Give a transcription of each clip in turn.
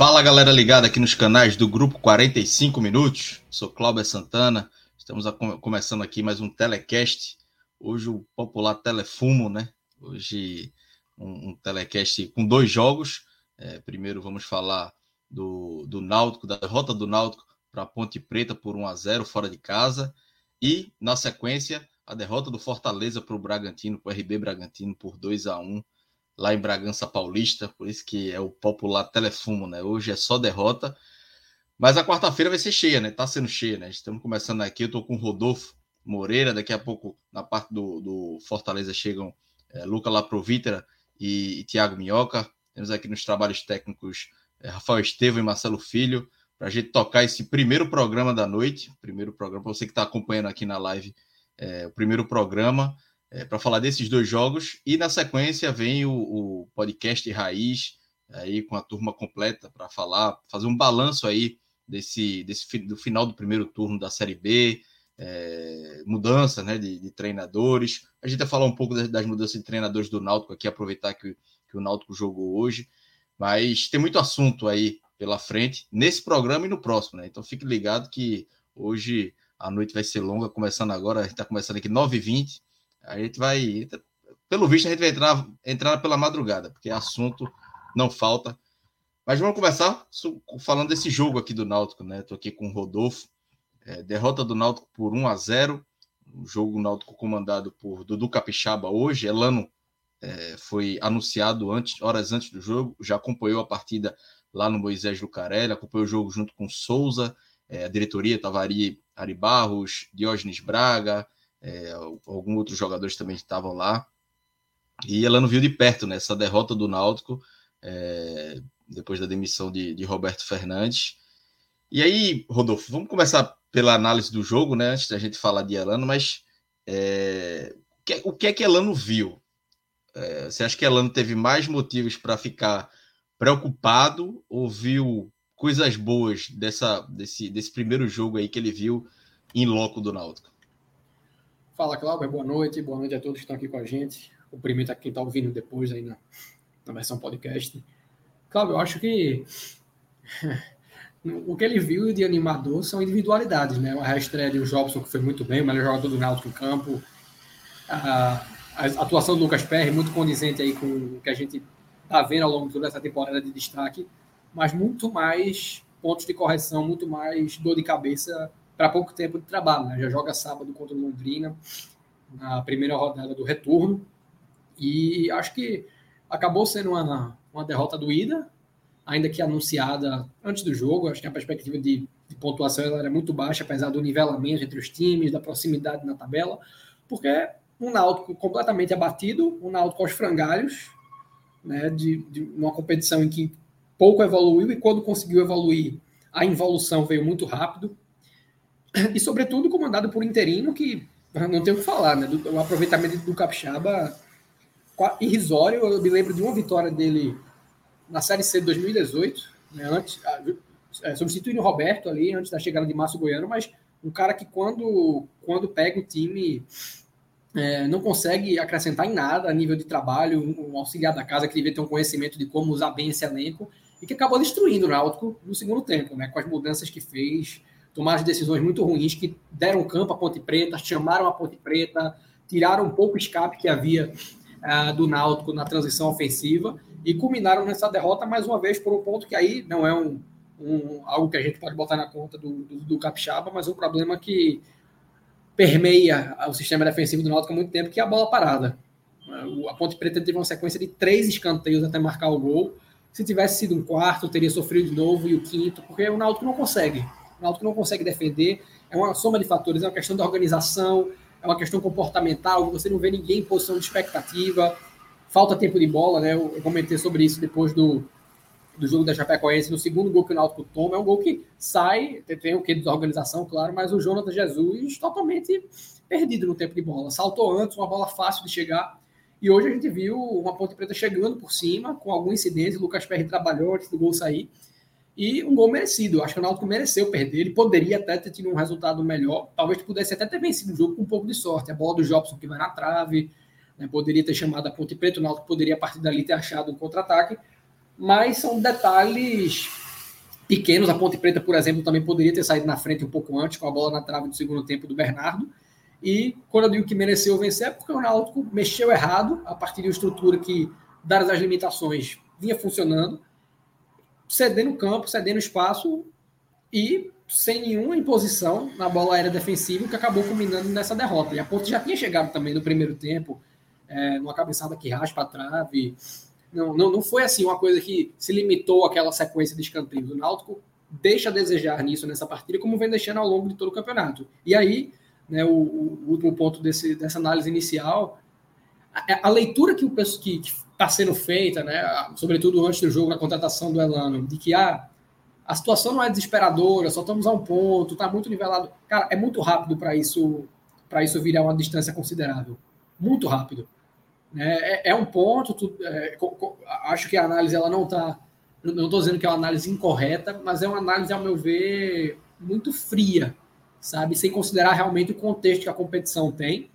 Fala galera ligada aqui nos canais do Grupo 45 Minutos. Sou Cláudio Santana. Estamos a, começando aqui mais um telecast. Hoje o popular telefumo, né? Hoje um, um telecast com dois jogos. É, primeiro vamos falar do, do Náutico, da derrota do Náutico para Ponte Preta por 1 a 0 fora de casa. E, na sequência, a derrota do Fortaleza para o Bragantino, para o RB Bragantino por 2 a 1 lá em Bragança Paulista, por isso que é o popular telefumo, né? Hoje é só derrota. Mas a quarta-feira vai ser cheia, né? Tá sendo cheia, né? Estamos começando aqui, eu tô com o Rodolfo Moreira, daqui a pouco na parte do, do Fortaleza chegam é, Luca Laprovítera e, e Tiago Minhoca. Temos aqui nos trabalhos técnicos é, Rafael Estevam e Marcelo Filho, para a gente tocar esse primeiro programa da noite, primeiro programa, para você que está acompanhando aqui na live, é, o primeiro programa é, para falar desses dois jogos. E na sequência vem o, o podcast Raiz, aí com a turma completa para falar, fazer um balanço aí desse, desse do final do primeiro turno da Série B, é, mudança né, de, de, treinadores. A gente vai falar um pouco das, das, mudanças de treinadores do Náutico aqui, aproveitar que, que o Náutico jogou hoje. Mas tem muito assunto aí pela frente, nesse programa e no próximo, né? Então fique ligado que hoje a noite vai ser longa, começando agora, a gente está começando aqui 9h20. A gente vai, pelo visto, a gente vai entrar, entrar pela madrugada, porque assunto não falta. Mas vamos começar falando desse jogo aqui do Náutico, né? Estou aqui com o Rodolfo. É, derrota do Náutico por 1 a 0 o jogo Náutico comandado por Dudu Capixaba hoje. Elano é, foi anunciado antes, horas antes do jogo, já acompanhou a partida lá no Moisés Lucarelli, acompanhou o jogo junto com Souza, é, a diretoria estava Ari, Ari Barros, Diógenes Braga, é, alguns outros jogadores também estavam lá. E ela não viu de perto né, essa derrota do Náutico é, depois da demissão de, de, Roberto Fernandes. E aí, Rodolfo, vamos começar pela análise do jogo, né? Antes da gente falar de Elano, mas é, o, que, que é que Elano viu? É, você acha que Elano teve mais motivos para ficar preocupado ou viu coisas boas dessa, desse, desse primeiro jogo aí que ele viu em loco do Náutico? Fala, Cláudio, boa noite. Boa noite a todos que estão aqui com a gente. Cumprimento a quem está ouvindo depois aí na, na versão podcast. Cláudio, eu acho que o que ele viu de animador são individualidades, né? A reestreia de Jobson, que foi muito bem, o melhor jogador do Náutico em campo. A, a atuação do Lucas Perry, muito condizente aí com o que a gente está vendo ao longo de toda essa temporada de destaque, mas muito mais pontos de correção, muito mais dor de cabeça para pouco tempo de trabalho. Né? Já joga sábado contra o Londrina, na primeira rodada do retorno. E acho que acabou sendo uma, uma derrota doída, ainda que anunciada antes do jogo. Acho que a perspectiva de, de pontuação era muito baixa, apesar do nivelamento entre os times, da proximidade na tabela, porque um Náutico completamente abatido, um Náutico aos frangalhos, né, de, de uma competição em que pouco evoluiu e quando conseguiu evoluir, a involução veio muito rápido e sobretudo comandado por interino que não tem o que falar, né? Do, o aproveitamento do Capixaba irrisório. Eu me lembro de uma vitória dele na Série C de 2018, né? antes, é, substituindo o Roberto ali antes da chegada de Márcio Goiano, mas um cara que quando, quando pega o time é, não consegue acrescentar em nada a nível de trabalho, um, um auxiliar da casa que devia ter um conhecimento de como usar bem esse elenco e que acabou destruindo o Náutico no segundo tempo, né? Com as mudanças que fez, tomaram decisões muito ruins que deram campo à Ponte Preta, chamaram a Ponte Preta, tiraram um pouco o escape que havia uh, do Náutico na transição ofensiva e culminaram nessa derrota mais uma vez por um ponto que aí não é um, um algo que a gente pode botar na conta do, do, do Capixaba, mas um problema que permeia o sistema defensivo do Náutico há muito tempo, que é a bola parada. A Ponte Preta teve uma sequência de três escanteios até marcar o gol. Se tivesse sido um quarto, teria sofrido de novo e o quinto, porque o Náutico não consegue. O Náutico não consegue defender. É uma soma de fatores, é uma questão da organização, é uma questão comportamental, você não vê ninguém em posição de expectativa, falta tempo de bola, né? Eu, comentei sobre isso depois do, do jogo da Chapecoense, no segundo gol que o Náutico toma, é um gol que sai, tem o que de desorganização, claro, mas o Jonathan Jesus totalmente perdido no tempo de bola. Saltou antes, uma bola fácil de chegar, e hoje a gente viu uma Ponte Preta chegando por cima, com algum incidente, o Lucas Perry trabalhou antes do gol sair, e um gol merecido. Acho que o Náutico mereceu perder. Ele poderia até ter tido um resultado melhor. Talvez pudesse até ter vencido o jogo com um pouco de sorte. A bola do Jobson que vai na trave, né, poderia ter chamado a Ponte Preta. O Náutico poderia, a partir dali, ter achado um contra-ataque. Mas são detalhes pequenos. A Ponte Preta, por exemplo, também poderia ter saído na frente um pouco antes, com a bola na trave do segundo tempo do Bernardo. E quando eu digo que mereceu vencer, é porque o Náutico mexeu errado a partir de uma estrutura que, dadas as limitações, vinha funcionando cedendo campo, cedendo espaço e sem nenhuma imposição na bola aérea defensiva, que acabou culminando nessa derrota. E a Ponte já tinha chegado também no primeiro tempo, é, numa cabeçada que raspa a trave. Não, não, não foi assim uma coisa que se limitou àquela sequência de escanteios. O Náutico deixa a desejar nisso nessa partida, como vem deixando ao longo de todo o campeonato. E aí, né, o, o último ponto desse, dessa análise inicial, a, a leitura que o que está sendo feita, né, sobretudo antes do jogo, na contratação do Elano, de que ah, a situação não é desesperadora, só estamos a um ponto, está muito nivelado. Cara, é muito rápido para isso para isso virar uma distância considerável. Muito rápido. É, é, é um ponto, tu, é, co, co, acho que a análise ela não está. Não estou dizendo que é uma análise incorreta, mas é uma análise, ao meu ver, muito fria, sabe? Sem considerar realmente o contexto que a competição tem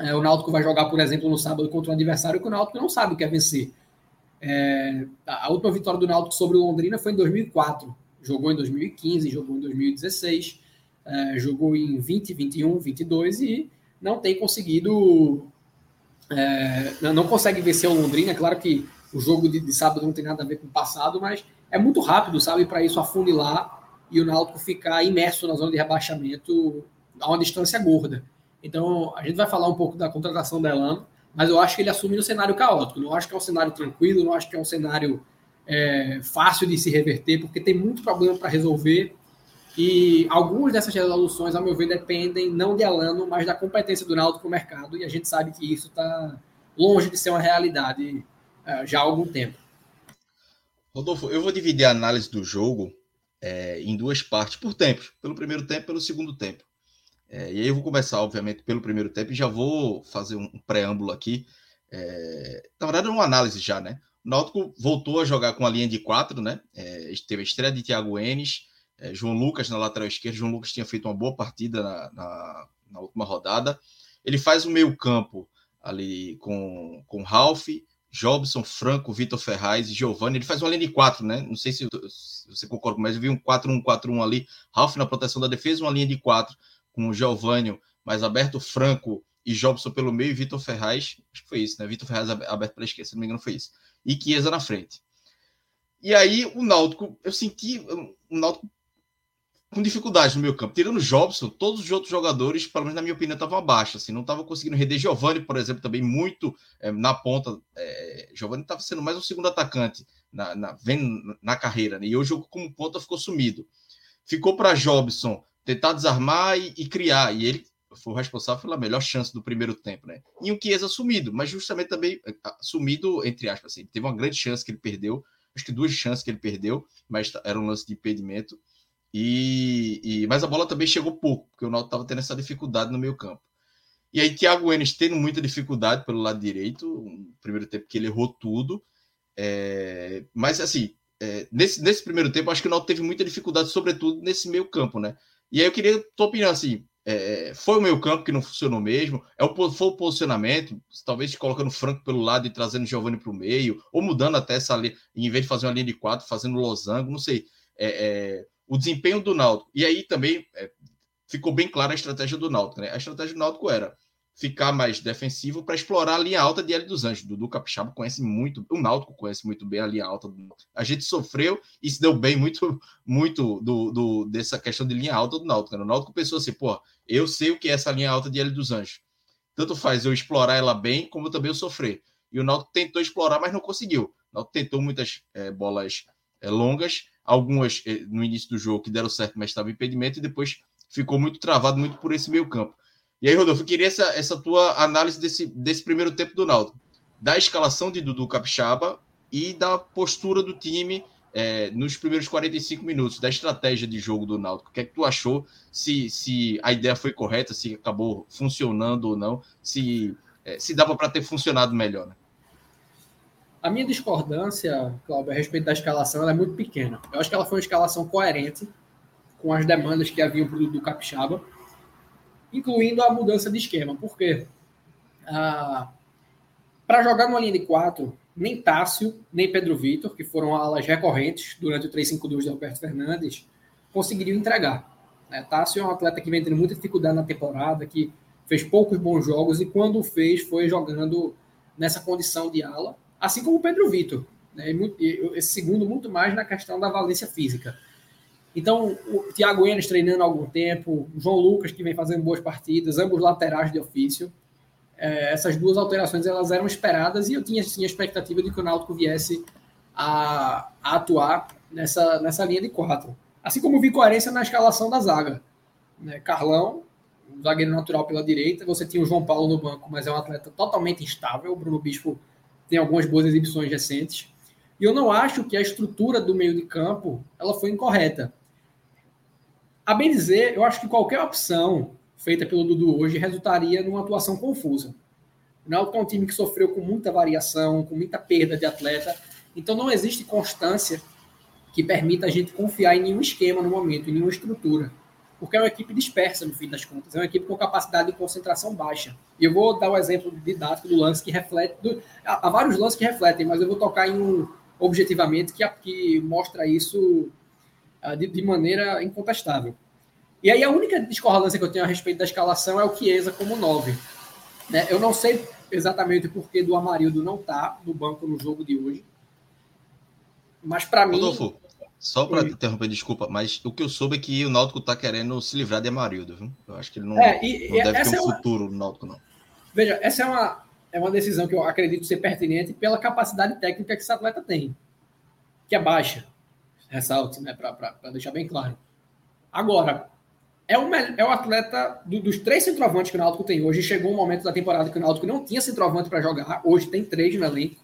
é, o Náutico vai jogar, por exemplo, no sábado contra um adversário que o Náutico não sabe o que é vencer. É, a última vitória do Náutico sobre o Londrina foi em 2004. Jogou em 2015, jogou em 2016, é, jogou em 20, 21, 22 e não tem conseguido. É, não consegue vencer o Londrina. Claro que o jogo de, de, sábado não tem nada a ver com o passado, mas é muito rápido, sabe, para isso afunilar e o Náutico ficar imerso na zona de rebaixamento a uma distância gorda. Então, a gente vai falar um pouco da contratação da Elano, mas eu acho que ele assume um cenário caótico. Não acho que é um cenário tranquilo, não acho que é um cenário é, fácil de se reverter, porque tem muito problema para resolver. E algumas dessas resoluções, ao meu ver, dependem não de Elano, mas da competência do Náutico no mercado. E a gente sabe que isso está longe de ser uma realidade é, já há algum tempo. Rodolfo, eu vou dividir a análise do jogo é, em duas partes por tempos, pelo primeiro tempo pelo segundo tempo. É, e aí eu vou começar, obviamente, pelo primeiro tempo e já vou fazer um preâmbulo aqui. É, na verdade, é uma análise já, né? O Náutico voltou a jogar com a linha de quatro, né? É, teve a estreia de Thiago Enes, é, João Lucas na lateral esquerda. João Lucas tinha feito uma boa partida na, na, na última rodada. Ele faz o meio campo ali com, com Ralph, Jobson, Franco, Vitor Ferraz e Giovanni. Ele faz uma linha de quatro, né? Não sei se, se você concorda, mas eu vi um 4-1-4-1 ali. Ralph na proteção da defesa, uma linha de quatro com o Giovânio mais aberto, Franco e Jobson pelo meio e Vitor Ferraz, acho que foi isso, né? Vitor Ferraz aberto pela esquerda, se não me engano foi isso. E Chiesa na frente. E aí o Náutico, eu senti o Náutico com dificuldade no meu campo. Tirando Jobson, todos os outros jogadores, pelo menos na minha opinião, estavam abaixo. Assim, não estava conseguindo render. Giovanni, por exemplo, também muito é, na ponta. É, Giovanni estava sendo mais um segundo atacante na, na, na carreira. Né? E hoje, como ponta, ficou sumido. Ficou para Jobson tentar desarmar e, e, criar. E ele foi o responsável pela melhor chance do primeiro tempo, né? E o Chiesa sumido, mas justamente também eh, ah, sumido, entre aspas, assim, teve uma grande chance que ele perdeu, acho que duas chances que ele perdeu, mas era um lance de impedimento. E, e mas a bola também chegou pouco, porque o Náutico estava tendo essa dificuldade no meio campo. E aí Thiago Enes tendo muita dificuldade pelo lado direito, no primeiro tempo que ele errou tudo. É, mas assim, é, nesse, nesse primeiro tempo, acho que o Náutico teve muita dificuldade, sobretudo nesse meio campo, né? E aí eu queria tua opinião, assim, é, foi o meio campo que não funcionou mesmo? É o, foi o posicionamento, talvez colocando o Franco pelo lado e trazendo o Giovanni para o meio, ou mudando até essa linha, em vez de fazer uma linha de quatro, fazendo losango, não sei. É, é, o desempenho do Náutico. E aí também é, ficou bem clara a estratégia do Náutico. Né? A estratégia do Náutico era ficar mais defensivo para explorar a linha alta de L dos Anjos. Dudu Capixaba conhece muito, o Náutico conhece muito bem a linha alta. A gente sofreu e se deu bem muito, muito do, do dessa questão de linha alta do Náutico. Né? O Náutico pensou assim, pô, eu sei o que é essa linha alta de L dos Anjos. tanto faz eu explorar ela bem, como também eu sofrer. E o Náutico tentou explorar, mas não conseguiu. O Náutico tentou muitas é, bolas é, longas, algumas é, no início do jogo que deram certo, mas estava impedimento, e depois ficou muito travado, muito por esse meio campo. E aí, Rodolfo, eu queria essa, essa tua análise desse, desse primeiro tempo do Náutico, da escalação de Dudu Capixaba e da postura do time é, nos primeiros 45 minutos, da estratégia de jogo do Náutico. O que é que tu achou? Se, se a ideia foi correta, se acabou funcionando ou não, se, é, se dava para ter funcionado melhor, né? A minha discordância, Cláudio, a respeito da escalação, é muito pequena. Eu acho que ela foi uma escalação coerente com as demandas que haviam do, do Capixaba incluindo a mudança de esquema. Por quê? Ah, Para jogar numa linha de quatro, nem Tássio, nem Pedro Vitor, que foram alas recorrentes durante o 3-5-2 de Alberto Fernandes, conseguiriam entregar. Né? Tássio é um atleta que vem tendo muita dificuldade na temporada, que fez poucos bons jogos e quando fez foi jogando nessa condição de ala, assim como o Pedro Vitor. Né? Esse segundo muito mais na questão da valência física. Então, o Thiago Enes treinando há algum tempo, João Lucas, que vem fazendo boas partidas, ambos laterais de ofício. É, essas duas alterações elas eram esperadas e eu tinha sim a expectativa de que o Náutico viesse a, a atuar nessa, nessa linha de quatro. Assim como vi coerência na escalação da zaga. Né? Carlão, zagueiro natural pela direita, você tinha o João Paulo no banco, mas é um atleta totalmente instável. O Bruno Bispo tem algumas boas exibições recentes. E eu não acho que a estrutura do meio de campo ela foi incorreta. A bem dizer, eu acho que qualquer opção feita pelo Dudu hoje resultaria numa atuação confusa. O Náutico é um time que sofreu com muita variação, com muita perda de atleta, então não existe constância que permita a gente confiar em nenhum esquema no momento, em nenhuma estrutura. Porque é uma equipe dispersa, no fim das contas. É uma equipe com capacidade de concentração baixa. E eu vou dar o um exemplo didático do lance que reflete. Do, há, vários lances que refletem, mas eu vou tocar em um objetivamente que, que mostra isso ah, de, de, maneira incontestável. E aí a única discordância que eu tenho a respeito da escalação é o Chiesa como 9. Né? Eu não sei exatamente por que do Amarildo não está no banco no jogo de hoje. Mas para mim. Rodolfo, só para interromper, desculpa, mas o que eu soube é que o Náutico está querendo se livrar de Amarildo. Viu? Eu acho que ele não, é, e, não deve ter um é uma... futuro no Náutico, não. Veja, essa é uma, é uma decisão que eu acredito ser pertinente pela capacidade técnica que esse atleta tem, que é baixa ressalte, né, para deixar bem claro. Agora, é o, é o atleta do, dos três centroavantes que o Náutico tem hoje. Chegou um momento da temporada que o Náutico não tinha centroavante para jogar. Hoje tem três no elenco.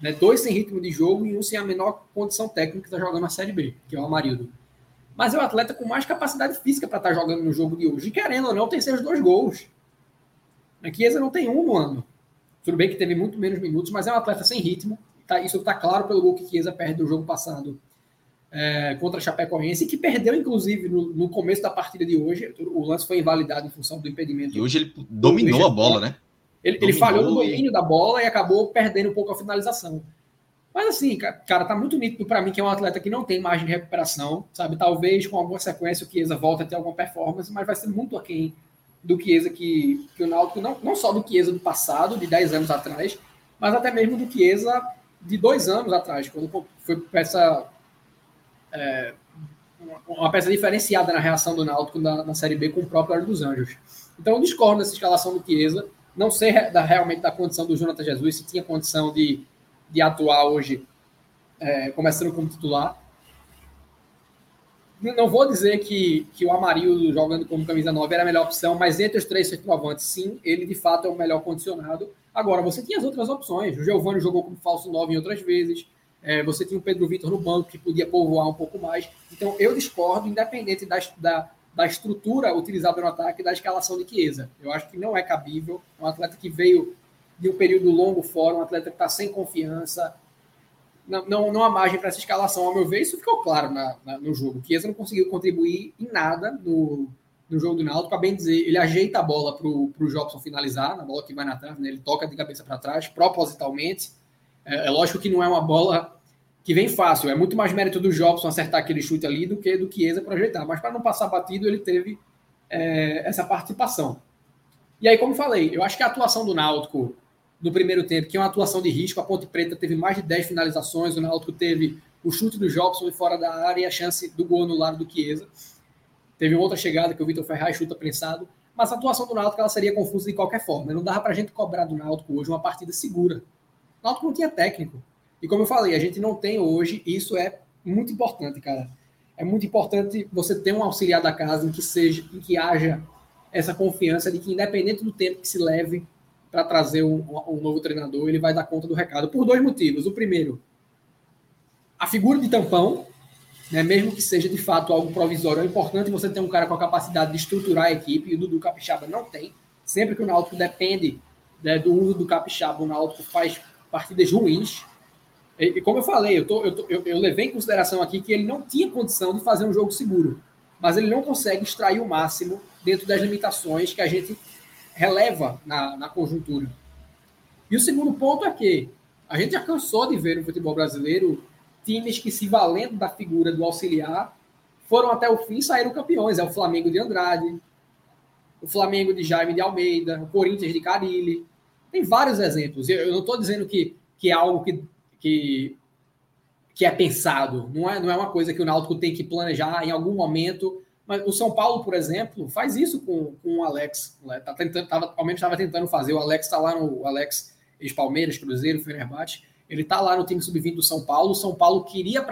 Né, dois sem ritmo de jogo e um sem a menor condição técnica que está jogando na Série B, que é o Amarildo. Mas é o atleta com mais capacidade física para estar tá jogando no jogo de hoje. E querendo ou não, tem seus dois gols. A Chiesa não tem um no ano. Tudo bem que teve muito menos minutos, mas é um atleta sem ritmo. Tá, isso está claro pelo gol que Chiesa perde do jogo passado é, contra a Chapecoense, que perdeu, inclusive, no, no, começo da partida de hoje. O lance foi invalidado em função do impedimento. E hoje ele dominou a bola, né? Ele, ele falhou no domínio e... da bola e acabou perdendo um pouco a finalização. Mas assim, cara, tá muito nítido para mim que é um atleta que não tem margem de recuperação, sabe? Talvez com alguma sequência o Chiesa volte a ter alguma performance, mas vai ser muito aquém do Chiesa que, que o Náutico, não, não só do Chiesa do passado, de 10 anos atrás, mas até mesmo do Chiesa de dois anos atrás, quando foi peça é, uma peça diferenciada na reação do Náutico na, na Série B com o próprio Hélio dos Anjos. Então eu discordo dessa escalação do Chiesa, não sei da, realmente da condição do Jonathan Jesus, se tinha condição de, de atuar hoje é, começando como titular. Não vou dizer que, que o Amarildo jogando como camisa 9 era a melhor opção, mas entre os três centroavantes, sim, ele de fato é o melhor condicionado. Agora, você tinha as outras opções. O Giovanni jogou como falso 9 em outras vezes. É, você tinha o Pedro Vitor no banco que podia povoar um pouco mais. Então, eu discordo, independente da, da, da estrutura utilizada no ataque da escalação de Chiesa. Eu acho que não é cabível. Um atleta que veio de um período longo fora, um atleta que está sem confiança. Não, não, não há margem para essa escalação, ao meu ver, isso ficou claro na, na, no jogo. Chiesa não conseguiu contribuir em nada no, no jogo do Náutico. Para bem dizer, ele ajeita a bola para o Jobson finalizar, na bola que vai na trave, né? ele toca de cabeça para trás, propositalmente é, é, lógico que não é uma bola que vem fácil, é muito mais mérito do Jobson acertar aquele chute ali do que do Chiesa projetar. Mas para não passar batido, ele teve é, essa participação. E aí, como falei, eu acho que a atuação do Náutico no primeiro tempo, que é uma atuação de risco, a Ponte Preta teve mais de 10 finalizações, o Náutico teve o chute do Jobson fora da área e a chance do gol no lado do Chiesa. Teve outra chegada que o Vitor Ferraz chuta prensado. Mas a atuação do Náutico ela seria confusa de qualquer forma. Não dava para a gente cobrar do Náutico hoje uma partida segura. O Náutico não tinha técnico. E como eu falei, a gente não tem hoje, e isso é muito importante, cara. É muito importante você ter um auxiliar da casa em que seja, em que haja essa confiança de que, independente do tempo que se leve para trazer um, um, novo treinador, ele vai dar conta do recado. Por dois motivos. O primeiro, a figura de tampão, né, mesmo que seja de fato algo provisório, é importante você ter um cara com a capacidade de estruturar a equipe, e o Dudu Capixaba não tem. Sempre que o Náutico depende né, do uso do Capixaba, o Náutico faz partidas ruins. E, e como eu falei, eu, tô, eu, tô, eu, eu levei em consideração aqui que ele não tinha condição de fazer um jogo seguro, mas ele não consegue extrair o máximo dentro das limitações que a gente releva na, na conjuntura. E o segundo ponto é que a gente já cansou de ver no futebol brasileiro times que, se valendo da figura do auxiliar, foram até o fim e saíram campeões. É o Flamengo de Andrade, o Flamengo de Jaime de Almeida, o Corinthians de Carilli. Tem vários exemplos. Eu não estou dizendo que, que é algo que, que, que é pensado. Não é, não é uma coisa que o Náutico tem que planejar em algum momento. Mas o São Paulo, por exemplo, faz isso com, com o Alex. Né? Tá tentando, tava, ao menos estava tentando fazer. O Alex está lá no Alex ex-Palmeiras, Cruzeiro, Fenerbahçe. Ele está lá no time sub-20 do São Paulo. O São Paulo queria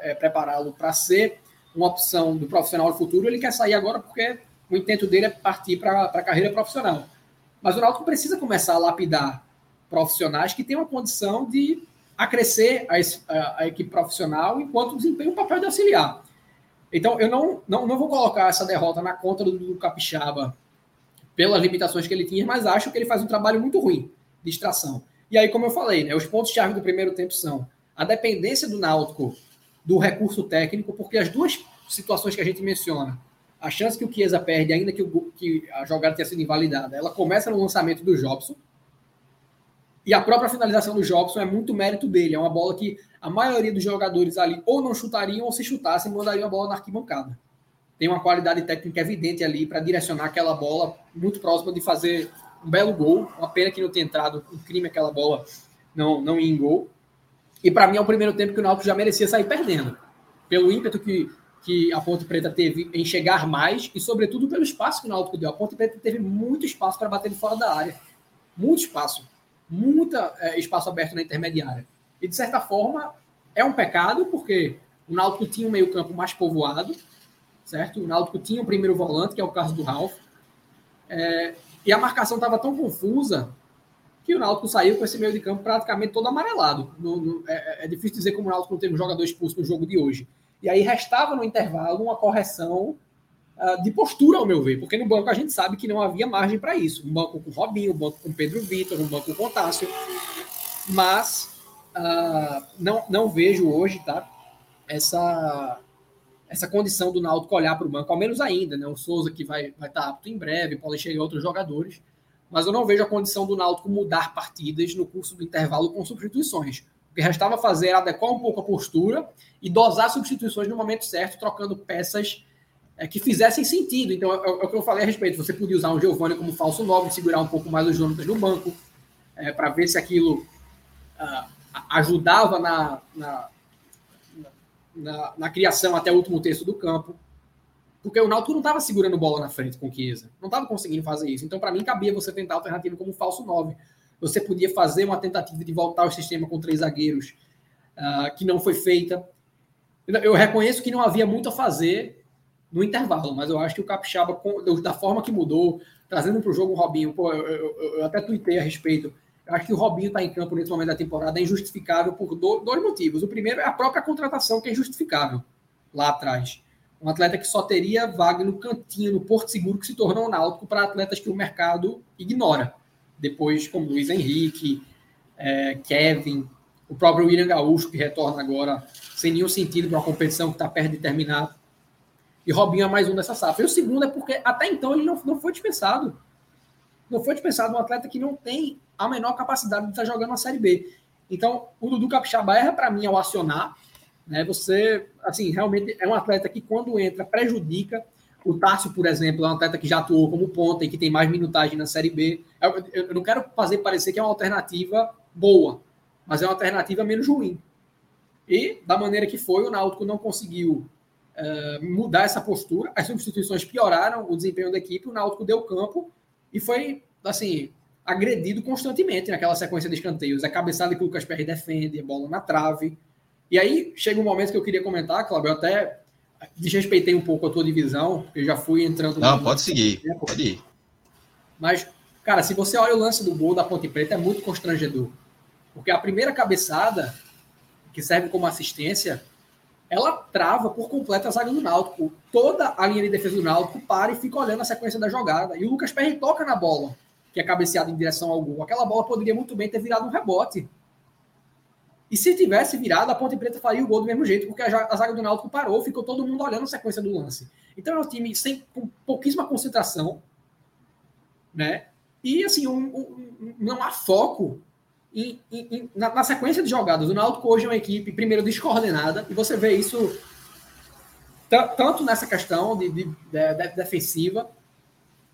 é, prepará-lo para ser uma opção do profissional do futuro. Ele quer sair agora porque o intento dele é partir para a carreira profissional. Mas o Náutico precisa começar a lapidar profissionais que tenham a condição de acrescer a, a, a equipe profissional enquanto desempenham um papel de auxiliar. Então, eu não, não, não vou colocar essa derrota na conta do, do Capixaba pelas limitações que ele tinha, mas acho que ele faz um trabalho muito ruim de extração. E aí, como eu falei, né, os pontos-chave do primeiro tempo são a dependência do Náutico do recurso técnico, porque as duas situações que a gente menciona, a chance que o Chiesa perde, ainda que, o, que a jogada tenha sido invalidada, ela começa no lançamento do Jobson, e a própria finalização do Jobson é muito mérito dele. É uma bola que a maioria dos jogadores ali ou não chutariam, ou se chutassem, mandariam a bola na arquibancada. Tem uma qualidade técnica evidente ali para direcionar aquela bola muito próxima de fazer um belo gol. Uma pena que não tenha entrado um crime aquela bola não, não ia em gol. E para mim é o primeiro tempo que o Náutico já merecia sair perdendo. Pelo ímpeto que, que a Ponte Preta teve em chegar mais e, sobretudo, pelo espaço que o Náutico deu. A Ponte Preta teve muito espaço para bater de fora da área. Muito espaço. Muito é, espaço aberto na intermediária. E, de certa forma, é um pecado, porque o Náutico tinha um meio-campo mais povoado, certo? O Náutico tinha um primeiro volante, que é o caso do Ralf. É, e a marcação estava tão confusa que o Náutico saiu com esse meio de campo praticamente todo amarelado. No, no, é, é, difícil dizer como o Náutico não teve um jogador expulso no jogo de hoje. E aí restava no intervalo uma correção de postura, ao meu ver, porque no banco a gente sabe que não havia margem para isso. Um banco com Robinho, um banco com Pedro Vitor, um banco com Tássio. Mas uh, não, não vejo hoje, tá? Essa, essa condição do Náutico olhar para o banco, ao menos ainda, né? O Souza que vai, vai estar apto em breve, podem chegar outros jogadores, mas eu não vejo a condição do Náutico mudar partidas no curso do intervalo com substituições. O que restava fazer era adequar um pouco a postura e dosar substituições no momento certo, trocando peças é, que fizessem sentido. Então, é, é, o que eu falei a respeito. Você podia usar um Giovanni como falso nobre, segurar um pouco mais os Jonatas no banco, é, para ver se aquilo uh, ajudava na, na na, na, criação até o último terço do campo. Porque o Náutico não estava segurando bola na frente com o Chiesa. Não estava conseguindo fazer isso. Então, para mim, cabia você tentar a alternativa como falso 9. Você podia fazer uma tentativa de voltar ao sistema com três zagueiros, uh, que não foi feita. Eu reconheço que não havia muito a fazer no intervalo, mas eu acho que o Capixaba, da forma que mudou, trazendo para o jogo o Robinho, pô, eu, eu, eu até tuitei a respeito eu acho que o Robinho está em campo nesse momento da temporada é injustificável por dois motivos. O primeiro é a própria contratação, que é injustificável lá atrás. Um atleta que só teria vaga no cantinho, no Porto Seguro, que se tornou um náutico para atletas que o mercado ignora. Depois, como Luiz Henrique, é, Kevin, o próprio William Gaúcho, que retorna agora sem nenhum sentido para uma competição que está perto de terminar. E Robinho é mais um dessa safra. E o segundo é porque até então ele não, não foi dispensado. Não foi dispensado um atleta que não tem a menor capacidade de estar jogando na Série B. Então, o Dudu Capixaba erra para mim ao acionar. Né? Você, assim, realmente é um atleta que quando entra prejudica. O Tássio, por exemplo, é um atleta que já atuou como ponta e que tem mais minutagem na Série B. Eu, eu não quero fazer parecer que é uma alternativa boa, mas é uma alternativa menos ruim. E, da maneira que foi, o Náutico não conseguiu uh, mudar essa postura. As substituições pioraram o desempenho da equipe, o Náutico deu campo e foi, assim, agredido constantemente naquela sequência de escanteios. É cabeçada que o Lucas Perry defende, bola na trave. E aí chega um momento que eu queria comentar, Cláudio, eu até desrespeitei um pouco a tua divisão, porque já fui entrando... Não, pode seguir, pode ir. Mas, cara, se você olha o lance do gol da Ponte Preta, é muito constrangedor. Porque a primeira cabeçada, que serve como assistência, ela trava por completo a zaga do Náutico. Toda a linha de defesa do Náutico para e fica olhando a sequência da jogada. E o Lucas Perry toca na bola, que é cabeceada em direção ao gol. Aquela bola poderia muito bem ter virado um rebote. E se tivesse virado, a Ponte Preta faria o gol do mesmo jeito, porque a zaga do Náutico parou, ficou todo mundo olhando a sequência do lance. Então é um time sem, com pouquíssima concentração, né? E assim, um, um, não há foco em, em, na, na, sequência de jogadas. O Náutico hoje é uma equipe, primeiro, descoordenada, e você vê isso tanto nessa questão de, de, de, de defensiva,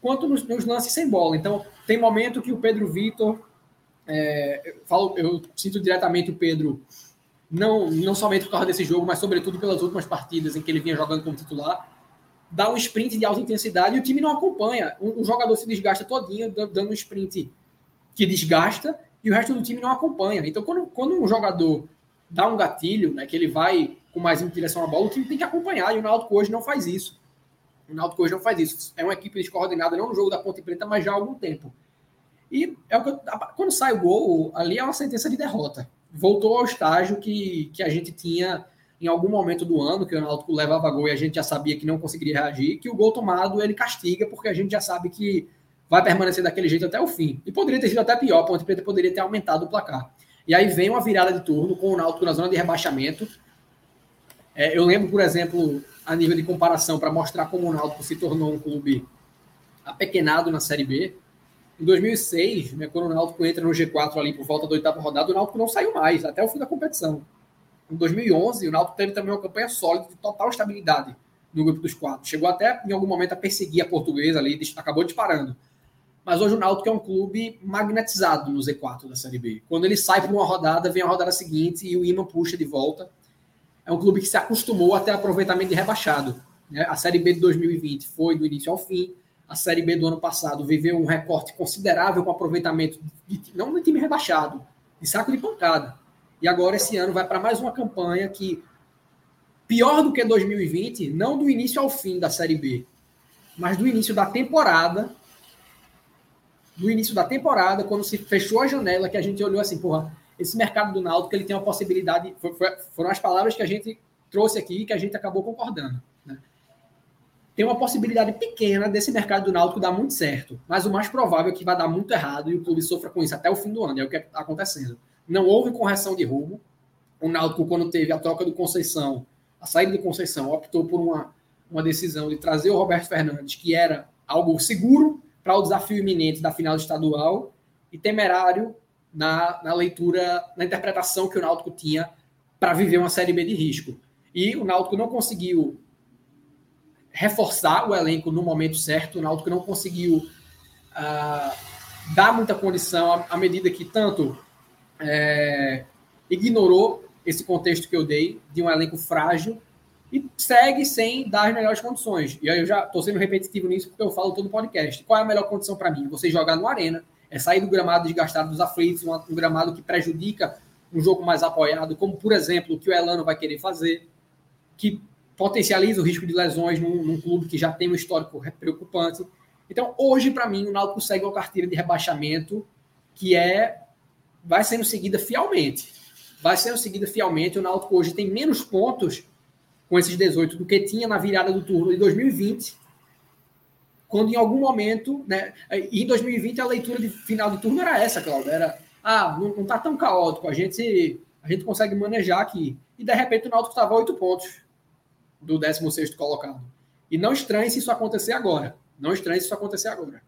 quanto nos, nos, lances sem bola. Então, tem momento que o Pedro Vitor, é, eu, falo, eu sinto diretamente o Pedro, não, não somente por causa desse jogo, mas sobretudo pelas últimas partidas em que ele vinha jogando como titular, dá um sprint de alta intensidade e o time não acompanha. Um, um jogador se desgasta todinho, dando um sprint que desgasta, e o resto do time não acompanha. Então, quando, quando um jogador dá um gatilho, né, que ele vai com mais em direção à bola, o time tem que acompanhar, e o Náutico hoje não faz isso. O Náutico hoje não faz isso. É uma equipe descoordenada, não no jogo da Ponte Preta, mas já há algum tempo. E é eu, quando sai o gol, ali é uma sentença de derrota. Voltou ao estágio que, que a gente tinha em algum momento do ano, que o Náutico levava gol e a gente já sabia que não conseguiria reagir, que o gol tomado ele castiga, porque a gente já sabe que vai permanecer daquele jeito até o fim. E poderia ter sido até pior, a Ponte Preta poderia ter aumentado o placar. E aí vem uma virada de turno com o Náutico na zona de rebaixamento. É, eu lembro, por exemplo, a nível de comparação, para mostrar como o Náutico se tornou um clube apequenado na Série B. Em 2006, né, quando o Náutico entra no G4 ali por volta da oitava rodada, o Náutico não saiu mais, até o fim da competição. Em 2011, o Náutico teve também uma campanha sólida, de total estabilidade no grupo dos quatro. Chegou até, em algum momento, a perseguir a portuguesa ali, acabou disparando. Mas hoje o Náutico é um clube magnetizado no Z4 da Série B. Quando ele sai para uma rodada, vem a rodada seguinte e o imã puxa de volta. É um clube que se acostumou a ter aproveitamento de rebaixado. Né? A Série B de 2020 foi do início ao fim. A Série B do ano passado viveu um recorte considerável com aproveitamento, de, não de time rebaixado, de saco de pancada. E agora esse ano vai para mais uma campanha que, pior do que 2020, não do início ao fim da Série B, mas do início da temporada, no início da temporada, quando se fechou a janela, que a gente olhou assim, porra, esse mercado do Náutico ele tem uma possibilidade, foi, foi, foram as palavras que a gente trouxe aqui que a gente acabou concordando. Né? Tem uma possibilidade pequena desse mercado do Náutico dar muito certo, mas o mais provável é que vai dar muito errado e o clube sofra com isso até o fim do ano, é o que está acontecendo. Não houve correção de rumo. O Náutico, quando teve a troca do Conceição, a saída do Conceição, optou por uma, uma decisão de trazer o Roberto Fernandes, que era algo seguro para o desafio iminente da final estadual e temerário na, na leitura, na interpretação que o Náutico tinha para viver uma Série B de risco. E o Náutico não conseguiu reforçar o elenco no momento certo, o Náutico não conseguiu uh, dar muita condição à, medida que tanto é, ignorou esse contexto que eu dei de um elenco frágil e segue sem dar as melhores condições. E aí eu já estou sendo repetitivo nisso porque eu falo todo podcast. Qual é a melhor condição para mim? Você jogar no arena, é sair do gramado desgastado dos aflitos, um, um gramado que prejudica um jogo mais apoiado, como por exemplo o que o Elano vai querer fazer, que potencializa o risco de lesões num, num clube que já tem um histórico preocupante. Então, hoje, para mim, o Náutico segue uma carteira de rebaixamento que é vai sendo seguida fielmente. Vai sendo seguida fielmente. O Náutico hoje tem menos pontos com esses 18 do que tinha na virada do turno de 2020, quando em algum momento, né, em 2020 a leitura de final de turno era essa, Cláudio, era, ah, não, está tão caótico, a gente, a gente consegue manejar aqui. E de repente o Náutico estava a 8 pontos do 16º colocado. E não estranhe se isso acontecer agora. Não estranhe se isso acontecer agora.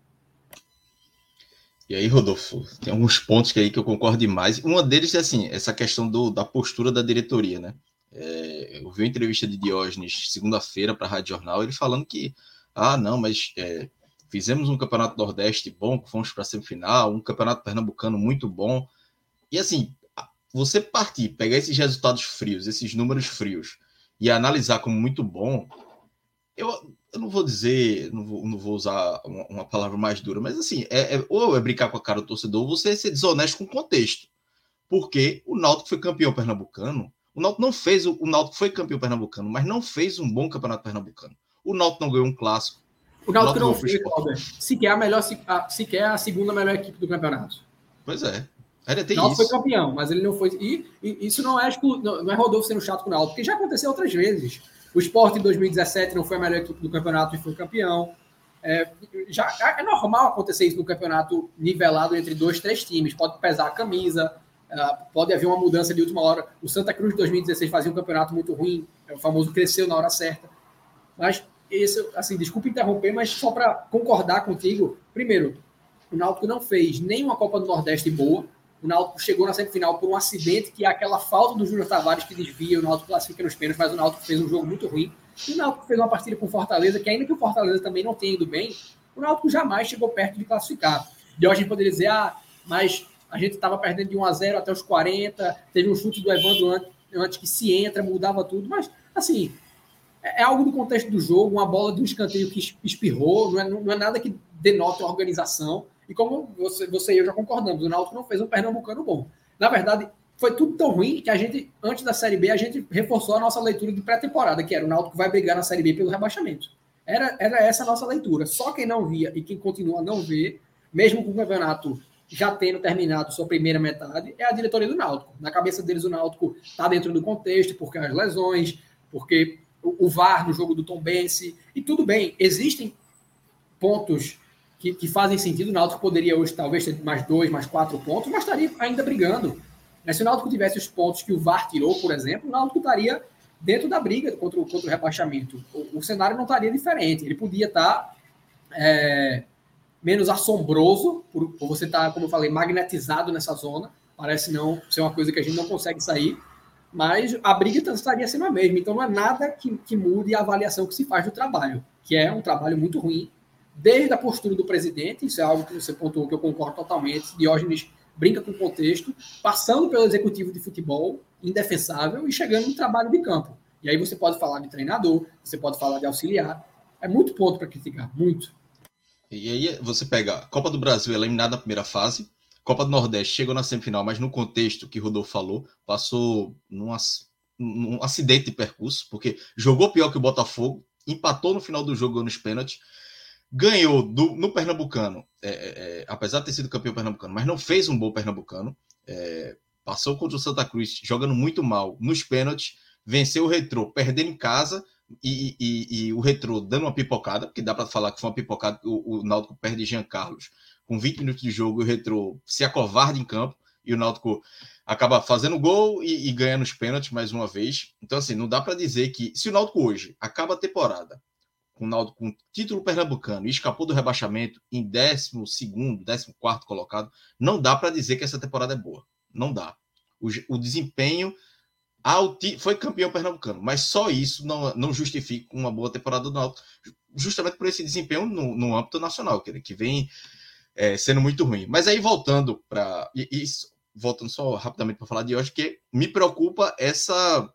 E aí, Rodolfo, tem alguns pontos que aí que eu concordo demais. Uma deles é assim, essa questão do, da postura da diretoria, né? É, eu vi uma entrevista de Diógenes segunda-feira para a Rádio Jornal, ele falando que, ah, não, mas é, fizemos um campeonato Nordeste bom, fomos para a semifinal, um campeonato pernambucano muito bom. E assim, você partir, pegar esses resultados frios, esses números frios, e analisar como muito bom, eu, eu não vou dizer, não vou, não vou usar uma, uma, palavra mais dura, mas assim, é, é, ou é brincar com a cara do torcedor, ou você ser desonesto com o contexto. Porque o Náutico foi campeão pernambucano. O Náutico não fez, o, o Náutico foi campeão pernambucano, mas não fez um bom campeonato pernambucano. O Náutico não ganhou um clássico. O Náutico, não fez, sequer a melhor, sequer a segunda melhor equipe do campeonato. Pois é. Era ter Náutico isso. foi campeão, mas ele não foi. E, e isso não é, não é Rodolfo sendo chato com o Náutico, porque já aconteceu outras vezes. O Sport em 2017 não foi a melhor equipe do campeonato e foi campeão. É, já, é normal acontecer isso no campeonato nivelado entre dois, três times. Pode pesar a camisa, pode haver uma mudança de última hora. O Santa Cruz de 2016 fazia um campeonato muito ruim, é o famoso cresceu na hora certa. Mas, isso, assim, desculpa interromper, mas só para concordar contigo, primeiro, o Náutico não fez nenhuma Copa do Nordeste boa. O Náutico chegou na semifinal por um acidente que é aquela falta do Júnior Tavares que desvia, o Náutico classifica nos pênaltis, mas o Náutico fez um jogo muito ruim. E o Náutico fez uma partida com o Fortaleza, que ainda que o Fortaleza também não tenha ido bem, o Náutico jamais chegou perto de classificar. De hoje a gente poderia dizer, ah, mas a gente estava perdendo de 1 a 0 até os 40, teve um chute do Evandro antes, que se entra, mudava tudo, mas assim, é, é algo do contexto do jogo, uma bola de um escanteio que espirrou, não é, não é nada que denota organização. E como você, você e eu já concordamos, o Náutico não fez um pernambucano bom. Na verdade, foi tudo tão ruim que a gente, antes da Série B, a gente reforçou a nossa leitura de pré-temporada, que era o Náutico vai brigar na Série B pelo rebaixamento. Era, era essa a nossa leitura. Só quem não via e quem continua a não ver, mesmo com o campeonato já tendo terminado sua primeira metade, é a diretoria do Náutico. Na cabeça deles, o Náutico está dentro do contexto, porque as lesões, porque o, VAR no jogo do Tom Bense, e tudo bem, existem pontos que, que, fazem sentido. O Náutico poderia hoje talvez ter mais dois, mais quatro pontos, mas estaria ainda brigando. Mas se o Náutico tivesse os pontos que o VAR tirou, por exemplo, o Náutico estaria dentro da briga contra o, contra o rebaixamento. O, o cenário não estaria diferente. Ele podia estar é, menos assombroso, por, por você estar, como eu falei, magnetizado nessa zona. Parece não ser uma coisa que a gente não consegue sair. Mas a briga estaria sendo a mesma. Então não é nada que, que mude a avaliação que se faz do trabalho, que é um trabalho muito ruim desde a postura do presidente, isso é algo que você pontuou que eu concordo totalmente, Diógenes brinca com o contexto, passando pelo executivo de futebol, indefensável, e chegando no trabalho de campo. E aí você pode falar de treinador, você pode falar de auxiliar, é muito ponto para criticar, muito. E aí você pega Copa do Brasil eliminada na primeira fase, Copa do Nordeste chegou na semifinal, mas no contexto que Rodolfo falou, passou num, num acidente de percurso, porque jogou pior que o Botafogo, empatou no final do jogo nos pênaltis, ganhou do, no Pernambucano, é, é, é, apesar de ter sido campeão pernambucano, mas não fez um bom pernambucano. É, passou contra o Santa Cruz jogando muito mal nos pênaltis, venceu o Retrô perdendo em casa e, e, e o Retrô dando uma pipocada, porque dá para falar que foi uma pipocada, o, o Náutico perde Jean Carlos com 20 minutos de jogo o Retrô se acovarda em campo e o Náutico acaba fazendo gol e, e ganha nos pênaltis mais uma vez. Então, assim, não dá para dizer que se o Náutico hoje acaba a temporada com o Naldo com título pernambucano e escapou do rebaixamento em 12 14 colocado, não dá para dizer que essa temporada é boa. Não dá. O, o desempenho alti, foi campeão pernambucano, mas só isso não, não justifica uma boa temporada do Náutico, justamente por esse desempenho no, no âmbito nacional, que, que vem é, sendo muito ruim. Mas aí voltando para isso, voltando só rapidamente para falar de hoje, que me preocupa essa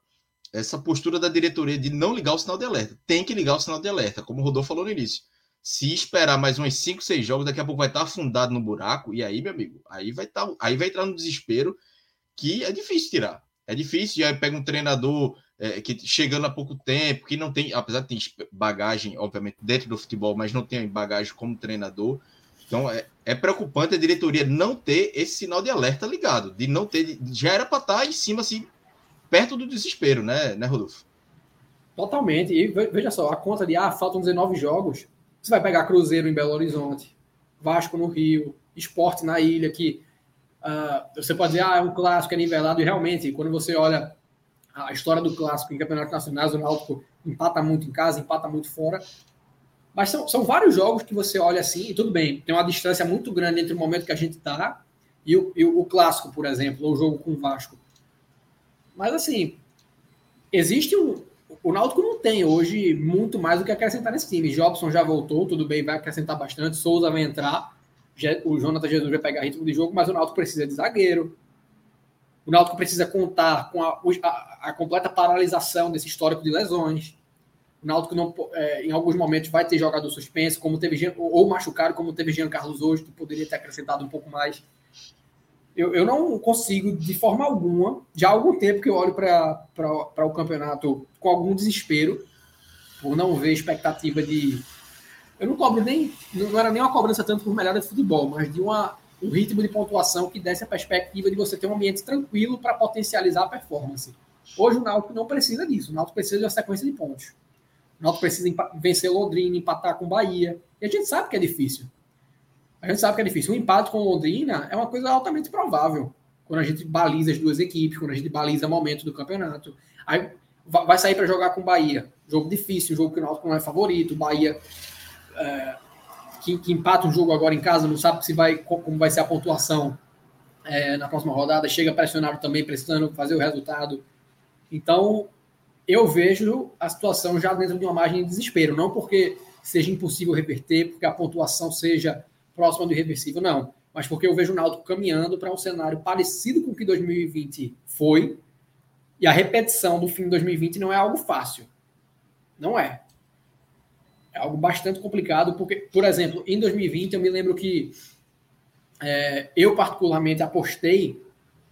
essa postura da diretoria de não ligar o sinal de alerta. Tem que ligar o sinal de alerta, como o Rodolfo falou no início. Se esperar mais uns 5, 6 jogos, daqui a pouco vai estar afundado no buraco, e aí, meu amigo, aí vai, estar, aí vai entrar no desespero que é difícil tirar. É difícil, e aí pega um treinador é, que chegando há pouco tempo, que não tem, apesar de ter bagagem, obviamente, dentro do futebol, mas não tem bagagem como treinador. Então é, é preocupante a diretoria não ter esse sinal de alerta ligado, de não ter, já era para estar em cima assim, perto do desespero, né, né, Rodolfo? Totalmente. E veja só, a conta de ah, faltam 19 jogos. Você vai pegar Cruzeiro em Belo Horizonte, Vasco no Rio, Esporte na ilha, que uh, você pode dizer, ah, é um clássico, é nivelado, e realmente, quando você olha a história do clássico em campeonato nacional, o Náutico empata muito em casa, empata muito fora. Mas são, são vários jogos que você olha assim, e tudo bem, tem uma distância muito grande entre o momento que a gente está e o, e o clássico, por exemplo, ou o jogo com o Vasco. Mas assim, existe um. O Náutico não tem hoje muito mais do que acrescentar nesse time. Jobson já voltou, tudo bem, vai acrescentar bastante. Souza vai entrar. O Jonathan Jesus vai pegar ritmo de jogo, mas o Náutico precisa de zagueiro. O Náutico precisa contar com a, a, a completa paralisação desse histórico de lesões. O Náutico não, é, em alguns momentos vai ter jogador suspenso, como teve ou machucado, como teve Jean Carlos hoje, que poderia ter acrescentado um pouco mais. Eu, eu não consigo, de forma alguma, já há algum tempo que eu olho para o campeonato com algum desespero, por não ver expectativa de. Eu não cobro nem. Não era nem uma cobrança tanto por melhora de futebol, mas de uma, um ritmo de pontuação que desse a perspectiva de você ter um ambiente tranquilo para potencializar a performance. Hoje o Náutico não precisa disso. O Náutico precisa de uma sequência de pontos. O Náutico precisa vencer Londrina, empatar com Bahia. E a gente sabe que é difícil. A gente sabe que é difícil. O empate com Londrina é uma coisa altamente provável. Quando a gente baliza as duas equipes, quando a gente baliza o momento do campeonato. Aí vai sair para jogar com Bahia. Jogo difícil, jogo que o Náutico não é favorito. Bahia é, que, que, empata um jogo agora em casa, não sabe se vai, como vai ser a pontuação é, na próxima rodada. Chega pressionado também, precisando fazer o resultado. Então, eu vejo a situação já dentro de uma margem de desespero, não porque seja impossível reverter, porque a pontuação seja próxima do irreversível, não. Mas porque eu vejo o Náutico caminhando para um cenário parecido com o que 2020 foi, e a repetição do fim de 2020 não é algo fácil. Não é. É algo bastante complicado, porque, por exemplo, em 2020 eu me lembro que é, eu particularmente apostei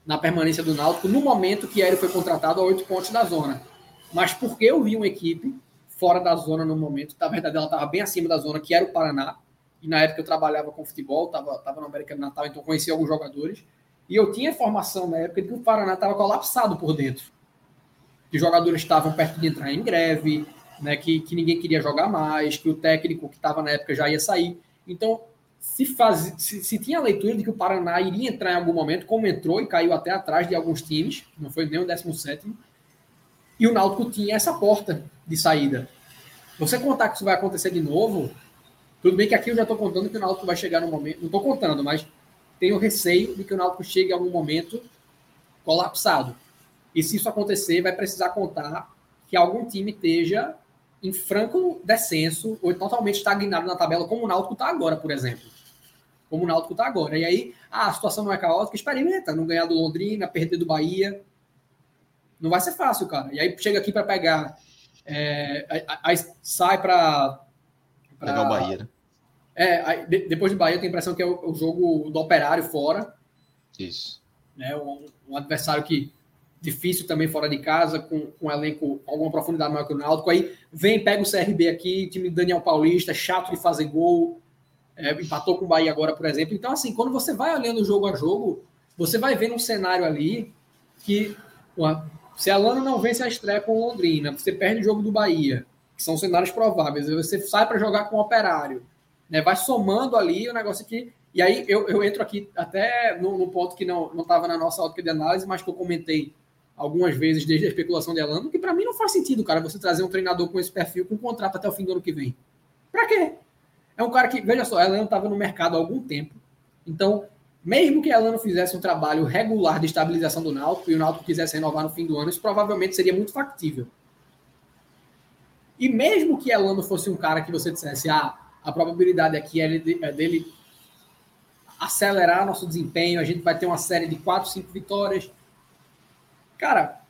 na permanência do Náutico no momento que ele foi contratado a oito pontos da zona. Mas porque eu vi uma equipe fora da zona no momento, na verdade ela estava bem acima da zona, que era o Paraná, e na época eu trabalhava com futebol, estava tava no América do Natal, então conhecia alguns jogadores, e eu tinha informação na época de que o Paraná estava colapsado por dentro, que jogadores estavam perto de entrar em greve, né, que, que ninguém queria jogar mais, que o técnico que estava na época já ia sair. Então, se, faz, se, se, tinha a leitura de que o Paraná iria entrar em algum momento, como entrou e caiu até atrás de alguns times, não foi nem o 17, e o Náutico tinha essa porta de saída. Você contar que isso vai acontecer de novo, tudo bem que aqui eu já estou contando que o Náutico vai chegar no momento, não estou contando, mas tenho receio de que o Náutico chegue a algum momento colapsado. E se isso acontecer, vai precisar contar que algum time esteja em franco descenso ou totalmente estagnado na tabela, como o Náutico está agora, por exemplo. Como o Náutico está agora. E aí, ah, a situação não é caótica, experimenta, não ganhar do Londrina, perder do Bahia, não vai ser fácil, cara. E aí chega aqui para pegar. É, aí sai para. Pegar o Bahia, né? É, aí, de, depois do Bahia, eu tenho a impressão que é o, o jogo do operário fora. Isso. Né, um, um, adversário que difícil também fora de casa, com, com um elenco alguma profundidade maior que o Náutico. Aí vem, pega o CRB aqui, time do Daniel Paulista, chato de fazer gol. É, empatou com o Bahia agora, por exemplo. Então, assim, quando você vai olhando jogo a jogo, você vai vendo um cenário ali que se a Lana não vence a estreia com Londrina, você perde o jogo do Bahia, que são cenários prováveis, você sai para jogar com o Operário, né? vai somando ali o negócio aqui. E aí eu, eu entro aqui até no ponto que não estava na nossa ótica de análise, mas que eu comentei algumas vezes desde a especulação de Elano, que para mim não faz sentido, cara, você trazer um treinador com esse perfil com contrato até o fim do ano que vem. Para quê? É um cara que, veja só, Elano estava no mercado há algum tempo. Então, mesmo que Elano fizesse um trabalho regular de estabilização do Náutico e o Náutico quisesse renovar no fim do ano, isso provavelmente seria muito factível. E mesmo que Elano fosse um cara que você dissesse, ah, a probabilidade aqui é, é dele acelerar nosso desempenho, a gente vai ter uma série de 4, 5 vitórias. Cara,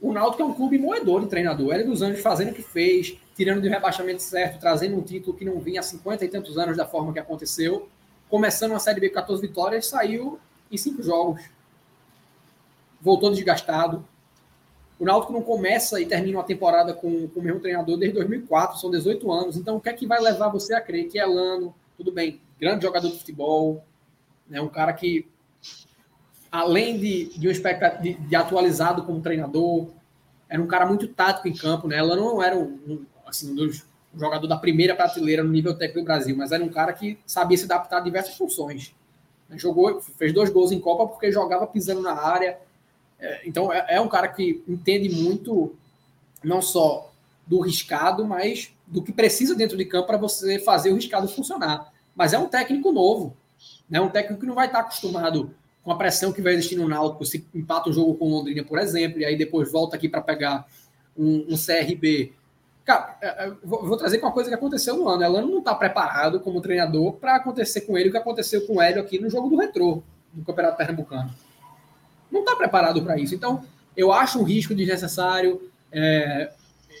o Náutico é um clube moedor de treinador. Ele dos Anjos fazendo o que fez, tirando de rebaixamento certo, trazendo um título que não vinha há 50 e tantos anos da forma que aconteceu começando uma Série B com 14 vitórias, saiu em cinco jogos. Voltou desgastado. O Náutico não começa e termina uma temporada com, com o mesmo treinador desde 2004, são 18 anos. Então, o que é que vai levar você a crer que é Lano, tudo bem, grande jogador de futebol, né, um cara que, além de, de um de, de, atualizado como treinador, era um cara muito tático em campo, né? Lano não era um, assim, um jogador da primeira prateleira no nível técnico do Brasil, mas era um cara que sabia se adaptar a diversas funções. Jogou, fez dois gols em Copa porque jogava pisando na área. É, então é, é um cara que entende muito, não só do riscado, mas do que precisa dentro de campo para você fazer o riscado funcionar. Mas é um técnico novo, né? um técnico que não vai estar acostumado com a pressão que vai existir no Náutico, se empata o jogo com Londrina, por exemplo, e aí depois volta aqui para pegar um, um CRB Cara, é, é, vou trazer uma coisa que aconteceu no ano. Ela não está preparado como treinador para acontecer com ele o que aconteceu com o Hélio aqui no jogo do Retrô, no Campeonato Pernambucano. não está preparado para isso. Então, eu acho um risco desnecessário. É,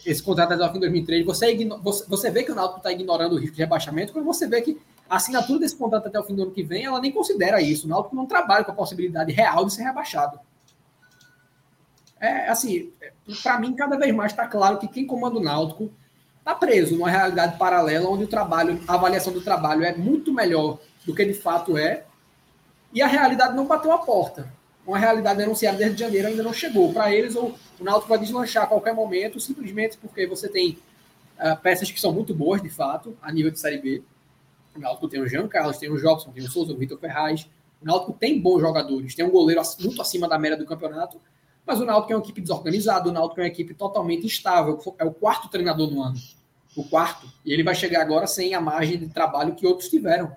esse contrato até o fim de 2003. Você, você, você vê que o Náutico está ignorando o risco de rebaixamento, quando você vê que a assinatura desse contrato até o fim do ano que vem, ela nem considera isso. O Náutico não trabalha com a possibilidade real de ser rebaixado. É assim, para mim, cada vez mais está claro que quem comanda o Náutico está preso numa realidade paralela onde o trabalho, a avaliação do trabalho é muito melhor do que de fato é, e a realidade não bateu a porta. Uma realidade anunciada desde janeiro ainda não chegou. Para eles, o, Náutico vai deslanchar a qualquer momento, simplesmente porque você tem uh, peças que são muito boas, de fato, a nível de Série B. O Náutico tem o Jean Carlos, tem o Jobson, tem o Souza, o Vitor Ferraz. O Náutico tem bons jogadores, tem um goleiro muito acima da média do campeonato, mas o Náutico é uma equipe desorganizada, o Náutico é uma equipe totalmente instável. É o quarto treinador no ano. O quarto. E ele vai chegar agora sem a margem de trabalho que outros tiveram.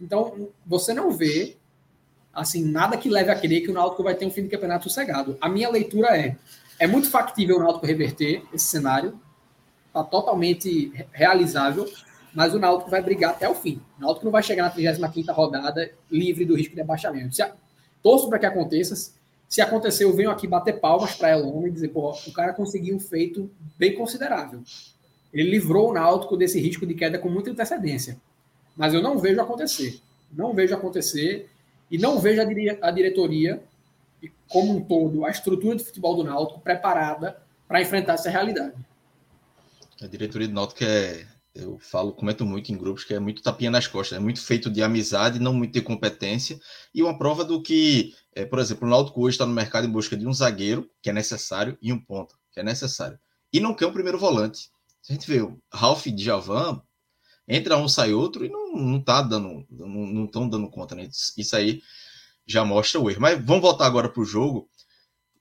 Então, você não vê assim nada que leve a crer que o Náutico vai ter um fim de campeonato sossegado. A minha leitura é: é muito factível o Náutico reverter esse cenário, está totalmente realizável, mas o Náutico vai brigar até o fim. O Náutico não vai chegar na 35 rodada livre do risco de abaixamento. Se a... Torço para que aconteça. Se acontecer, eu venho aqui bater palmas para Elon e dizer, pô, o cara conseguiu um feito bem considerável. Ele livrou o Náutico desse risco de queda com muita antecedência. Mas eu não vejo acontecer. Não vejo acontecer e não vejo a diretoria e como um todo a estrutura de futebol do Náutico preparada para enfrentar essa realidade. A diretoria do Náutico é, eu falo, comento muito em grupos que é muito tapinha nas costas, é muito feito de amizade, não muito de competência e uma prova do que é, por exemplo, o Náutico hoje está no mercado em busca de um zagueiro, que é necessário, e um ponto, que é necessário. E não quer um primeiro volante. A gente vê o Ralf de Javan, entra um, sai outro, e não, não tá dando, não estão dando conta, né? Isso aí já mostra o erro. Mas vamos voltar agora para o jogo.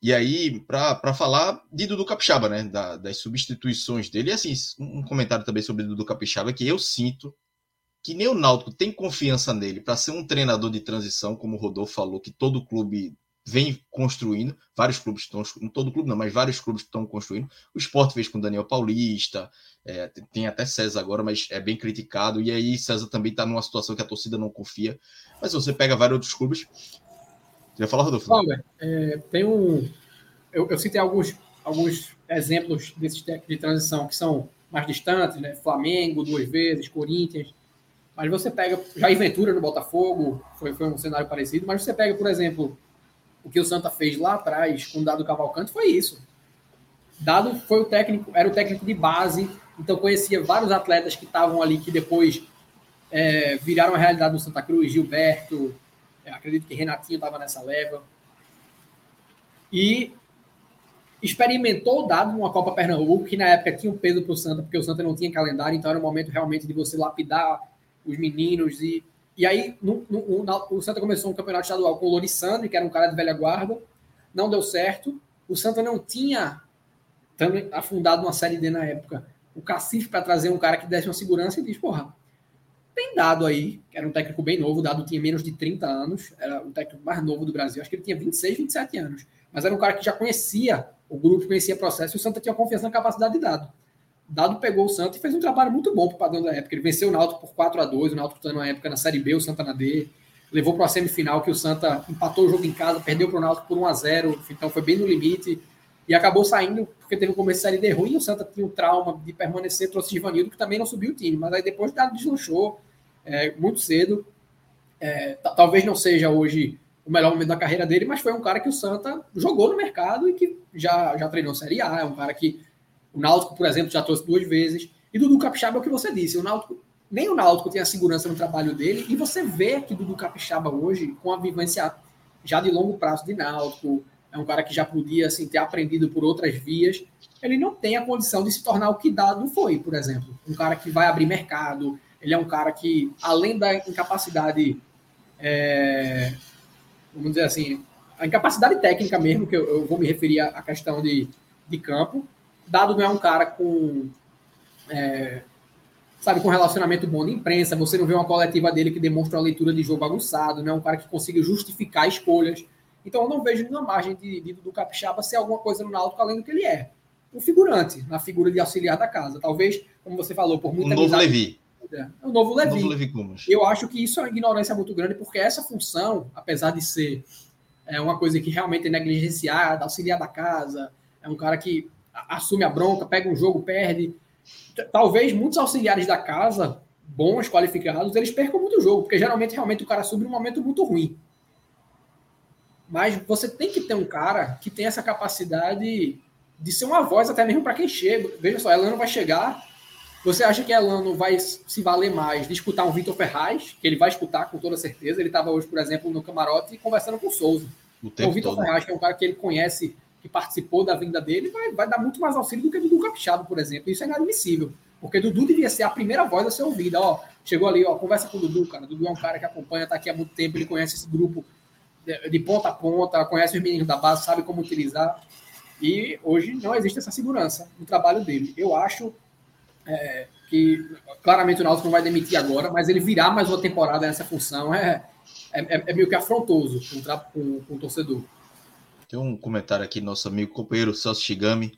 E aí, para falar de Dudu Capixaba, né? Da, das substituições dele. E assim, um comentário também sobre Dudu Capixaba, que eu sinto que nem o Náutico tem confiança nele para ser um treinador de transição, como o Rodolfo falou, que todo clube vem construindo, vários clubes estão, não todo clube não, mas vários clubes estão construindo. O Sport fez com Daniel Paulista, é, tem até César agora, mas é bem criticado. E aí César também está numa situação que a torcida não confia. Mas você pega vários outros clubes. Vai falar, Rodolfo? Olha, é, tem um. Eu, eu citei alguns, alguns exemplos desses técnicos de transição que são mais distantes, né? Flamengo duas vezes, Corinthians. Mas você pega Jair Ventura no Botafogo, foi, foi um cenário parecido, mas você pega, por exemplo, o que o Santa fez lá atrás com o Dado Cavalcante foi isso. Dado foi o técnico, era o técnico de base, então conhecia vários atletas que estavam ali, que depois é, viraram a realidade do Santa Cruz, Gilberto, acredito que Renatinho estava nessa leva. E experimentou o dado numa Copa Pernambuco, que na época tinha um peso para o Santa, porque o Santa não tinha calendário, então era o momento realmente de você lapidar os meninos. E, e aí no, no, o Santa começou um campeonato estadual com o Lorissandro, que era um cara de velha guarda, não deu certo. O Santa não tinha afundado uma Série D na época. O Cacife para trazer um cara que desse uma segurança e diz, porra, tem dado aí, que era um técnico bem novo, o dado tinha menos de 30 anos, era o técnico mais novo do Brasil, acho que ele tinha 26, 27 anos, mas era um cara que já conhecia o grupo, conhecia o processo, e o Santa tinha confiança na capacidade de dado. Dado pegou o Santa e fez um trabalho muito bom para o padrão da época. Ele venceu o Náutico por 4 a 2 o Náutico está na época na Série B, o Santa na D. Levou para a semifinal que o Santa empatou o jogo em casa, perdeu para o Náutico por 1 a 0 então foi bem no limite. E acabou saindo porque teve um começo de Série D ruim. O Santa tinha um trauma de permanecer, trouxe Givanildo, que também não subiu o time. Mas aí depois o Dado deslanchou é, muito cedo. É, talvez não seja hoje o melhor momento da carreira dele, mas foi um cara que o Santa jogou no mercado e que já, já treinou Série A. É um cara que o Náutico, por exemplo, já trouxe duas vezes. E Dudu Capixaba é o que você disse. O Náutico, nem o Náutico tem a segurança no trabalho dele. E você vê que Dudu Capixaba hoje, com a vivência já de longo prazo de Náutico, é um cara que já podia assim, ter aprendido por outras vias. Ele não tem a condição de se tornar o que Dado foi, por exemplo. Um cara que vai abrir mercado. Ele é um cara que, além da incapacidade, é, vamos dizer assim, a incapacidade técnica mesmo, que eu, eu vou me referir à questão de, de campo, Dado não é um cara com. É, sabe, com relacionamento bom de imprensa. Você não vê uma coletiva dele que demonstra uma leitura de jogo aguçado, não é um cara que consiga justificar escolhas. Então eu não vejo nenhuma margem de, de do Capixaba ser alguma coisa no Náutico além do que ele é. Um figurante, na figura de auxiliar da casa. Talvez, como você falou, por muita um novo Levi. É, o novo Levi. novo Levi Eu acho que isso é uma ignorância muito grande, porque essa função, apesar de ser é uma coisa que realmente é negligenciada, auxiliar da casa, é um cara que assume a bronca, pega um jogo, perde. Talvez muitos auxiliares da casa, bons, qualificados, eles percam muito jogo, porque geralmente realmente o cara assume um momento muito ruim. Mas você tem que ter um cara que tem essa capacidade de ser uma voz até mesmo para quem chega. Veja só, Elano vai chegar. Você acha que Elano vai se valer mais de escutar um Vitor Ferraz, que ele vai escutar com toda certeza? Ele estava hoje, por exemplo, no camarote conversando com o Souza. O, então, o Vitor Ferraz, que é um cara que ele conhece, que participou da vinda dele, vai, vai dar muito mais auxílio do que Dudu Capixaba, por exemplo. Isso é inadmissível. Porque Dudu devia ser a primeira voz a ser ouvida. Ó, chegou ali, ó, conversa com o Dudu, cara. Dudu é um cara que acompanha, está aqui há muito tempo, ele conhece esse grupo de ponta a ponta, conhece os meninos da base, sabe como utilizar. E hoje não existe essa segurança no trabalho dele. Eu acho é, que claramente o Náutico não vai demitir agora, mas ele virar mais uma temporada nessa função é, é, é meio que afrontoso com, o torcedor. Tem um comentário aqui, nosso amigo companheiro Celso Shigami,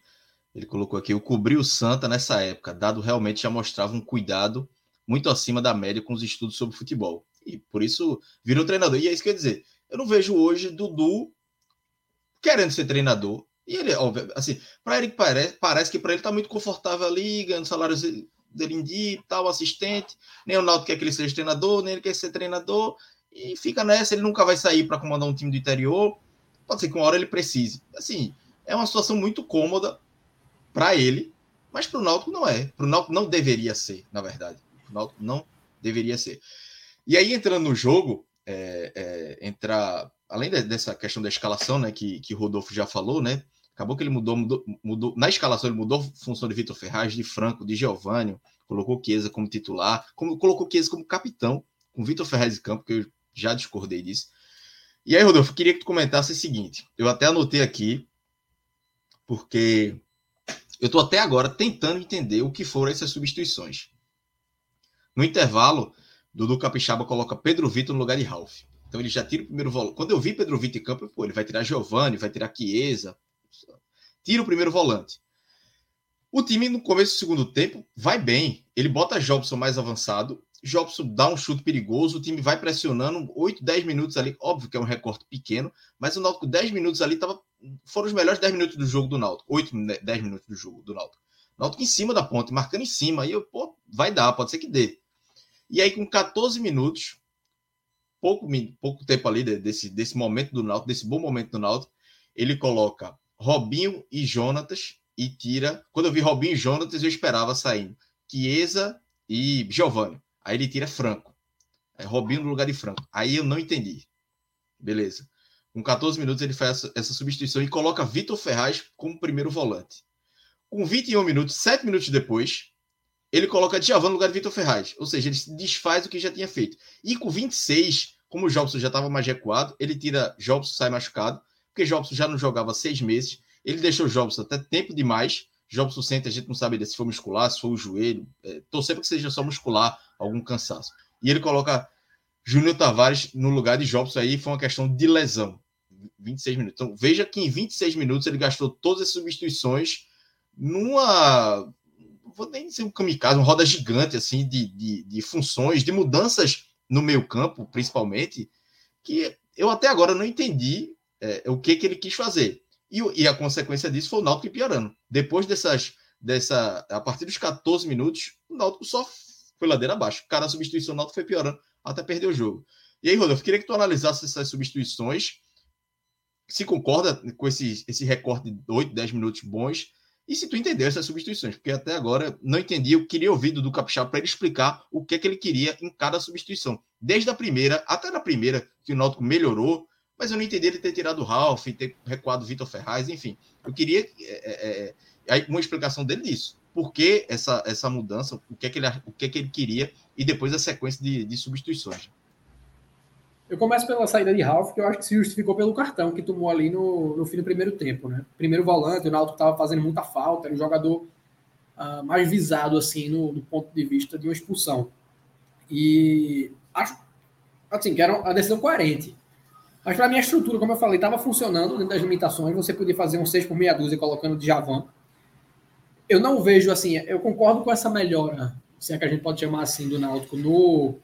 ele colocou aqui, o cobrir o Santa nessa época, dado realmente já mostrava um cuidado muito acima da média com os estudos sobre futebol. E por isso virou treinador. E é isso que eu ia dizer. Eu não vejo hoje Dudu querendo ser treinador. E ele, óbvio, assim, para ele parece, parece que para ele tá muito confortável ali, ganhando salário dele em dia, tal, assistente. Nem o Naldo quer que ele seja treinador, nem ele quer ser treinador. E fica nessa, ele nunca vai sair para comandar um time do interior. Pode ser que uma hora ele precise. Assim, é uma situação muito cômoda para ele, mas para o Náutico não é. Para o Náutico não deveria ser, na verdade. O Náutico não deveria ser. E aí, entrando no jogo, é, é, entrar, além de, dessa questão da escalação, né, que, que Rodolfo já falou, né, acabou que ele mudou, mudou, mudou na escalação ele mudou a função de Vitor Ferraz, de Franco, de Giovanni, colocou Chiesa como titular, como, colocou Chiesa como capitão, com Vitor Ferraz em campo, que eu já discordei disso. E aí, Rodolfo, queria que tu comentasse o seguinte, eu até anotei aqui, porque eu estou até agora tentando entender o que foram essas substituições. No intervalo, Dudu Capixaba coloca Pedro Vitor no lugar de Ralph. Então ele já tira o primeiro volante. Quando eu vi Pedro Vitor em campo, pô, ele vai tirar Giovanni, vai tirar Chiesa. Tira o primeiro volante. O time, no começo do segundo tempo, vai bem. Ele bota Jobson mais avançado. Jobson dá um chute perigoso. O time vai pressionando 8, 10 minutos ali. Óbvio que é um recorte pequeno, mas o Náutico, 10 minutos ali, tava, foram os melhores 10 minutos do jogo do Náutico. 8, 10 minutos do jogo do Náutico. Náutico em cima da ponte, marcando em cima. Aí eu, pô, vai dar, pode ser que dê. E aí, com 14 minutos, pouco, pouco tempo ali desse, desse momento do Náutico, desse bom momento do Náutico, ele coloca Robinho e Jonatas e tira. Quando eu vi Robinho e Jonatas, eu esperava saindo Chiesa e Giovanni. Aí ele tira Franco. É Robinho no lugar de Franco. Aí eu não entendi. Beleza. Com 14 minutos, ele faz essa, substituição e coloca Vitor Ferraz como primeiro volante. Com 21 minutos, 7 minutos depois, ele coloca Djavan no lugar de Vitor Ferraz. Ou seja, ele desfaz o que já tinha feito. E com 26, como o Jobson já estava mais recuado, ele tira Jobson, sai machucado, porque Jobson já não jogava seis meses. Ele deixou Jobson até tempo demais. Jobson sente, a gente não sabe se foi muscular, se foi o joelho. É, torcer para que seja só muscular, algum cansaço. E ele coloca Júnior Tavares no lugar de Jobson aí, foi uma questão de lesão. 26 minutos. Então, veja que em 26 minutos ele gastou todas as substituições numa vou nem dizer um kamikaze, uma roda gigante assim de, de, de funções, de mudanças no meio campo, principalmente, que eu até agora não entendi é, o que, que ele quis fazer. E, e, a consequência disso foi o Náutico piorando. Depois dessas, dessa, a partir dos 14 minutos, o Náutico só foi ladeira abaixo. Cada substituição, o Náutico foi piorando até perder o jogo. E aí, Rodolfo, queria que tu analisasse essas substituições, se concorda com esse, esse recorte de 8, 10 minutos bons, e se tu entendeu essas substituições, porque até agora não entendi, eu queria ouvir do Capixaba para ele explicar o que é que ele queria em cada substituição. Desde a primeira, até na primeira, que o Náutico melhorou, mas eu não entendi ele ter tirado o Ralf, ter recuado o Vitor Ferraz, enfim. Eu queria é, é, é uma explicação dele disso. Por que essa, essa mudança, o que, é que ele, o que, é que ele queria, e depois a sequência de, de substituições. Eu começo pela saída de Ralph, que eu acho que se justificou pelo cartão que tomou ali no, no fim do primeiro tempo, né? Primeiro volante, o Náutico estava fazendo muita falta, era um jogador uh, mais visado, assim, no, no, ponto de vista de uma expulsão. E acho, assim, que era uma decisão coerente. Mas para a minha estrutura, como eu falei, estava funcionando dentro das limitações, você podia fazer um 6 por meia dúzia colocando de Javan. Eu não vejo, assim, eu concordo com essa melhora, se é que a gente pode chamar assim, do Náutico no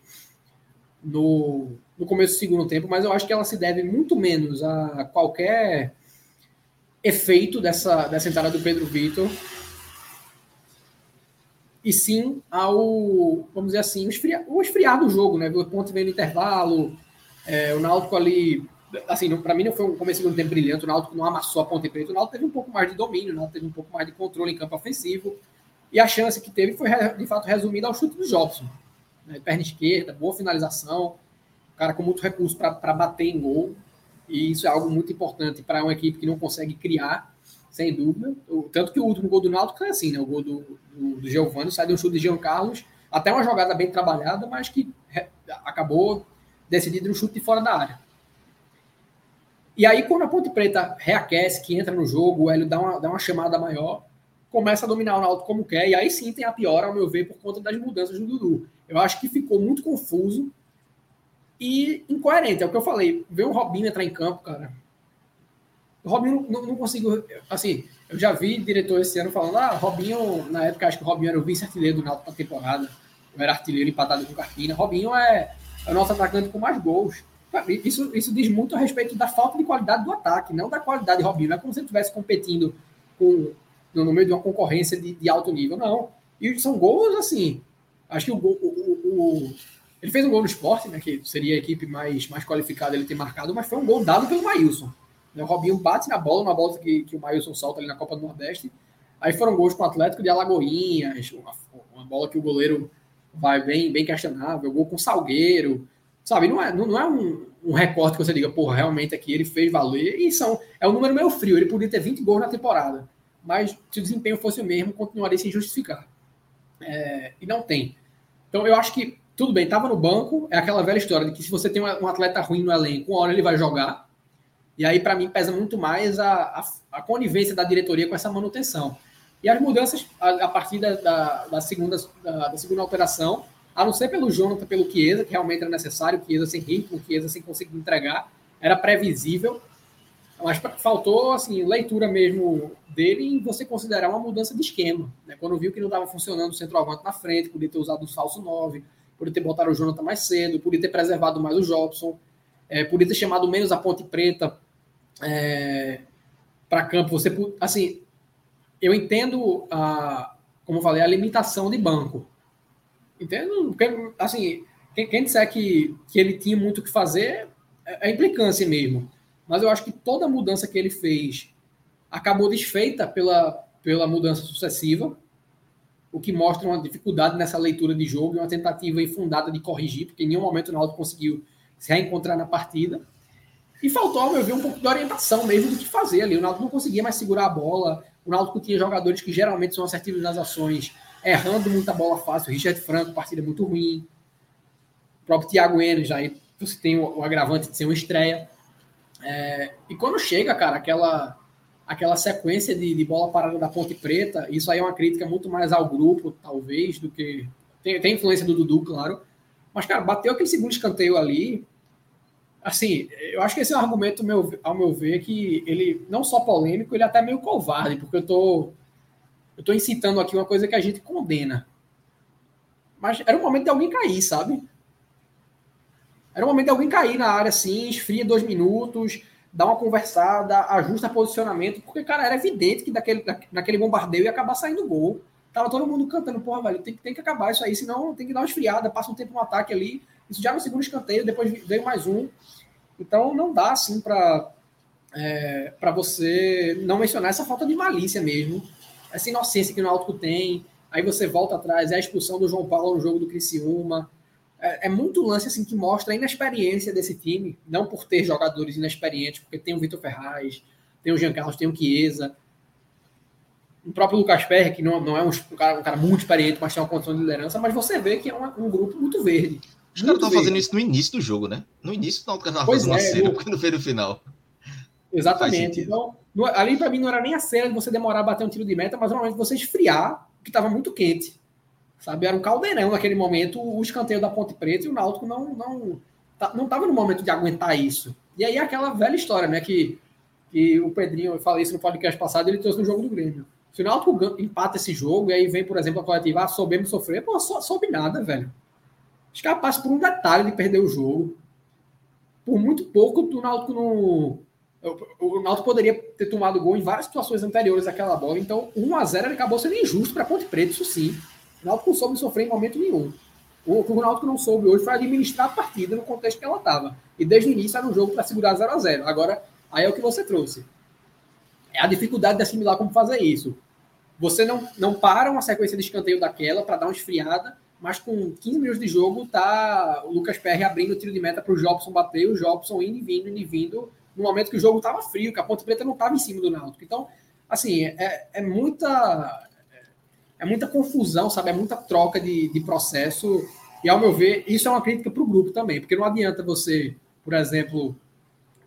no, no começo do segundo tempo, mas eu acho que ela se deve muito menos a qualquer efeito dessa, dessa entrada do Pedro Vitor e sim ao, vamos dizer assim, o esfriar, o esfriar do jogo, né? O ponto veio no intervalo, é, o Náutico ali, assim, para mim não foi um começo de tempo brilhante, o Náutico não amassou a ponta preta, o Náutico teve um pouco mais de domínio, o Náutico teve um pouco mais de controle em campo ofensivo, e a chance que teve foi, de fato, resumida ao chute do Jobson. Né? Perna esquerda, boa finalização, cara com muito recurso para bater em gol, e isso é algo muito importante para uma equipe que não consegue criar, sem dúvida. Tanto que o último gol do Náutico é assim, né? O gol do, do, do Giovanni sai de um chute de Jean Carlos, até uma jogada bem trabalhada, mas que acabou decidido no chute de fora da área. E aí, quando a Ponte Preta reaquece, que entra no jogo, o Hélio dá uma, dá uma chamada maior, começa a dominar o Náutico como quer, e aí sim tem a piora, ao meu ver, por conta das mudanças do Dudu. Eu acho que ficou muito confuso e incoerente. É o que eu falei. Ver o Robinho entrar em campo, cara. O Robinho não, não consigo. Assim, eu já vi diretor esse ano falando: ah, Robinho, na época, acho que o Robinho era o vice-artilheiro do Náutico na temporada. Eu era artilheiro empatado com Carpina. Robinho é, é o nosso atacante com mais gols. Isso, isso diz muito a respeito da falta de qualidade do ataque, não da qualidade de Robinho. Não é como se ele estivesse competindo com, no meio de uma concorrência de, de alto nível, não. E são gols assim. Acho que o, o, o, ele fez um gol no esporte, né? Que seria a equipe mais, mais qualificada ele ter marcado, mas foi um gol dado pelo Maílson. O Robinho bate na bola, uma bola que, que o Maílson solta ali na Copa do Nordeste. Aí foram gols com o Atlético de Alagoinhas, uma, uma bola que o goleiro vai bem, bem questionável, gol com Salgueiro. Sabe, não é, não, não é um, um recorte que você diga, porra, realmente aqui ele fez valer. E são, é um número meio frio, ele podia ter 20 gols na temporada. Mas se o desempenho fosse o mesmo, continuaria sem justificar. É, e não tem. Então eu acho que tudo bem, estava no banco, é aquela velha história de que se você tem um atleta ruim no elenco, uma hora ele vai jogar. E aí, para mim, pesa muito mais a, a, a, conivência da diretoria com essa manutenção. E as mudanças a, a partir da, da, da segunda, da, da, segunda alteração, a não ser pelo Jonathan, pelo Chiesa, que realmente era necessário, Chiesa sem ritmo, Chiesa sem conseguir entregar, era previsível. Mas faltou assim leitura mesmo dele e você considerar uma mudança de esquema. Né? Quando viu que não estava funcionando o centroavante na frente, podia ter usado o falso 9, podia ter botado o Jonathan mais cedo, podia ter preservado mais o Jobson, é, podia ter chamado menos a Ponte Preta é, para campo. Você, assim, eu entendo a, como falei, a limitação de banco. Entendo? Assim, quem, quem disser que, que ele tinha muito o que fazer é, é implicância mesmo. Mas eu acho que toda mudança que ele fez acabou desfeita pela, pela mudança sucessiva o que mostra uma dificuldade nessa leitura de jogo e uma tentativa infundada de corrigir, porque em nenhum momento o Náutico conseguiu se reencontrar na partida. E faltou, ao meu ver, um pouco de orientação mesmo do que fazer ali. O Náutico não conseguia mais segurar a bola. O Náutico tinha jogadores que geralmente são assertivos nas ações, errando muita bola fácil. Richard Franco, partida muito ruim. O próprio Thiago Enes, aí você tem o, agravante de ser uma estreia. É, e quando chega, cara, aquela aquela sequência de, de, bola parada da Ponte Preta, isso aí é uma crítica muito mais ao grupo, talvez, do que. Tem, tem influência do Dudu, claro. Mas, cara, bateu aquele segundo escanteio ali. Assim, eu acho que esse é um argumento, meu, ao meu ver, que ele, não só polêmico, ele é até meio covarde, porque eu tô, eu tô incitando aqui uma coisa que a gente condena. Mas era o momento de alguém cair, sabe? Era o momento de alguém cair na área assim, esfria dois minutos, dá uma conversada, ajusta posicionamento, porque, cara, era evidente que daquele, naquele bombardeio ia acabar saindo gol. Tava todo mundo cantando, porra, velho, tem, tem que acabar isso aí, senão tem que dar uma esfriada, passa um tempo no ataque ali. Isso já no segundo escanteio, depois veio mais um. Então não dá assim para é, para você não mencionar essa falta de malícia mesmo, essa inocência que o Náutico tem. Aí você volta atrás, é a expulsão do João Paulo no jogo do Criciúma, é, é, muito lance assim que mostra a inexperiência desse time, não por ter jogadores inexperientes, porque tem o Vitor Ferraz, tem o Jean Carlos, tem o Chiesa, o próprio Lucas Perry, que não, não é um, um, cara, um, cara, muito experiente, mas tem uma condição de liderança, mas você vê que é um, um grupo muito verde. Os caras estão fazendo isso no início do jogo, né? No início não, estava fazendo é, uma cena, porque não fez no final. Exatamente. Então, no, ali para mim não era nem a cena de você demorar a bater um tiro de meta, mas normalmente você esfriar, que estava muito quente. Sabe? Era um caldeirão naquele momento, o escanteio da Ponte Preta e o Náutico não não não estava no momento de aguentar isso. E aí aquela velha história, né, que, que o Pedrinho, eu falei isso no podcast passado, ele trouxe no jogo do Grêmio. Se o Náutico empata esse jogo e aí vem, por exemplo, a coletiva, ah, soubemos sofrer, pô, só, soube nada, velho. Escapasse por um detalhe de perder o jogo. Por muito pouco, o Náutico não. O Náutico poderia ter tomado gol em várias situações anteriores àquela bola. Então, 1 a 0 ele acabou sendo injusto para Ponte Preta, isso sim. O Náutico não soube sofrer em momento nenhum. O que o Náutico não soube hoje foi administrar a partida no contexto que ela estava. E desde o início era um jogo para segurar 0 a 0 Agora, aí é o que você trouxe. É a dificuldade de assimilar como fazer isso. Você não, não para uma sequência de escanteio daquela para dar uma esfriada mas com 15 minutos de jogo, tá o Lucas Perry abrindo o tiro de meta para o Jobson bater, o Jobson indo e vindo, indo e vindo, no momento que o jogo estava frio, que a Ponte Preta não estava em cima do Náutico. Então, assim, é, é muita é muita confusão, sabe? É muita troca de, de processo. E, ao meu ver, isso é uma crítica para o grupo também, porque não adianta você, por exemplo,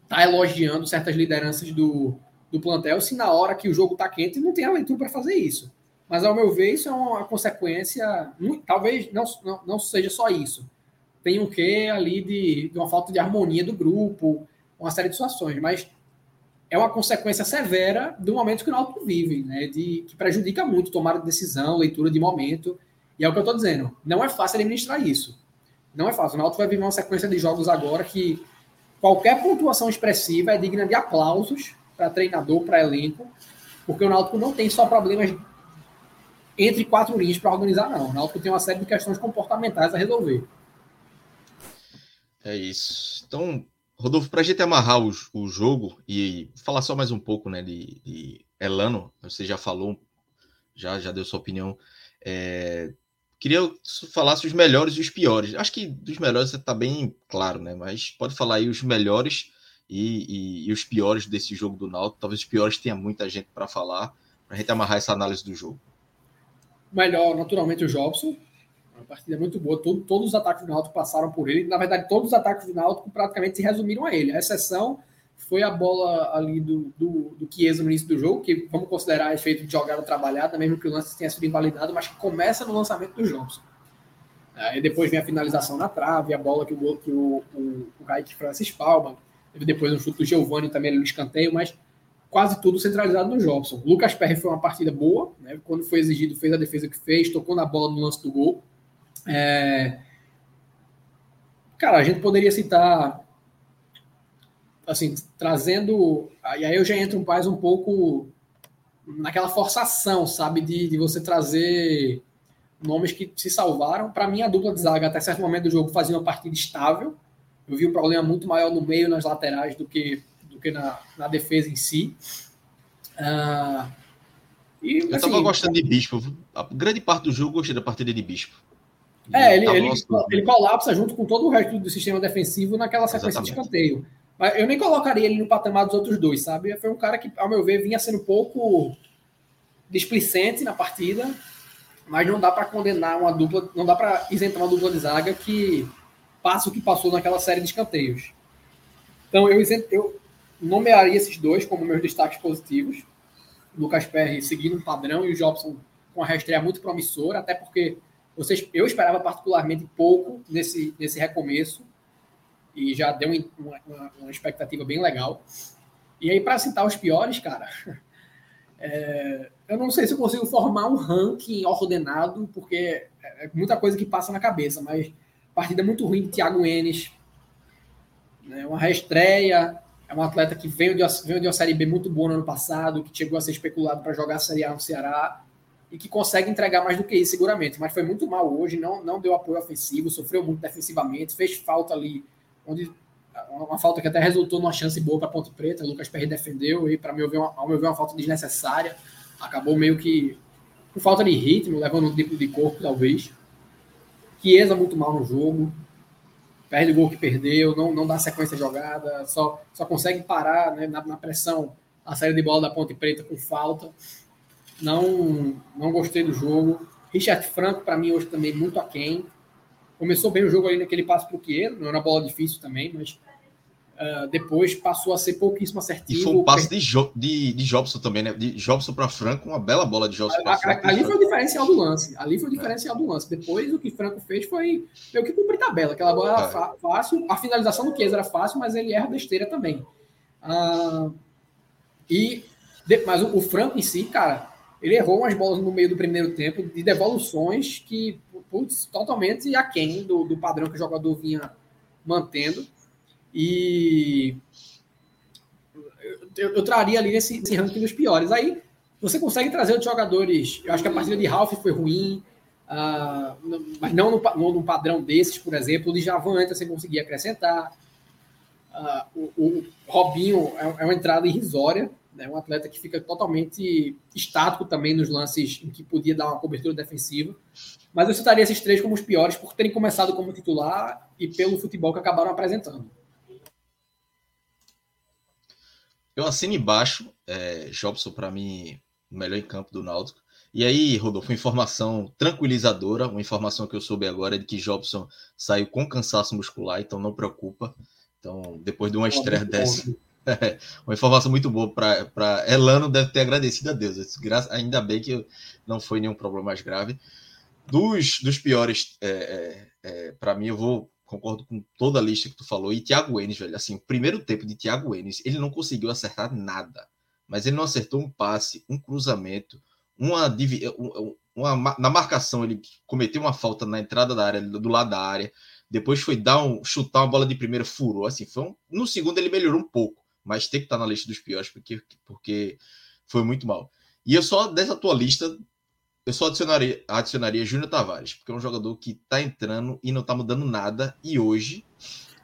estar tá elogiando certas lideranças do, do plantel se na hora que o jogo está quente não tem a leitura para fazer isso. Mas, ao meu ver, isso é uma consequência, talvez não, não, não seja só isso. Tem um quê ali de, de, uma falta de harmonia do grupo, uma série de situações, mas é uma consequência severa do momento que o Náutico vive, né? De, que prejudica muito tomar decisão, leitura de momento. E é o que eu estou dizendo. Não é fácil administrar isso. Não é fácil. O Náutico vai viver uma sequência de jogos agora que qualquer pontuação expressiva é digna de aplausos para treinador, para elenco, porque o Náutico não tem só problemas entre quatro linhas para organizar, não. O Náutico tem uma série de questões comportamentais a resolver. É isso. Então, Rodolfo, para a gente amarrar o, o, jogo e falar só mais um pouco né, de, de Elano, você já falou, já, já deu sua opinião. É, queria que falasse os melhores e os piores. Acho que dos melhores está bem claro, né? Mas pode falar aí os melhores e, e, e os piores desse jogo do Náutico. Talvez os piores tenha muita gente para falar, para a gente amarrar essa análise do jogo melhor, naturalmente, o Jobson. Uma partida muito boa. Todo, todos os ataques do Náutico passaram por ele. Na verdade, todos os ataques do Náutico praticamente se resumiram a ele. A exceção foi a bola ali do, do, do Chiesa no início do jogo, que vamos considerar efeito de jogada trabalhada, mesmo que o lance tenha sido invalidado, mas que começa no lançamento do Jobson. Aí depois vem a finalização na trave, a bola que o, que o, o, o Francis palma. Depois um chute do Giovanni também no escanteio, mas quase tudo centralizado no Jobson. Lucas Perry foi uma partida boa, né? quando foi exigido, fez a defesa que fez, tocou na bola no lance do gol. É... Cara, a gente poderia citar, assim, trazendo. E aí eu já entro mais um pouco naquela forçação, sabe, de, de você trazer nomes que se salvaram. Para mim, a dupla de zaga, até certo momento do jogo, fazia uma partida estável. Eu vi um problema muito maior no meio, nas laterais, do que que na, na defesa em si. Uh, e, eu estava assim, gostando de Bispo. A grande parte do jogo eu gostei da partida de Bispo. É, ele, ele, ele, colapsa junto com todo o resto do sistema defensivo naquela sequência Exatamente. de escanteio. Mas eu nem colocaria ele no patamar dos outros dois, sabe? Foi um cara que, ao meu ver, vinha sendo um pouco displicente na partida, mas não dá para condenar uma dupla, não dá para isentar uma dupla de zaga que passa o que passou naquela série de escanteios. Então eu, eu nomearia esses dois como meus destaques positivos. Lucas Perry seguindo um padrão e o Jobson com a reestreia muito promissora, até porque vocês, eu esperava particularmente pouco nesse, nesse recomeço e já deu uma, uma, uma expectativa bem legal. E aí, para citar os piores, cara, é, eu não sei se eu consigo formar um ranking ordenado, porque é muita coisa que passa na cabeça, mas partida muito ruim de Thiago Enes, né, uma reestreia, é um atleta que veio de, veio de uma Série B muito boa no ano passado, que chegou a ser especulado para jogar a Série A no Ceará e que consegue entregar mais do que isso, seguramente. Mas foi muito mal hoje, não, não deu apoio ofensivo, sofreu muito defensivamente, fez falta ali, onde uma falta que até resultou numa chance boa para Ponte Preta. O Lucas Perry defendeu e, para meu ver, uma, ao meu ver, uma falta desnecessária. Acabou meio que por falta de ritmo, levando um tipo de corpo, talvez. Chiesa muito mal no jogo perde o gol que perdeu, não, não dá sequência de jogada, só, só consegue parar né, na, na, pressão a saída de bola da Ponte Preta com falta. Não, não gostei do jogo. Richard Franco, para mim, hoje também muito aquém. Começou bem o jogo ali naquele passo para o Quieiro, não era bola difícil também, mas Uh, depois passou a ser pouquíssimo assertivo. E foi um passe de, jo de, de Jobson também, né? De Jobson para Franco, uma bela bola de Jobson para Franco. Ali foi o diferencial do lance. Ali foi o diferencial é. do lance. Depois o que Franco fez foi meio que cumprir tabela. Aquela bola era é. fácil. A finalização do Chiesa era fácil, mas ele erra besteira também. Uh, e, de, mas o, o, Franco em si, cara, ele errou umas bolas no meio do primeiro tempo de devoluções que, putz, totalmente aquém do, do padrão que o jogador vinha mantendo. E eu, eu traria ali nesse, nesse ranking dos piores. Aí você consegue trazer outros jogadores. Eu acho que a partida de Ralph foi ruim, uh, mas não no, no, padrão desses, por exemplo. O de Javan antes você conseguia acrescentar. Uh, o, o, Robinho é, é, uma entrada irrisória, né? um atleta que fica totalmente estático também nos lances em que podia dar uma cobertura defensiva. Mas eu citaria esses três como os piores por terem começado como titular e pelo futebol que acabaram apresentando. Eu assino embaixo, é, Jobson para mim o melhor em campo do Náutico. E aí, Rodolfo, informação tranquilizadora, uma informação que eu soube agora é de que Jobson saiu com cansaço muscular, então não preocupa. Então, depois de uma estreia dessa, uma informação muito boa para Elano, deve ter agradecido a Deus. Ainda bem que não foi nenhum problema mais grave. Dos, dos piores, é, é, é para mim, eu vou concordo com toda a lista que tu falou. E Thiago Enes, velho, assim, o primeiro tempo de Thiago Enes, ele não conseguiu acertar nada mas ele não acertou um passe, um cruzamento, uma, uma, na marcação ele cometeu uma falta na entrada da área, do lado da área, depois foi dar um, chutar uma bola de primeira, furou, assim, foi um, no segundo ele melhorou um pouco, mas tem que estar na lista dos piores porque, porque foi muito mal. E eu só, dessa tua lista, eu só adicionaria, adicionaria Júnior Tavares, porque é um jogador que tá entrando e não tá mudando nada, e hoje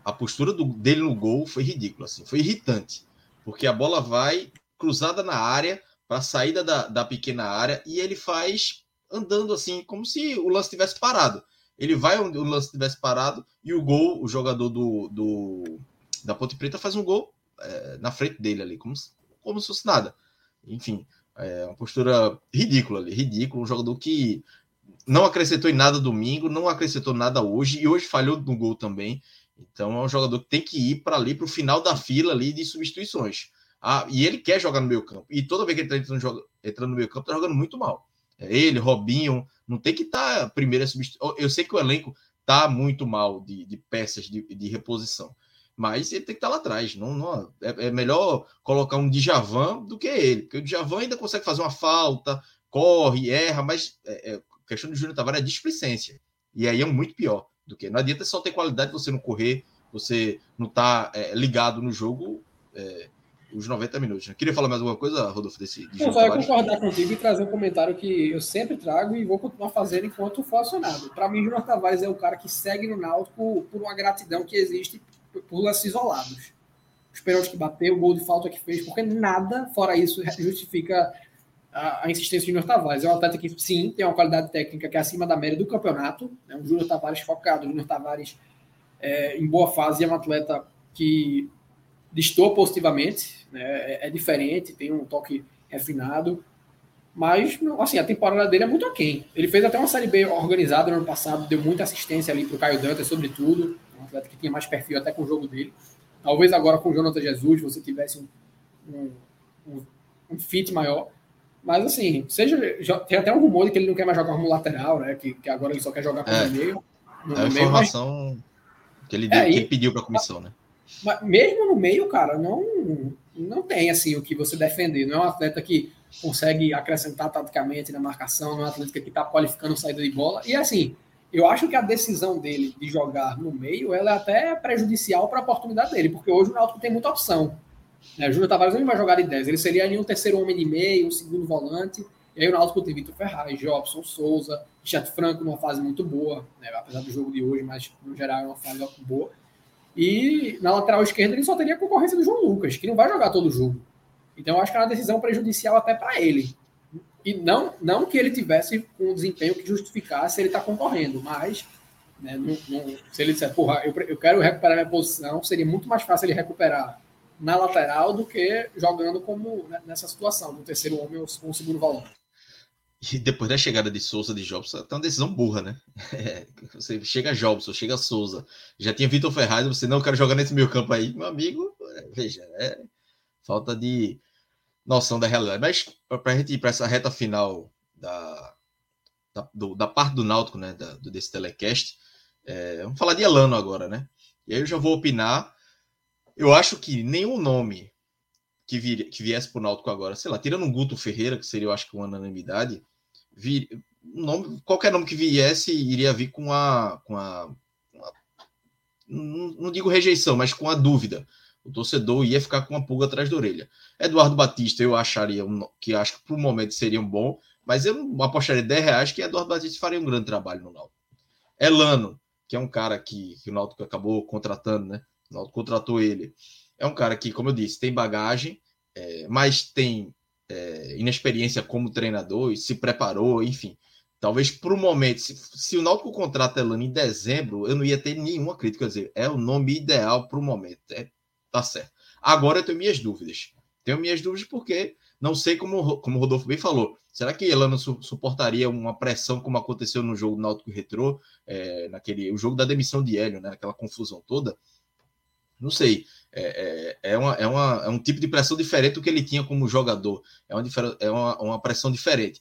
a postura do, dele no gol foi ridícula, assim, foi irritante, porque a bola vai, cruzada na área, para saída da, da pequena área, e ele faz andando assim, como se o lance tivesse parado. Ele vai onde o lance tivesse parado e o gol, o jogador do, do da Ponte Preta faz um gol é, na frente dele ali, como, como se fosse nada. Enfim, é uma postura ridícula ali, ridículo, um jogador que não acrescentou em nada domingo, não acrescentou nada hoje e hoje falhou no gol também. Então é um jogador que tem que ir para ali para o final da fila ali de substituições. Ah, e ele quer jogar no meio campo. E toda vez que ele está entrando, entrando, no meio campo, está jogando muito mal. É ele, Robinho, não tem que estar tá primeira substituição. Eu sei que o elenco está muito mal de, de peças de, de, reposição. Mas ele tem que estar lá atrás. Não, não é, é, melhor colocar um Djavan do que ele. Porque o Djavan ainda consegue fazer uma falta, corre, erra, mas é, é, a questão do Júnior Tavares é displicência. E aí é muito pior do que. Não adianta só ter qualidade você não correr, você não tá é, ligado no jogo. É, os 90 minutos. Né? Queria falar mais alguma coisa, Rodolfo, desse. De eu só ia concordar contigo e trazer um comentário que eu sempre trago e vou continuar fazendo enquanto for acionado. Para mim, Júnior Tavares é o cara que segue no Náutico por uma gratidão que existe por lances isolados. Os pênaltis que bateu, o gol de falta que fez, porque nada fora isso justifica a, a insistência de Júnior Tavares. É um atleta que, sim, tem uma qualidade técnica que é acima da média do campeonato. É né? um Júnior Tavares focado, Júnior Tavares é, em boa fase, é um atleta que distor positivamente, né? é, é, diferente, tem um toque refinado, mas assim, a temporada dele é muito aquém. Ele fez até uma Série B organizada no ano passado, deu muita assistência ali para o Caio Dantas, sobretudo, um atleta que tinha mais perfil até com o jogo dele. Talvez agora com o Jonathan Jesus você tivesse um, um, um, fit maior. Mas assim, seja. Tem até um rumor de que ele não quer mais jogar como lateral, né? Que, que agora ele só quer jogar como é, meio. No, é a informação mas... que ele, deu, é, que ele pediu para a comissão, né? Mas mesmo no meio, cara, não, não tem assim o que você defender. Não é um atleta que consegue acrescentar taticamente na marcação, não é um atleta que está qualificando saída de bola. E assim, eu acho que a decisão dele de jogar no meio ela é até prejudicial para a oportunidade dele, porque hoje o Náutico tem muita opção. Né? Júlio Tavares não vai jogar de 10, ele seria ali um terceiro homem de meio, um segundo volante. E aí o Náutico tem Vitor Ferraz, Jobson, Souza, Chat Franco numa fase muito boa, né? apesar do jogo de hoje, mas no geral é uma fase boa. E na lateral esquerda ele só teria a concorrência do João Lucas, que não vai jogar todo o jogo. Então eu acho que é uma decisão prejudicial até para ele. E não, não que ele tivesse um desempenho que justificasse ele estar tá concorrendo, mas né, se ele disser, porra, eu, eu quero recuperar minha posição, seria muito mais fácil ele recuperar na lateral do que jogando como né, nessa situação, no terceiro homem ou segundo volante. E depois da chegada de Souza, de Jobson, tá uma decisão burra, né? É, você chega Jobson, chega Souza, já tinha Vitor Ferraz, você não quer jogar nesse meio campo aí, meu amigo, é, veja, é falta de noção da realidade. Mas para a gente ir para essa reta final da, da, do, da, parte do Náutico, né, da, desse telecast, é, vamos falar de Elano agora, né? E aí eu já vou opinar. Eu acho que nenhum nome que, vir, que viesse para o Náutico agora, sei lá, tirando um Guto Ferreira, que seria, eu acho que uma unanimidade, vir, nome, qualquer nome que viesse iria vir com a. Com a, uma, não, não digo rejeição, mas com a dúvida. O torcedor ia ficar com uma pulga atrás da orelha. Eduardo Batista, eu acharia um, que acho que para o momento seria um bom, mas eu apostaria 10 reais que Eduardo Batista faria um grande trabalho no Náutico. Elano, que é um cara que, que o Náutico acabou contratando, né? O Náutico contratou ele. É um cara que, como eu disse, tem bagagem, é, mas tem é, inexperiência como treinador e se preparou, enfim. Talvez para o momento, se, se, o Náutico contrata Elano em dezembro, eu não ia ter nenhuma crítica. Quer dizer, é o nome ideal para o momento. É, tá certo. Agora eu tenho minhas dúvidas. Tenho minhas dúvidas porque não sei como, como o Rodolfo bem falou. Será que Elano su suportaria uma pressão como aconteceu no jogo Náutico Retrô, é, naquele o jogo da demissão de Hélio, né? Aquela confusão toda? Não sei. É, é, é, uma, é, uma, é um tipo de pressão diferente do que ele tinha como jogador. É uma, é uma, uma pressão diferente.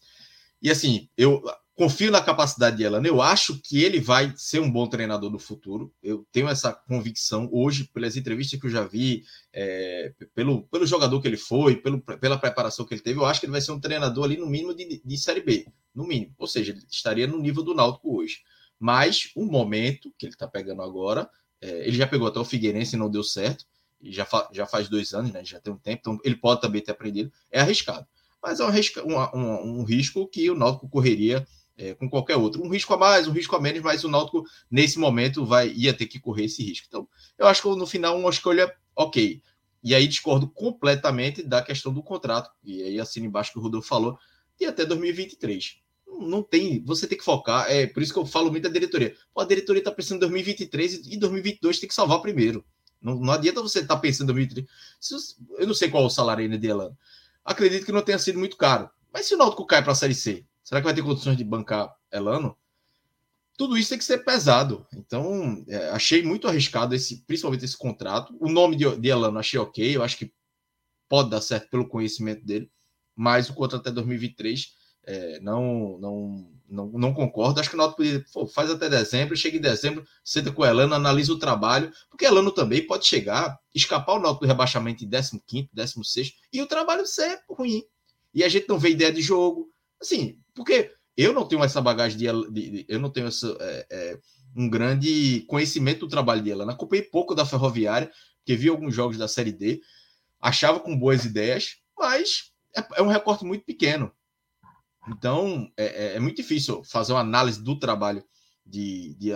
E assim, eu confio na capacidade de Elano. Eu acho que ele vai ser um bom treinador no futuro. Eu tenho essa convicção hoje, pelas entrevistas que eu já vi, é, pelo, pelo jogador que ele foi, pelo, pela preparação que ele teve. Eu acho que ele vai ser um treinador ali no mínimo de, de Série B, no mínimo. Ou seja, ele estaria no nível do Náutico hoje. Mas o momento que ele está pegando agora, é, ele já pegou até o Figueirense e não deu certo. E já, fa, já faz dois anos, né? Já tem um tempo, então ele pode também ter aprendido. É arriscado. Mas é um, um, um, um risco que o Náutico correria é, com qualquer outro. Um risco a mais, um risco a menos, mas o Náutico, nesse momento, vai ia ter que correr esse risco. Então, eu acho que no final uma escolha ok. E aí discordo completamente da questão do contrato. E aí assina embaixo que o Rodolfo falou, e até 2023. Não tem, você tem que focar. É por isso que eu falo muito da diretoria. Pô, a diretoria está pensando em 2023 e 2022 tem que salvar primeiro. Não, não adianta você estar tá pensando em 2023. Eu não sei qual é o salário ainda de Elano. Acredito que não tenha sido muito caro. Mas se o Náutico cai para a Série C, Será que vai ter condições de bancar Elano? Tudo isso tem que ser pesado. Então, é, achei muito arriscado esse, principalmente esse contrato. O nome de, de Elano achei ok. Eu acho que pode dar certo pelo conhecimento dele, mas o contrato até 2023 é, não, não, não, não concordo. Acho que o Náutico podia, pô, faz até dezembro, chega em dezembro, senta com o Elano, analisa o trabalho, porque Elano também pode chegar, escapar o Náutico do rebaixamento em 15º, 16 e o trabalho ser ruim. E a gente não vê ideia de jogo. Assim, porque eu não tenho essa bagagem de, de, de eu não tenho essa, é, é, um grande conhecimento do trabalho de Elana. Acompanhei pouco da Ferroviária, porque vi alguns jogos da Série D, achava com boas ideias, mas é, é um recorte muito pequeno. Então, é, é, é, muito difícil fazer uma análise do trabalho de, de.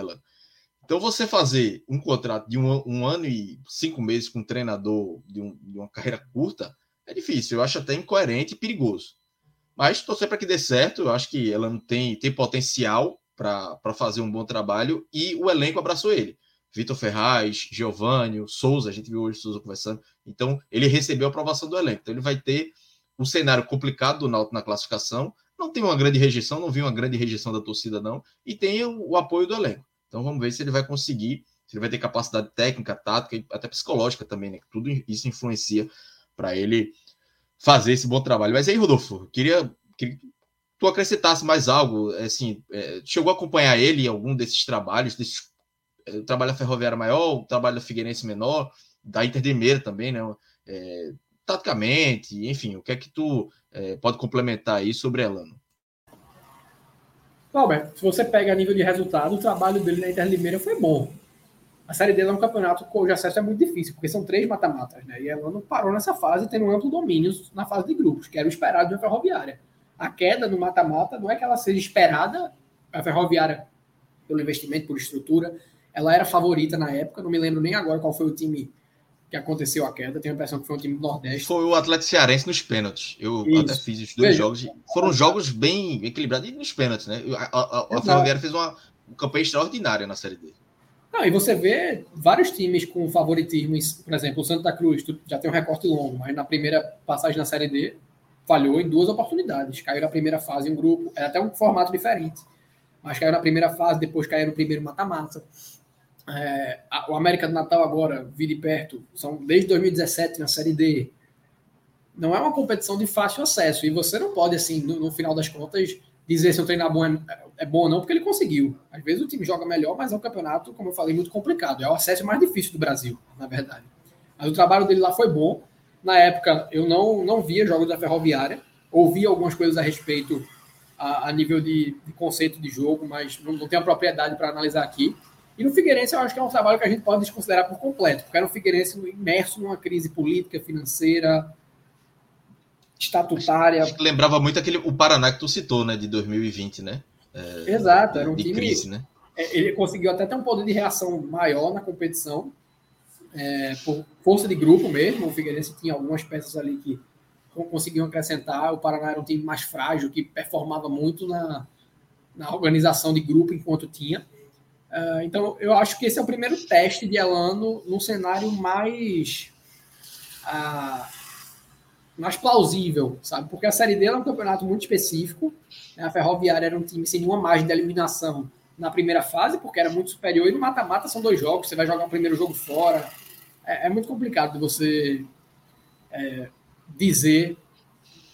Então, você fazer um contrato de um, um ano e cinco meses com um treinador de, um, de uma carreira curta é difícil. Eu acho até incoerente e perigoso. Mas torcer para que dê certo. Eu acho que ela tem, tem potencial para fazer um bom trabalho e o elenco abraçou ele. Vitor Ferraz, Giovanni, Souza, a gente viu hoje o Souza conversando. Então, ele recebeu a aprovação do elenco. Então, ele vai ter um cenário complicado do Náutico na classificação. Não tem uma grande rejeição, não vi uma grande rejeição da torcida, não. E tem o, o apoio do elenco. Então, vamos ver se ele vai conseguir, se ele vai ter capacidade técnica, tática e até psicológica também, né? Tudo isso influencia para ele fazer esse bom trabalho. Mas aí, Rodolfo, queria, queria que tu acrescentasse mais algo. É, assim, é, chegou a acompanhar ele em algum desses trabalhos, desses, é, o trabalho da Ferroviária maior, o trabalho da Figueirense menor, da Inter de Meira também, né? É, taticamente, enfim, o que é que tu é, pode complementar aí sobre Elano? Albert, se você pega a nível de resultado, o trabalho dele na Inter Limeira foi bom a série dele é um campeonato cujo acesso é muito difícil, porque são três mata-matas, né? E ela não parou nessa fase, tendo um amplo domínio na fase de grupos, que era o esperado de uma ferroviária. A queda no mata-mata não é que ela seja esperada, a ferroviária, pelo investimento, por estrutura, ela era favorita na época, não me lembro nem agora qual foi o time que aconteceu a queda, tenho a impressão que foi um time do Nordeste. Foi o Atlético Cearense nos pênaltis. Eu Isso. até fiz os dois Veja, jogos. Foram jogos bem equilibrados e nos pênaltis, né? A, a, a Ferroviária fez uma, uma campanha extraordinária na Série D. Não, e você vê vários times com favoritismo, por exemplo, o Santa Cruz já tem um recorte longo, mas na primeira passagem na Série D falhou em duas oportunidades. Caiu na primeira fase em um grupo, era até um formato diferente, mas caiu na primeira fase, depois caiu no primeiro mata-mata. É, o América do Natal agora, vi de perto, são desde 2017 na Série D. Não é uma competição de fácil acesso, e você não pode, assim, no, no final das contas, dizer se o treinador é, é bom ou não, porque ele conseguiu. Às vezes o time joga melhor, mas é um campeonato, como eu falei, muito complicado. É o acesso mais difícil do Brasil, na verdade. Mas o trabalho dele lá foi bom. Na época, eu não, não via jogos da Ferroviária, ouvi algumas coisas a respeito a, a nível de, de, conceito de jogo, mas não, não tenho a propriedade para analisar aqui. E no Figueirense eu acho que é um trabalho que a gente pode desconsiderar por completo, porque era um Figueirense imerso numa crise política, financeira, estatutária. Acho lembrava muito aquele o Paraná que tu citou, né, de 2020, né? É, Exato, era um de time. Crise, né? É, ele conseguiu até ter um poder de reação maior na competição, é, por força de grupo mesmo. O Figueirense tinha algumas peças ali que conseguiam acrescentar. O Paraná era um time mais frágil, que performava muito na, na organização de grupo enquanto tinha. Uh, então, eu acho que esse é o primeiro teste de Elano num cenário mais. Uh, mais plausível, sabe? Porque a Série D é um campeonato muito específico. Né? A Ferroviária era um time sem nenhuma margem de eliminação na primeira fase, porque era muito superior. E no mata-mata são dois jogos, você vai jogar o primeiro jogo fora. É, é muito complicado você é, dizer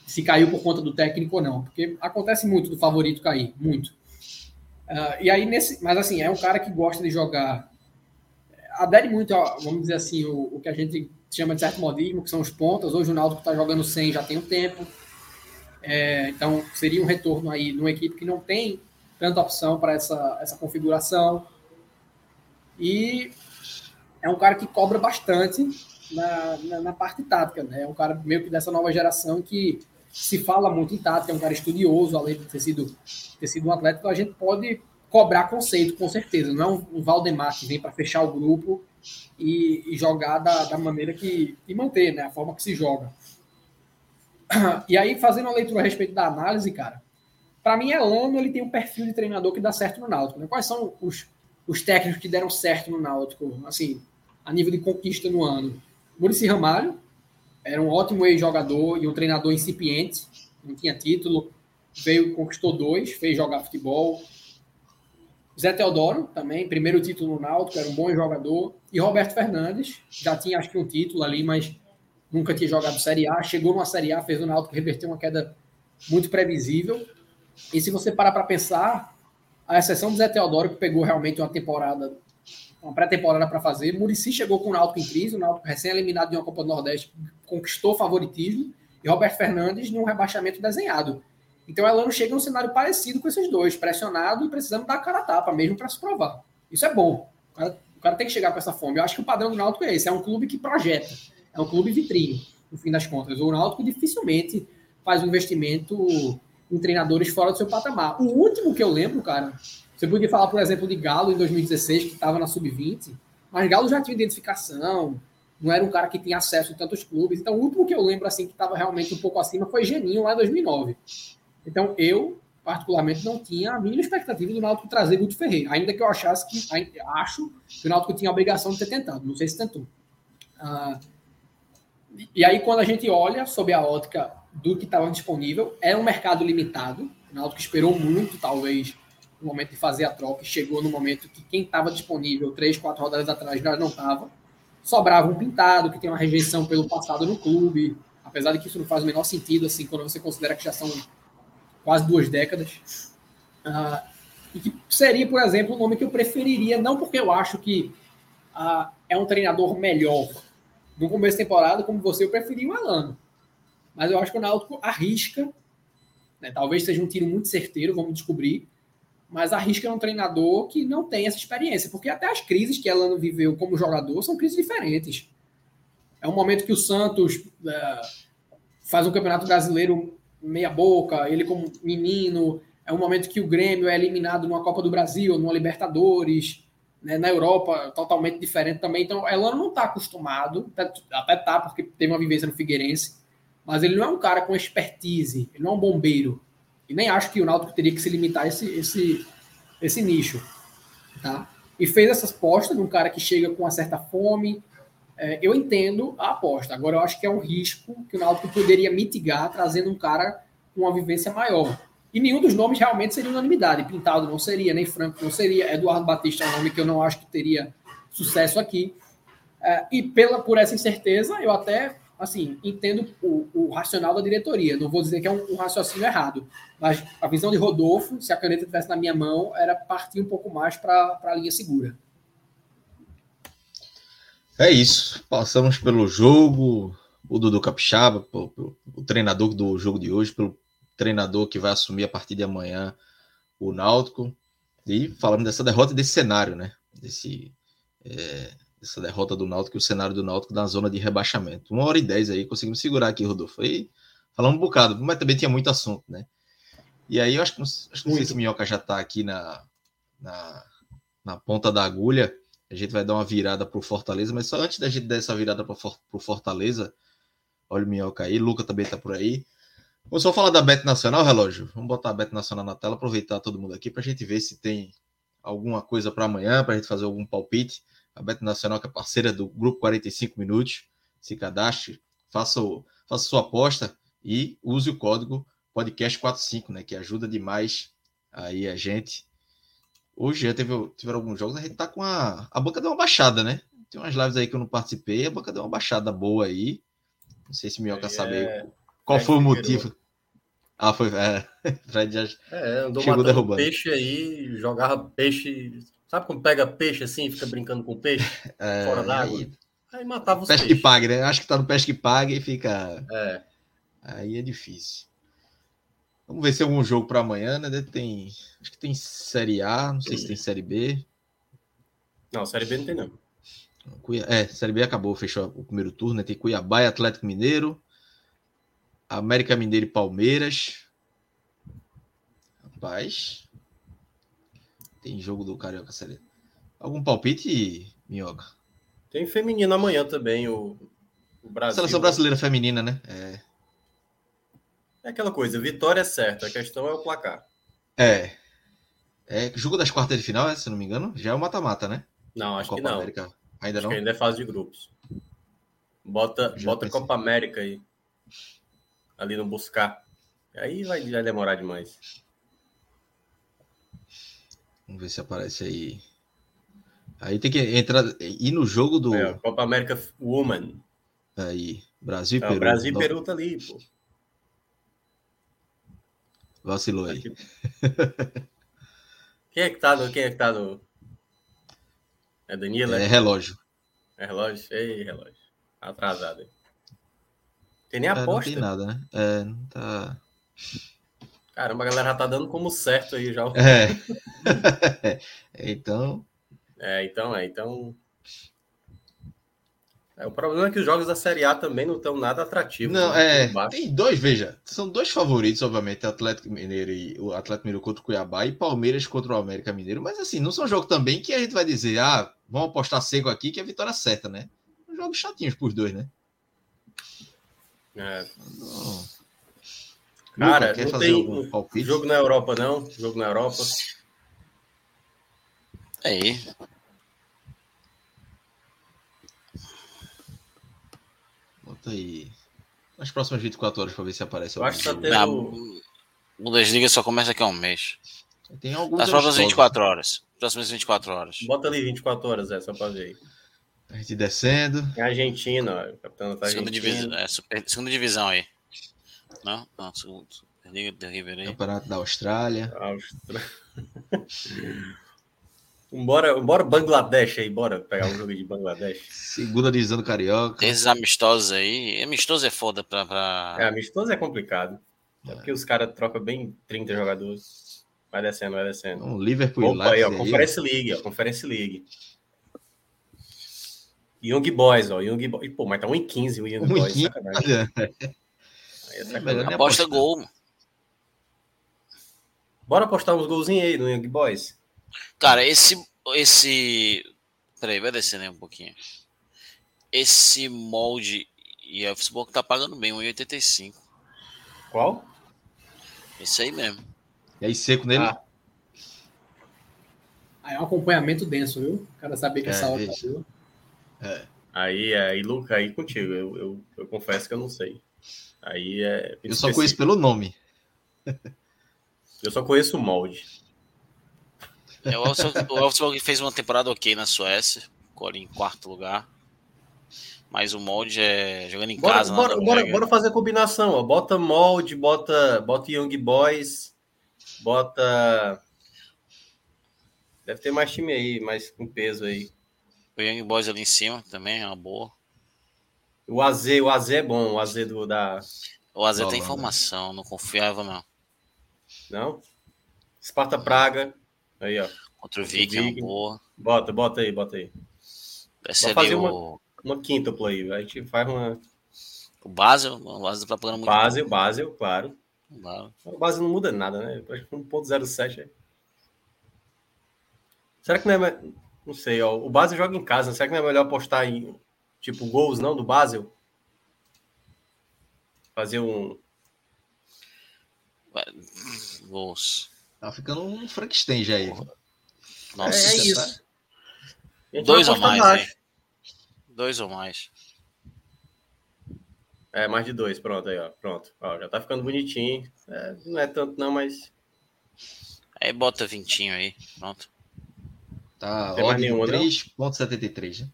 se caiu por conta do técnico ou não, porque acontece muito do favorito cair, muito. Uh, e aí, nesse, mas assim, é um cara que gosta de jogar, adere muito, vamos dizer assim, o, o, que a gente chama de certo modismo, que são os pontas. Hoje o Naldo está jogando sem já tem um tempo. É, então, seria um retorno aí numa equipe que não tem tanta opção para essa, essa configuração. E é um cara que cobra bastante na, na, na, parte tática, né? É um cara meio que dessa nova geração que se fala muito em tática, é um cara estudioso, além de ter sido, ter sido um atleta, então a gente pode cobrar conceito, com certeza. Não é um, Valdemar que vem para fechar o grupo e, e jogar da, da, maneira que. e manter, né? A forma que se joga. E aí, fazendo uma leitura a respeito da análise, cara, para mim, Elano ele tem um perfil de treinador que dá certo no Náutico. Né? Quais são os, os técnicos que deram certo no Náutico, assim, a nível de conquista no ano? Murici Ramalho era um ótimo ex-jogador e um treinador incipiente, não tinha título, veio, conquistou dois, fez jogar futebol. Zé Teodoro também, primeiro título no Náutico, era um bom jogador. E Roberto Fernandes, já tinha acho que um título ali, mas nunca tinha jogado Série A. Chegou numa Série A, fez o Náutico reverter uma queda muito previsível. E se você parar para pensar, a exceção do Zé Teodoro, que pegou realmente uma temporada uma pré-temporada para fazer. Murici chegou com o Náutico em crise, o Náutico recém-eliminado de uma Copa do Nordeste, conquistou favoritismo, e Roberto Fernandes num rebaixamento desenhado. Então, Elano chega num cenário parecido com esses dois, pressionado e precisando dar a cara a tapa mesmo para se provar. Isso é bom. O cara, o cara, tem que chegar com essa fome. Eu acho que o padrão do Náutico é esse: é um clube que projeta, é um clube vitrine, no fim das contas. O Náutico dificilmente faz um investimento em treinadores fora do seu patamar. O último que eu lembro, cara, você podia falar, por exemplo, de Galo em 2016, que estava na sub-20, mas Galo já tinha identificação, não era um cara que tinha acesso a tantos clubes. Então, o último que eu lembro assim que estava realmente um pouco acima foi Geninho lá em 2009. Então, eu particularmente não tinha a mínima expectativa do Náutico trazer Guto Ferreira, ainda que eu achasse que acho que o Náutico tinha a obrigação de ter tentado, não sei se tentou. Ah, e aí quando a gente olha sob a ótica do que estava disponível, é um mercado limitado. O Náutico esperou muito, talvez no momento de fazer a troca, chegou no momento que quem estava disponível três, quatro rodadas atrás já não estava. Sobrava um pintado, que tem uma rejeição pelo passado no clube, apesar de que isso não faz o menor sentido, assim, quando você considera que já são quase duas décadas. Uh, e que seria, por exemplo, um nome que eu preferiria, não porque eu acho que uh, é um treinador melhor no começo da temporada, como você, eu preferia o Alano. Mas eu acho que o Náutico arrisca, né, talvez seja um tiro muito certeiro, vamos descobrir, mas arrisca um treinador que não tem essa experiência, porque até as crises que Elano viveu como jogador são crises diferentes. É um momento que o Santos é, faz um campeonato brasileiro meia boca, ele como menino, é um momento que o Grêmio é eliminado numa Copa do Brasil, numa Libertadores, né, na Europa totalmente diferente também. Então, Elano não está acostumado, até tá porque teve uma vivência no Figueirense, mas ele não é um cara com expertise, ele não é um bombeiro. E nem acho que o Náutico teria que se limitar a esse, esse, esse nicho. Tá? E fez essa aposta de um cara que chega com uma certa fome. É, eu entendo a aposta. Agora, eu acho que é um risco que o Náutico poderia mitigar trazendo um cara com uma vivência maior. E nenhum dos nomes realmente seria unanimidade. Pintado não seria, nem Franco não seria. Eduardo Batista é um nome que eu não acho que teria sucesso aqui. É, e pela, por essa incerteza, eu até assim, entendo o, o, racional da diretoria. Não vou dizer que é um, um, raciocínio errado, mas a visão de Rodolfo, se a caneta estivesse na minha mão, era partir um pouco mais para a linha segura. É isso. Passamos pelo jogo, o Dudu Capixaba, pelo, o treinador do jogo de hoje, pelo treinador que vai assumir a partir de amanhã o Náutico. E falando dessa derrota desse cenário, né? Desse, é, dessa derrota do Náutico e o cenário do Náutico na zona de rebaixamento. Uma hora e dez aí, conseguimos segurar aqui, Rodolfo. E falando um bocado, mas também tinha muito assunto, né? E aí eu acho que não, acho que não sei se o Minhoca já está aqui na, na, na, ponta da agulha. A gente vai dar uma virada para o Fortaleza, mas só antes da gente dar essa virada para o Fortaleza, olha o Minhoca aí, Luca também está por aí. Vamos só falar da Bet Nacional, relógio. Vamos botar a Bet Nacional na tela, aproveitar todo mundo aqui para a gente ver se tem alguma coisa para amanhã, para a gente fazer algum palpite. A Bet Nacional, que é parceira do Grupo 45 Minutos, se cadastre, faça, o, faça sua aposta e use o código podcast45, né? Que ajuda demais aí a gente. Hoje já teve, tiveram alguns jogos, a gente tá com a. A banca deu uma baixada, né? Tem umas lives aí que eu não participei, a banca deu uma baixada boa aí. Não sei se o Minhoca sabe é... qual Fred foi o motivo. Ah, foi. É, Fred já é, andou chegou derrubando. peixe aí, jogava peixe. Sabe quando pega peixe assim, fica brincando com peixe é, fora d'água? Aí, aí matava os peixe peixes. que pague, né? Acho que tá no peixe que pague e fica. É. Aí é difícil. Vamos ver se tem algum jogo para amanhã, né? Tem, acho que tem Série A, não sei se tem Série B. Não, Série B não tem não. É, Série B acabou, fechou o primeiro turno, né? Tem Cuiabá e Atlético Mineiro, América Mineiro e Palmeiras. Rapaz, tem jogo do Carioca Série. Algum palpite, Minhoca? Tem feminino amanhã também, o, o Brasil. Seleção brasileira feminina, né? É. É aquela coisa, vitória é certa, a questão é o placar. É. É jogo das quartas de final, se não me engano, já é o mata-mata, né? Não, acho Copa que não. América. Ainda acho não. ainda é fase de grupos. Bota, bota Copa América aí. Ali no buscar. Aí vai, vai demorar demais. Vamos ver se aparece aí. Aí tem que entrar ir no jogo do é, Copa América Woman. Aí, Brasil e Peru. Brasil e Peru tá ali, pô. Vacilou aí. Quem é que tá no. Quem é que tá no. É Danilo? É relógio. É relógio? Ei, relógio. Atrasado aí. Tem nem aposta. É, não tem nada, né? É, não tá. Caramba, a galera já tá dando como certo aí já. É. então. É, então é. Então. É, o problema é que os jogos da Série A também não estão nada atrativos. Não, né? é. Tem dois, veja. São dois favoritos, obviamente, Atlético Mineiro e o Atlético Mineiro contra o Cuiabá e Palmeiras contra o América Mineiro. Mas assim, não são jogos também que a gente vai dizer, ah, vamos apostar seco aqui que é a vitória certa, né? São jogos chatinhos pros dois, né? É. Não. Cara, Luca, não tem jogo na Europa, não? Jogo na Europa. Aí. Aí. Nas próximas 24 horas para ver se aparece. Eu acho que tá tendo... Bundesliga só começa aqui a um mês. Tem alguns. Nas próximas 24 horas. Próximas 24 horas. Bota ali 24 horas, é, só para ver. A gente descendo. É Argentina, ó. Capitão tá segunda, divisão, é, super, segunda divisão aí. Não? Não, segundo. Liga da River aí. Campeonato da Austrália. Austrália. Bora, bora Bangladesh aí, bora pegar um jogo de Bangladesh. Segunda divisão do Carioca. Esses amistosos aí. Amistoso é foda pra. pra... É, amistoso é complicado. É, porque os caras trocam bem 30 jogadores. Vai descendo, vai descendo. Um Liverpool Opa, aí, ó, Conference League, ó, Conference League. Young Boys, ó, Young Boys. Pô, mas tá 1 em 15 o Young 1 Boys, 15. sacanagem. Aí é sacanagem. Aposta gol. Bora apostar uns golzinhos aí no Young Boys. Cara, esse. esse... Peraí, vai descendo aí um pouquinho. Esse molde e a Facebook tá pagando bem, 1,85. Qual? Esse aí mesmo. E aí, seco nele? Ah. Aí é um acompanhamento denso, viu? O cara saber que é, essa hora tá É. Aí, aí, Luca, aí contigo. Eu, eu, eu, confesso que eu não sei. Aí é. Eu só conheço pelo nome. eu só conheço o molde. É, o Wolfsburg fez uma temporada ok na Suécia, ficou ali em quarto lugar. Mas o molde é jogando em bora, casa. Bora, bora, bora, fazer combinação. Ó. Bota molde, bota, bota Young Boys, bota. Deve ter mais time aí, mais com peso aí. O Young Boys ali em cima também é uma boa. O AZ, o AZ é bom, o AZ do, da. O AZ tem não, informação, não confiava não. Não? Esparta Praga. Aí, ó. Contra o Viking é uma Viking. boa. Bota, bota aí, bota aí. Ali fazer o, Uma quíntupla aí. A gente faz uma. o Basel, o Basel tá pagando muito. Basel, Basel, claro. bom. O Basel não muda nada, né? Acho que 1.07 é. Será que não é. Não sei, ó. O Basel joga em casa. Será que não é melhor apostar em, tipo, gols, não, do Basel? Fazer um. Vai- Gols. Tá ficando um Frankenstein já aí. Nossa, é, é isso. tá. A gente Dois ou mais, baixo. hein? Dois ou mais. É, mais de dois. Pronto, aí, ó. Pronto. Ó, já tá ficando bonitinho. É, não é tanto, não, mas. Aí bota vintinho aí. Pronto. Tá, Tem mais não? 3.73, né?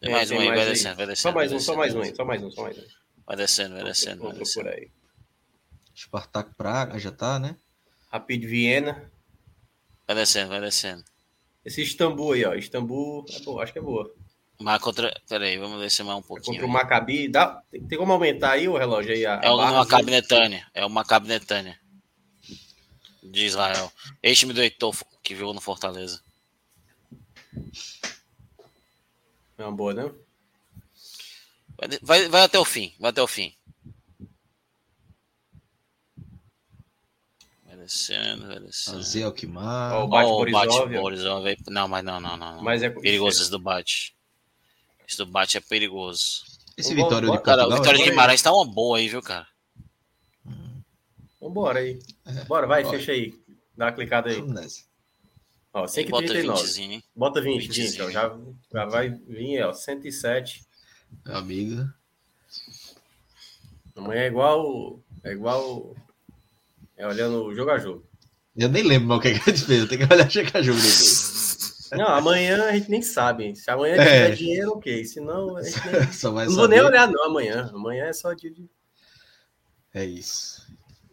Tem É, mais tem um aí, mais vai aí. descendo, vai descendo. Só mais um, só mais um vai aí. Só mais um, só mais um. Vai descendo, vai descendo, vai descendo. procurar aí. Spartak Praga já tá, né? Rapid Viena. Vai descendo, vai descendo. Esse Istambul aí, ó. Istambul é boa, acho que é boa. Mas contra. Pera aí, vamos descer mais um É pouquinho. contra o. Maccabi. Dá... Tem, tem como aumentar aí o relógio aí? A, É o? Maccabi Netânia. É o Maccabi Netânia. De Israel. Ex-time do Heitor, que jogou no Fortaleza. É uma boa, não? Vai, vai, vai até o fim, vai até o fim. Vai descendo, vai descendo. AZ Alkmaar. Ó, o Bate Borisov, aí. Não, mas não, não, não. não. Mas é Perigoso esse do bate. Esse do bate é perigoso. Esse Vamos- Vitória de vamos- Cara, o Portugal. Vitória de é- Guimarães tá uma boa aí, viu, cara? Vambora aí. Bora, vai, Ó. fecha aí. Dá uma clicada aí. Vamos nessa. Ó, Bota 139. 20, hein? Bota 20, 20, 20zinho. ó. Já, já vai vir, ó. 107. Meu amigo. Amanhã é igual. É igual. É olhando o jogo a jogo. Eu nem lembro mais o que é que a gente fez. Eu tenho que olhar checar jogo depois. Não, amanhã a gente nem sabe. Se amanhã É. tiver dinheiro, ok. Se não, a gente nem... Só vai não vou nem olhar, não, amanhã. Amanhã é só dia de. É isso.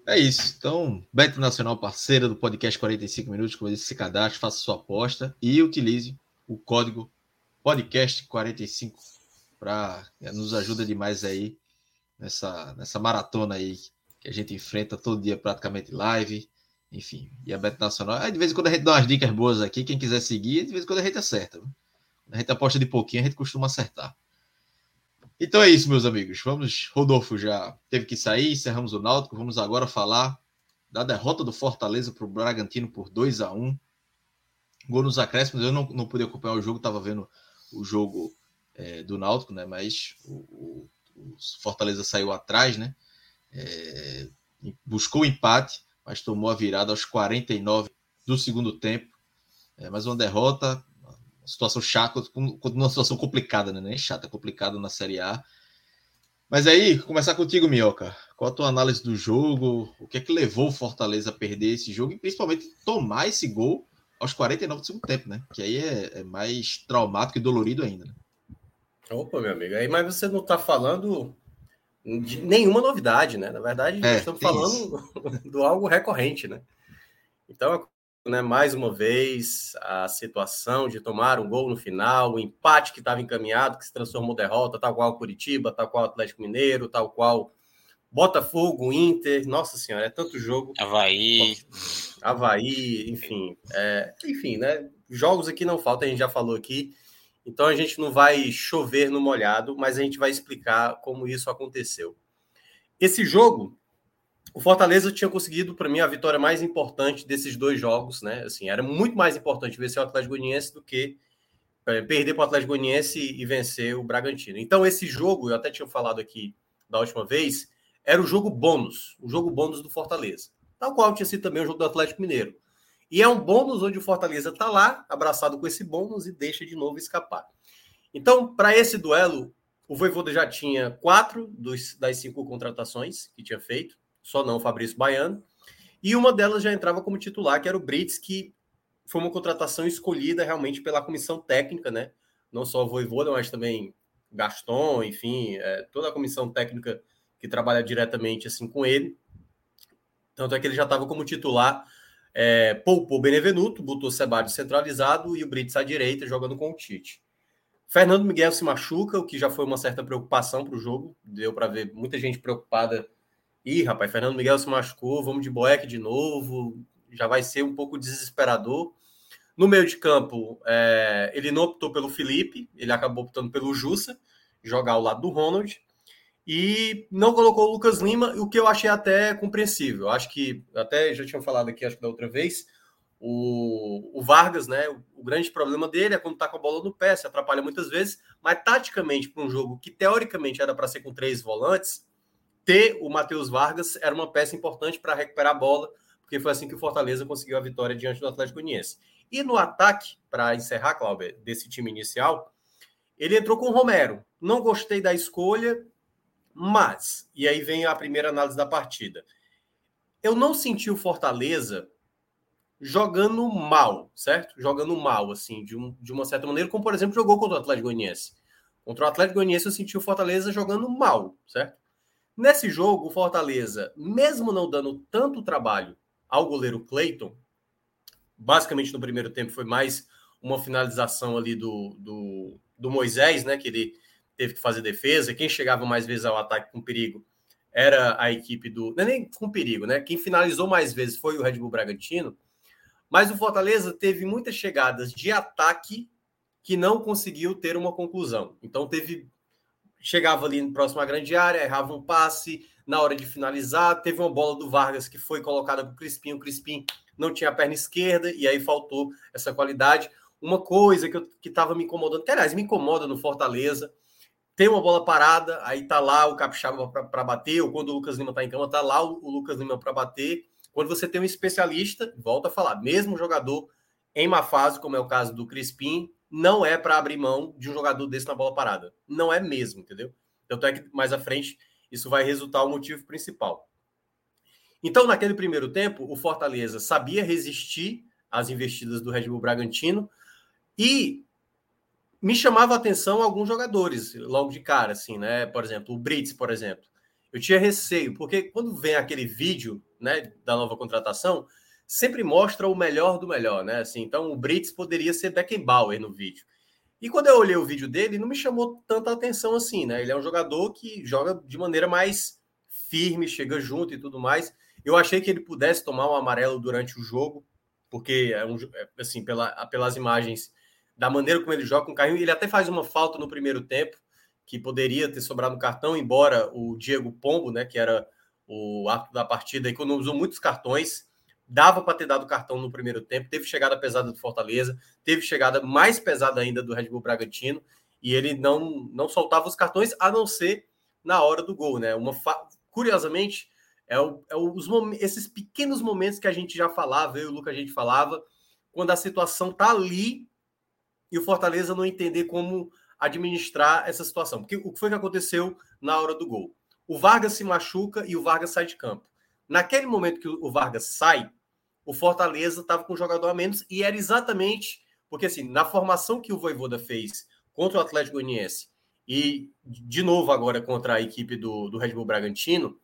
É isso. Então, Beto Nacional, parceira do podcast 45 Minutos, como eu disse, se cadastre, faça sua aposta e utilize o código podcast45 para nos ajuda demais aí nessa, nessa maratona aí que a gente enfrenta todo dia praticamente live. Enfim, e a Beto Nacional. Aí, de vez em quando a gente dá umas dicas boas aqui. Quem quiser seguir, de vez em quando a gente acerta. A gente aposta de pouquinho, a gente costuma acertar. Então é isso, meus amigos. Vamos. Rodolfo já teve que sair, encerramos o Náutico. Vamos agora falar da derrota do Fortaleza para o Bragantino por 2 a 1 Gol nos acréscimos. Eu não, não pude acompanhar o jogo, estava vendo o jogo é, do Náutico, né? Mas o, o- o Fortaleza saiu atrás, né? É, buscou o empate, mas tomou a virada aos 49 do segundo tempo. É, mais uma derrota, uma situação chata, uma situação complicada, né? Nem chata, complicada na Série A. Mas aí, começar contigo, Minhoca. Qual a tua análise do jogo? O que é que levou o Fortaleza a perder esse jogo e principalmente tomar esse gol aos 49 do segundo tempo, né? Que aí é, é mais traumático e dolorido ainda. Né? Opa, meu amigo. Aí, mas você não está falando de nenhuma novidade, né? Na verdade, É, estamos falando do algo recorrente, né? Então, né, mais uma vez, a situação de tomar um gol no final, o empate que estava encaminhado, que se transformou em derrota, tal qual Curitiba, tal qual Atlético Mineiro, tal qual Botafogo, Inter. Nossa Senhora, é tanto jogo. Havaí. Havaí, enfim. é, enfim, né? Jogos aqui não faltam, a gente já falou aqui. Então a gente não vai chover no molhado, mas a gente vai explicar como isso aconteceu. Esse jogo, o Fortaleza tinha conseguido, para mim, a vitória mais importante desses dois jogos, né? Assim, era muito mais importante vencer o Atlético Goianiense do que é, perder para o Atlético Goianiense e vencer o Bragantino. Então, esse jogo, eu até tinha falado aqui da última vez, era o jogo bônus, o jogo bônus do Fortaleza. Tal qual tinha sido também o jogo do Atlético Mineiro. E é um bônus onde o Fortaleza está lá, abraçado com esse bônus e deixa de novo escapar. Então, para esse duelo, o Voivoda já tinha quatro dos, das cinco contratações que tinha feito, só não o Fabrício Baiano. E uma delas já entrava como titular, que era o Brits, que foi uma contratação escolhida realmente pela comissão técnica, né? Não só o Voivoda, mas também Gaston, enfim, é, toda a comissão técnica que trabalha diretamente assim com ele. Tanto é que ele já estava como titular, é, poupou Benevenuto, botou Sebadios centralizado e o Brits à direita, jogando com o Tite. Fernando Miguel se machuca, o que já foi uma certa preocupação para o jogo. Deu para ver muita gente preocupada. Ih, rapaz, Fernando Miguel se machucou, vamos de Boeck de novo. Já vai ser um pouco desesperador. No meio de campo, é, ele não optou pelo Felipe, ele acabou optando pelo Jussa, jogar ao lado do Ronald. E não colocou o Lucas Lima, o que eu achei até compreensível. Acho que, até já tinha falado aqui, acho que da outra vez, o, o Vargas, né? O, o, grande problema dele é quando tá com a bola no pé, se atrapalha muitas vezes, mas taticamente, para um jogo que teoricamente era para ser com três volantes, ter o Matheus Vargas era uma peça importante para recuperar a bola, porque foi assim que o Fortaleza conseguiu a vitória diante do Atlético Goianiense. E no ataque, para encerrar, Cláudio, desse time inicial, ele entrou com o Romero. Não gostei da escolha, mas, e aí vem a primeira análise da partida. Eu não senti o Fortaleza jogando mal, certo? Jogando mal, assim, de, um, de uma certa maneira, como por exemplo jogou contra o Atlético Goianiense. Contra o Atlético Goianiense eu senti o Fortaleza jogando mal, certo? Nesse jogo, o Fortaleza, mesmo não dando tanto trabalho ao goleiro Cleiton, basicamente no primeiro tempo foi mais uma finalização ali do, do, do Moisés, né? Que ele teve que fazer defesa. Quem chegava mais vezes ao ataque com perigo era a equipe do. Não é nem com perigo, né? Quem finalizou mais vezes foi o Red Bull Bragantino. Mas o Fortaleza teve muitas chegadas de ataque que não conseguiu ter uma conclusão. Então teve chegava ali próximo à grande área, errava um passe na hora de finalizar, teve uma bola do Vargas que foi colocada para o Crispim, o Crispim não tinha a perna esquerda e aí faltou essa qualidade. Uma coisa que estava me incomodando, que aliás me incomoda no Fortaleza, tem uma bola parada, aí tá lá o Capixaba para bater, ou quando o Lucas Lima tá em cama, tá lá o, o Lucas Lima para bater, quando você tem um especialista, volta a falar, mesmo jogador em uma fase, como é o caso do Crispim, não é para abrir mão de um jogador desse na bola parada. Não é mesmo, entendeu? Tanto é que mais à frente isso vai resultar o motivo principal. Então, naquele primeiro tempo, o Fortaleza sabia resistir às investidas do Red Bull Bragantino e me chamava a atenção alguns jogadores logo de cara, assim, né? Por exemplo, o Brits, por exemplo. Eu tinha receio, porque quando vem aquele vídeo né, da nova contratação, sempre mostra o melhor do melhor, né? Assim, então o Brits poderia ser Beckenbauer no vídeo. E quando eu olhei o vídeo dele, não me chamou tanta atenção assim, né? Ele é um jogador que joga de maneira mais firme, chega junto e tudo mais. Eu achei que ele pudesse tomar um amarelo durante o jogo, porque é um, é, assim, pela, pelas imagens da maneira como ele joga com o carrinho, ele até faz uma falta no primeiro tempo, que poderia ter sobrado no cartão, embora o Diego Pombo, né, que era o ato da partida, economizou muitos cartões. Dava para ter dado cartão no primeiro tempo. Teve chegada pesada do Fortaleza, teve chegada mais pesada ainda do Red Bull Bragantino, e ele não, não soltava os cartões, a não ser na hora do gol, né? Uma fa... Curiosamente, é, o, é os esses pequenos momentos que a gente já falava, eu e o Luca a gente falava, quando a situação tá ali e o Fortaleza não entender como administrar essa situação. Porque o que foi que aconteceu na hora do gol? o Vargas se machuca e o Vargas sai de campo. Naquele momento que o Vargas sai, o Fortaleza estava com um jogador a menos e era exatamente porque assim, na formação que o Voivoda fez contra o Atlético Goianiense e de novo agora contra a equipe do, do Red Bull Bragantino,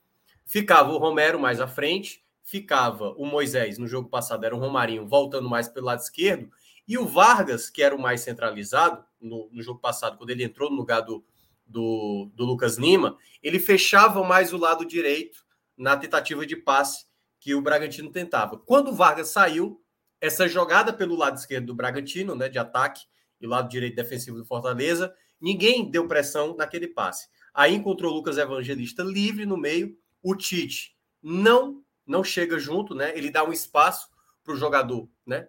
ficava o Romero mais à frente, ficava o Moisés, no jogo passado era o Romarinho voltando mais pelo lado esquerdo, e o Vargas, que era o mais centralizado no, no jogo passado, quando ele entrou no lugar do, do, do Lucas Lima, ele fechava mais o lado direito na tentativa de passe que o Bragantino tentava. Quando o Vargas saiu, essa jogada pelo lado esquerdo do Bragantino, né, de ataque, e o lado direito defensivo do Fortaleza, ninguém deu pressão naquele passe. Aí encontrou o Lucas Evangelista livre no meio, o Tite não não chega junto, né? Ele dá um espaço para o jogador, né,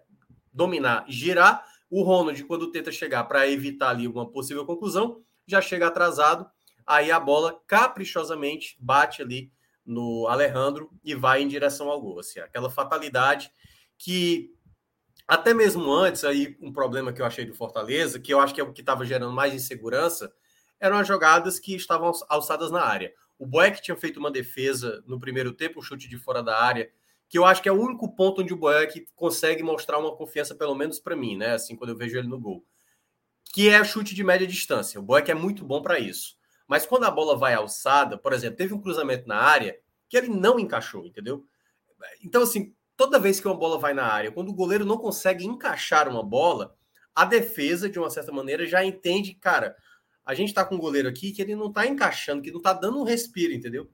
dominar, girar. O Ronald, quando tenta chegar para evitar ali uma possível conclusão, já chega atrasado, aí a bola caprichosamente bate ali no Alejandro e vai em direção ao gol. Assim, aquela fatalidade que até mesmo antes, aí um problema que eu achei do Fortaleza, que eu acho que é o que estava gerando mais insegurança, eram as jogadas que estavam alçadas na área. O Boeck tinha feito uma defesa no primeiro tempo, um chute de fora da área, que eu acho que é o único ponto onde o Boeck consegue mostrar uma confiança, pelo menos para mim, né? Assim, quando eu vejo ele no gol que é chute de média distância. O Boeck é muito bom para isso. Mas quando a bola vai alçada, por exemplo, teve um cruzamento na área que ele não encaixou, entendeu? Então, assim, toda vez que uma bola vai na área, quando o goleiro não consegue encaixar uma bola, a defesa, de uma certa maneira, já entende, cara, a gente tá com um goleiro aqui que ele não tá encaixando, que não tá dando um respiro, entendeu?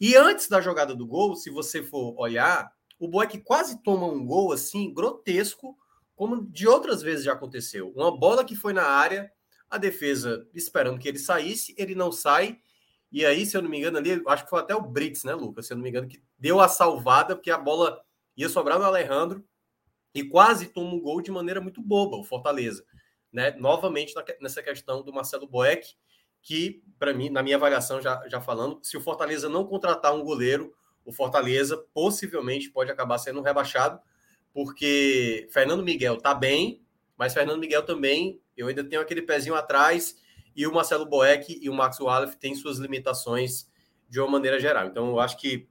E antes da jogada do gol, se você for olhar, o Boeck quase toma um gol assim, grotesco, como de outras vezes já aconteceu. Uma bola que foi na área, a defesa esperando que ele saísse, ele não sai. E aí, se eu não me engano, ali, acho que foi até o Brits, né, Lucas? Se eu não me engano, que deu a salvada, porque a bola ia sobrar no Alejandro e quase toma um gol de maneira muito boba, o Fortaleza. Né? Novamente nessa questão do Marcelo Boeck, que, para mim, na minha avaliação, já, já falando, se o Fortaleza não contratar um goleiro, o Fortaleza possivelmente pode acabar sendo rebaixado, porque Fernando Miguel tá bem, mas Fernando Miguel também, eu ainda tenho aquele pezinho atrás, e o Marcelo Boeck e o Max Wallace têm suas limitações de uma maneira geral. Então, eu acho que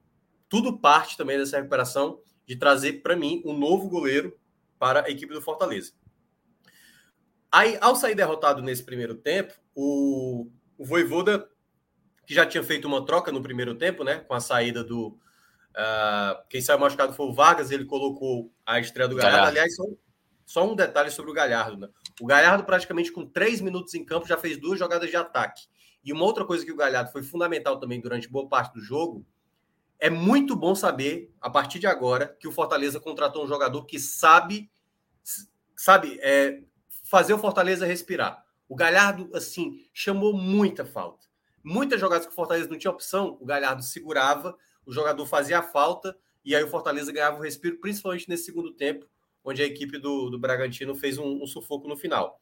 tudo parte também dessa recuperação de trazer para mim um novo goleiro para a equipe do Fortaleza. Aí, ao sair derrotado nesse primeiro tempo, o, o Voivoda, que já tinha feito uma troca no primeiro tempo, né, com a saída do, Uh, quem saiu machucado foi o Vargas, ele colocou a estreia do Galhardo. Galhardo. Aliás, só, só, um detalhe sobre o Galhardo. Né? O Galhardo, praticamente com três minutos em campo, já fez duas jogadas de ataque. E uma outra coisa que o Galhardo foi fundamental também durante boa parte do jogo é muito bom saber, a partir de agora, que o Fortaleza contratou um jogador que sabe, sabe, é, fazer o Fortaleza respirar. O Galhardo, assim, chamou muita falta. Muitas jogadas que o Fortaleza não tinha opção, o Galhardo segurava, o jogador fazia a falta e aí o Fortaleza ganhava o respiro, principalmente nesse segundo tempo, onde a equipe do, do Bragantino fez um, um sufoco no final.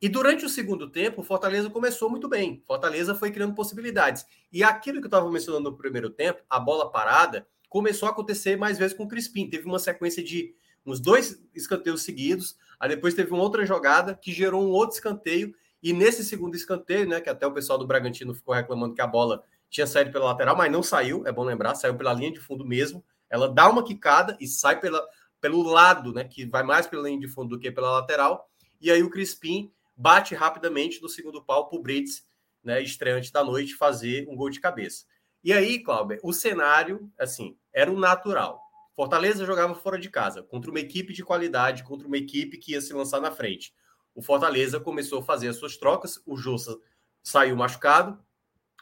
E durante o segundo tempo, o Fortaleza começou muito bem. Fortaleza foi criando possibilidades. E aquilo que eu estava mencionando no primeiro tempo, a bola parada, começou a acontecer mais vezes com o Crispim. Teve uma sequência de uns dois escanteios seguidos. Aí depois teve uma outra jogada que gerou um outro escanteio. E nesse segundo escanteio, né, que até o pessoal do Bragantino ficou reclamando que a bola tinha saído pela lateral, mas não saiu, é bom lembrar, saiu pela linha de fundo mesmo. Ela dá uma quicada e sai pela, pelo lado, né, que vai mais pela linha de fundo do que pela lateral. E aí o Crispim bate rapidamente no segundo pau para o Brits, né, estreante da noite, fazer um gol de cabeça. E aí, Cláudio, o cenário, assim, era o natural. Fortaleza jogava fora de casa, contra uma equipe de qualidade, contra uma equipe que ia se lançar na frente. O Fortaleza começou a fazer as suas trocas, o Jossa saiu machucado,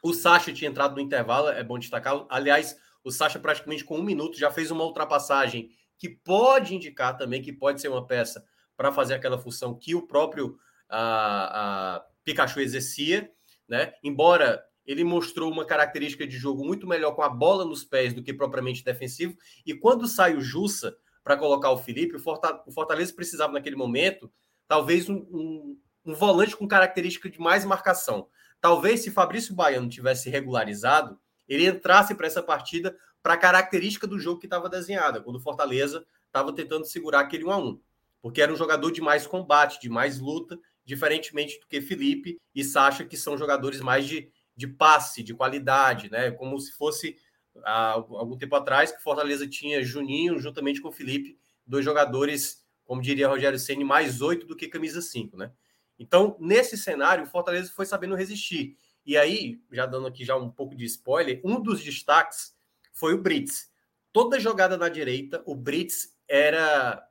o Sacha tinha entrado no intervalo, é bom destacar. Aliás, o Sacha praticamente com um minuto já fez uma ultrapassagem que pode indicar também que pode ser uma peça para fazer aquela função que o próprio a, a Pikachu exercia, né? Embora ele mostrou uma característica de jogo muito melhor com a bola nos pés do que propriamente defensivo. E quando sai o Jussa para colocar o Felipe, o Fortaleza precisava naquele momento talvez um, um, um volante com característica de mais marcação. Talvez se Fabrício Baiano tivesse regularizado, ele entrasse para essa partida para a característica do jogo que estava desenhada, quando o Fortaleza estava tentando segurar aquele 1 a 1 porque era um jogador de mais combate, de mais luta, diferentemente do que Felipe e Sacha, que são jogadores mais de, de passe, de qualidade, né? Como se fosse há algum tempo atrás que Fortaleza tinha Juninho juntamente com Felipe, dois jogadores, como diria Rogério Ceni, mais oito do que camisa 5, né? Então, nesse cenário, o Fortaleza foi sabendo resistir. E aí, já dando aqui já um pouco de spoiler, um dos destaques foi o Brits. Toda jogada na direita, o Brits era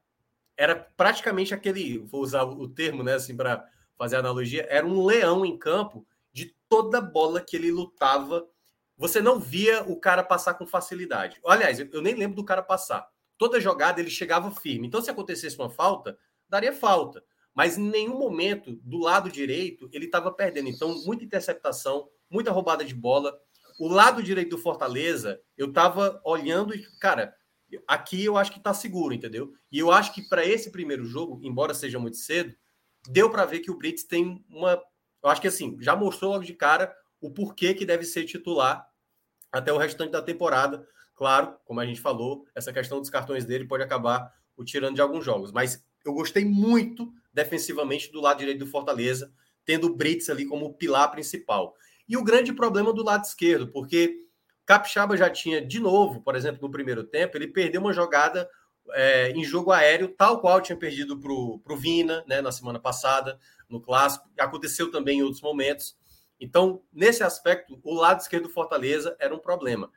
era praticamente aquele, vou usar o termo, né, assim para fazer a analogia, era um leão em campo de toda bola que ele lutava. Você não via o cara passar com facilidade. Aliás, eu nem lembro do cara passar. Toda jogada ele chegava firme. Então, se acontecesse uma falta, daria falta mas em nenhum momento do lado direito ele estava perdendo. Então, muita interceptação, muita roubada de bola. O lado direito do Fortaleza, eu estava olhando e, cara, aqui eu acho que está seguro, entendeu? E eu acho que para esse primeiro jogo, embora seja muito cedo, deu para ver que o Brits tem uma. Eu acho que assim, já mostrou logo de cara o porquê que deve ser titular até o restante da temporada. Claro, como a gente falou, essa questão dos cartões dele pode acabar o tirando de alguns jogos, mas eu gostei muito defensivamente do lado direito do Fortaleza, tendo o Brits ali como pilar principal. E o grande problema do lado esquerdo, porque Capixaba já tinha, de novo, por exemplo, no primeiro tempo, ele perdeu uma jogada é, em jogo aéreo, tal qual tinha perdido para o Vina né, na semana passada, no Clássico. Aconteceu também em outros momentos. Então, nesse aspecto, o lado esquerdo do Fortaleza era um problema.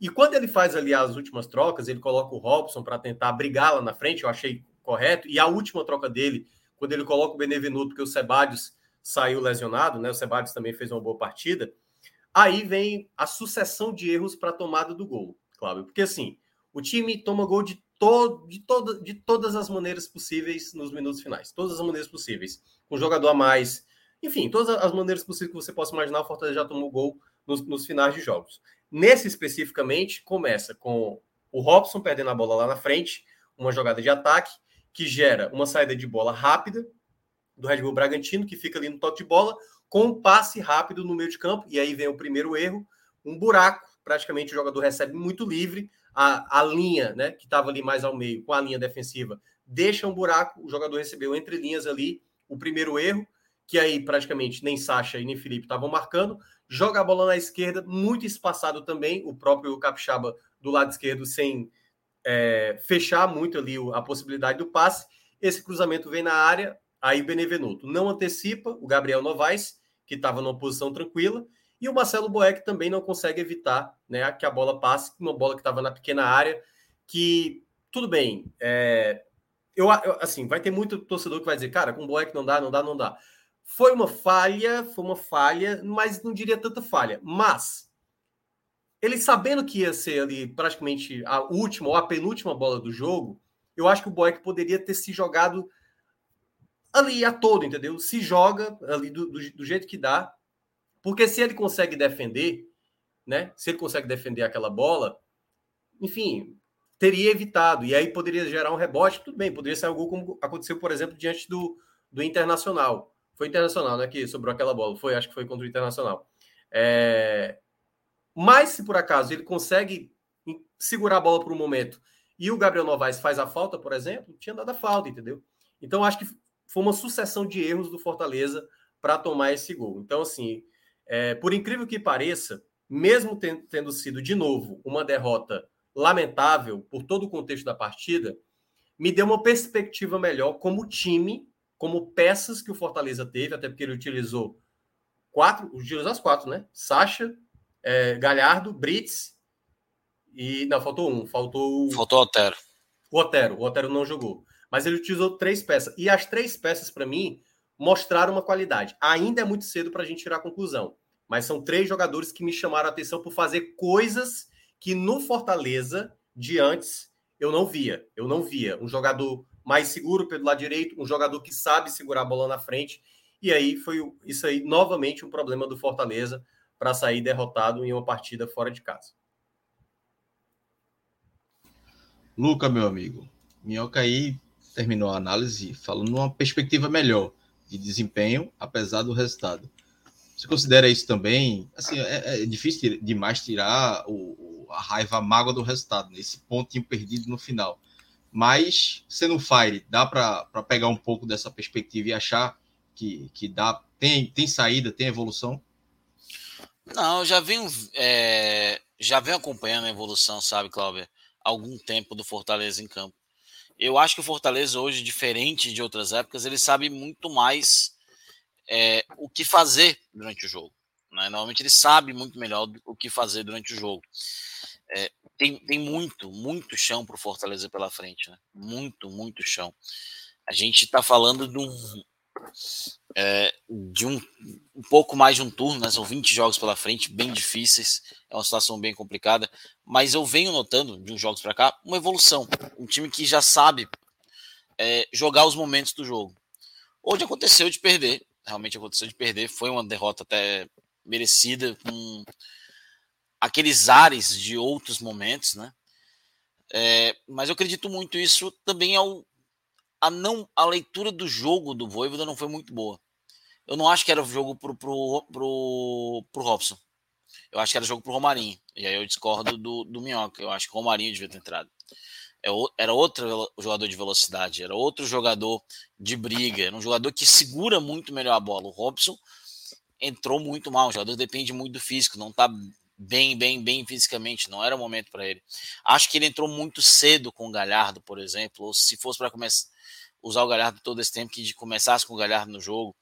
E quando ele faz ali as últimas trocas, ele coloca o Robson para tentar brigar lá na frente, eu achei correto. E a última troca dele quando ele coloca o Benevenuto, porque o Sebadios saiu lesionado, né? O Sebadios também fez uma boa partida. Aí vem a sucessão de erros para a tomada do gol, Cláudio. Porque assim, o time toma gol de, todo, de, todo, de todas as maneiras possíveis nos minutos finais. Todas as maneiras possíveis. Com jogador a mais. Enfim, todas as maneiras possíveis que você possa imaginar, o Fortaleza já tomou gol nos, nos finais de jogos. Nesse especificamente, começa com o Robson perdendo a bola lá na frente, uma jogada de ataque, que gera uma saída de bola rápida do Red Bull Bragantino, que fica ali no toque de bola, com um passe rápido no meio de campo, e aí vem o primeiro erro, um buraco, praticamente o jogador recebe muito livre, a, a linha, né, que estava ali mais ao meio, com a linha defensiva, deixa um buraco, o jogador recebeu entre linhas ali o primeiro erro, que aí praticamente nem Sacha e nem Felipe estavam marcando, joga a bola na esquerda, muito espaçado também, o próprio Capixaba do lado esquerdo sem é, fechar muito ali a possibilidade do passe, esse cruzamento vem na área, aí Benevenuto não antecipa, o Gabriel Novaes, que estava numa posição tranquila, e o Marcelo Boeck também não consegue evitar né, que a bola passe, uma bola que estava na pequena área, que, tudo bem, é, eu, eu, assim, vai ter muito torcedor que vai dizer, cara, com o Boeck não dá, não dá, não dá. Foi uma falha, foi uma falha, mas não diria tanta falha. Mas, ele sabendo que ia ser ali praticamente a última ou a penúltima bola do jogo, eu acho que o Boeck poderia ter se jogado ali a todo, entendeu? Se joga ali do, do, do jeito que dá, porque se ele consegue defender, né? Se ele consegue defender aquela bola, enfim, teria evitado. E aí poderia gerar um rebote, tudo bem, poderia ser algo como aconteceu, por exemplo, diante do, do Internacional. Foi Internacional, né? Que sobrou aquela bola. Foi, acho que foi contra o Internacional. É... Mas se por acaso ele consegue segurar a bola por um momento e o Gabriel Novaes faz a falta, por exemplo, tinha dado a falta, entendeu? Então acho que foi uma sucessão de erros do Fortaleza para tomar esse gol. Então, assim, é, por incrível que pareça, mesmo tendo sido de novo uma derrota lamentável por todo o contexto da partida, me deu uma perspectiva melhor como time, como peças que o Fortaleza teve, até porque ele utilizou quatro, utilizou as quatro, né? Sacha, é, Galhardo, Brits e não faltou um, faltou faltou o Otero. O Otero, o Otero não jogou mas ele utilizou três peças. E as três peças, para mim, mostraram uma qualidade. Ainda é muito cedo para a gente tirar a conclusão, mas são três jogadores que me chamaram a atenção por fazer coisas que no Fortaleza, de antes, eu não via. Eu não via. Um jogador mais seguro pelo lado direito, um jogador que sabe segurar a bola na frente. E aí foi isso aí, novamente, um problema do Fortaleza para sair derrotado em uma partida fora de casa. Luca, meu amigo, Minhoca aí terminou a análise falando numa perspectiva melhor de desempenho, apesar do resultado. Você considera isso também? Assim, é, é difícil demais tirar o, a raiva, a mágoa do resultado, nesse né? pontinho perdido no final. Mas, sendo Fire, dá para pegar um pouco dessa perspectiva e achar que, que dá, tem, tem saída, tem evolução? Não, já venho, é, já venho acompanhando a evolução, sabe, Cláudio? Algum tempo do Fortaleza em campo. Eu acho que o Fortaleza hoje, diferente de outras épocas, ele sabe muito mais é, o que fazer durante o jogo. Né? Normalmente ele sabe muito melhor o que fazer durante o jogo. É, tem, tem muito, muito chão para o Fortaleza pela frente. Né? Muito, muito chão. A gente está falando de um, é, de um, um pouco mais de um turno, né? são 20 jogos pela frente, bem difíceis, é uma situação bem complicada, mas eu venho notando, de uns jogos para cá, uma evolução. Um time que já sabe é, jogar os momentos do jogo. Hoje aconteceu de perder, realmente aconteceu de perder, foi uma derrota até merecida, com aqueles ares de outros momentos, né? É, mas eu acredito muito isso também ao, a não a leitura do jogo do Voivoda não foi muito boa. Eu não acho que era jogo pro, pro, pro, pro Robson. Eu acho que era jogo pro Romarinho. E aí eu discordo do, do Minhoca. Eu acho que o Romarinho devia ter entrado. É era outro jogador de velocidade, era outro jogador de briga, era um jogador que segura muito melhor a bola. O Robson entrou muito mal, o jogador depende muito do físico, não tá bem, bem, bem fisicamente, não era o momento para ele. Acho que ele entrou muito cedo com o Galhardo, por exemplo, ou se fosse para começar usar o Galhardo todo esse tempo que começasse com o Galhardo no jogo.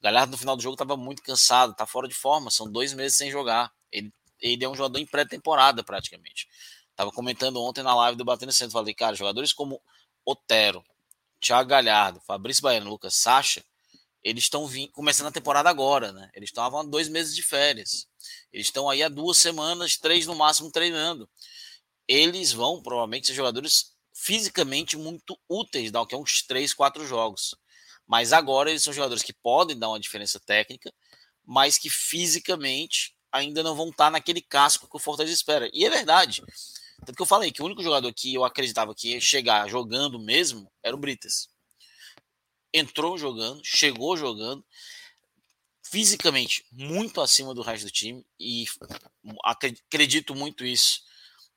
O Galhardo no final do jogo estava muito cansado, está fora de forma, são dois meses sem jogar. Ele, ele é um jogador em pré-temporada praticamente. Tava comentando ontem na live do Batendo Centro, falei, cara, jogadores como Otero, Thiago Galhardo, Fabrício Baiano, Lucas Sacha, eles estão começando a temporada agora, né? Eles estavam há dois meses de férias. Eles estão aí há duas semanas, três no máximo, treinando. Eles vão provavelmente ser jogadores fisicamente muito úteis daqui a uns três, quatro jogos. Mas agora eles são jogadores que podem dar uma diferença técnica, mas que fisicamente ainda não vão estar naquele casco que o Fortaleza espera. E é verdade. Tanto que eu falei que o único jogador que eu acreditava que ia chegar jogando mesmo era o Brites. Entrou jogando, chegou jogando, fisicamente muito acima do resto do time e acredito muito isso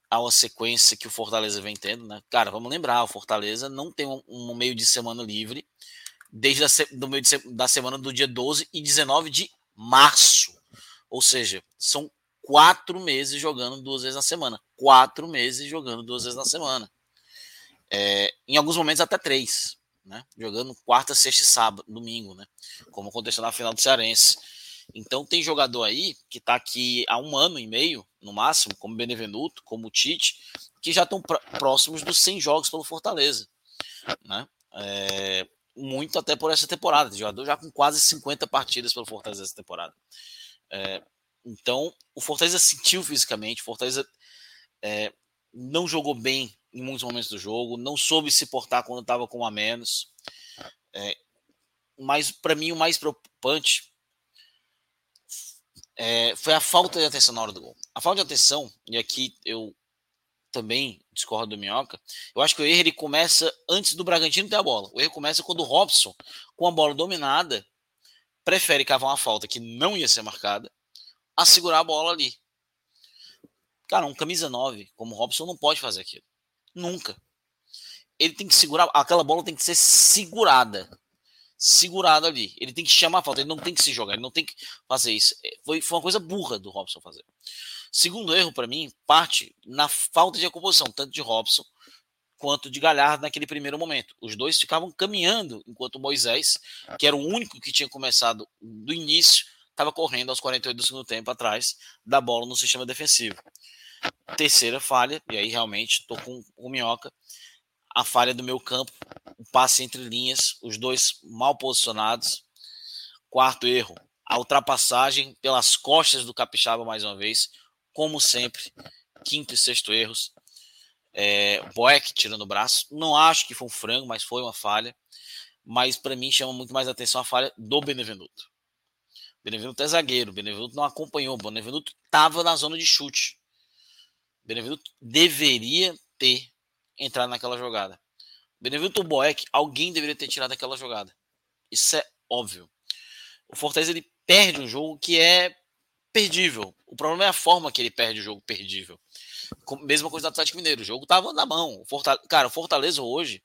a uma sequência que o Fortaleza vem tendo, né? Cara, vamos lembrar, o Fortaleza não tem um, um meio de semana livre desde a, do meio de, da semana do dia 12 e 19 de março. Ou seja, são quatro meses jogando duas vezes na semana. Quatro meses jogando duas vezes na semana. É, em alguns momentos até três, né? Jogando quarta, sexta e sábado, domingo, né? Como aconteceu na final do Cearense. Então tem jogador aí que está aqui há um ano e meio, no máximo, como Benevenuto, como Tite, que já estão próximos dos 100 jogos pelo Fortaleza. Né? É, muito até por essa temporada. Jogador já com quase 50 partidas pelo Fortaleza essa temporada. É, então, o Fortaleza sentiu fisicamente, o Fortaleza é, não jogou bem em muitos momentos do jogo, não soube se portar quando estava com a menos. É, mas, para mim, o mais preocupante é, foi a falta de atenção na hora do gol. A falta de atenção, e aqui eu também discordo do Minhoca, eu acho que o erro ele começa antes do Bragantino ter a bola. O erro começa quando o Robson, com a bola dominada, prefere cavar uma falta que não ia ser marcada a segurar a bola ali. Cara, um camisa 9 como o Robson não pode fazer aquilo. Nunca. Ele tem que segurar, aquela bola tem que ser segurada segurado ali. Ele tem que chamar a falta, ele não tem que se jogar, ele não tem que fazer isso. É, foi, foi uma coisa burra do Robson fazer. Segundo erro, para mim, parte na falta de acomposição, tanto de Robson quanto de Galhardo naquele primeiro momento. Os dois ficavam caminhando, enquanto Moisés, que era o único que tinha começado do início, estava correndo aos 48 do segundo tempo atrás da bola no sistema defensivo. Terceira falha, e aí realmente estou com o Minhoca, a falha do meu campo, o passe entre linhas, os dois mal posicionados. Quarto erro, a ultrapassagem pelas costas do Capixaba mais uma vez, como sempre. Quinto e sexto erros. É, Boeck tirando o braço. Não acho que foi um frango, mas foi uma falha. Mas para mim chama muito mais atenção a falha do Benevenuto. Benevenuto é zagueiro, Benevenuto não acompanhou. Benevenuto estava na zona de chute. Benevenuto deveria ter entrar naquela jogada. Benevenuto Boeck, alguém deveria ter tirado aquela jogada. Isso é óbvio. O Fortaleza ele perde um jogo que é perdível. O problema é a forma que ele perde o jogo perdível. Mesma coisa do Atlético Mineiro. O jogo estava na mão. O Fortaleza, cara, o Fortaleza hoje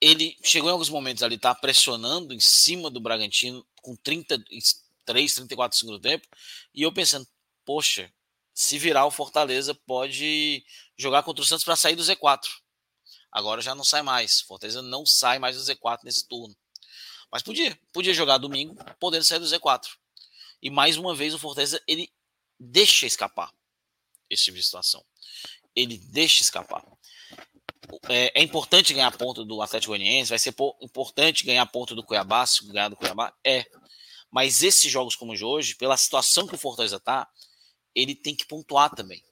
ele chegou em alguns momentos ali, tá pressionando em cima do Bragantino com 33, 34 segundo tempo. E eu pensando, poxa, se virar o Fortaleza pode jogar contra o Santos para sair do Z4. Agora já não sai mais. Fortaleza não sai mais do Z4 nesse turno. Mas podia, podia jogar domingo, podendo sair do Z4. E mais uma vez o Fortaleza ele deixa escapar esse tipo de situação. Ele deixa escapar. É, é importante ganhar ponto do Atlético Goianiense, vai ser importante ganhar ponto do Cuiabá, se ganhar do Cuiabá, é. Mas esses jogos como o de hoje, pela situação que o Fortaleza tá, ele tem que pontuar também.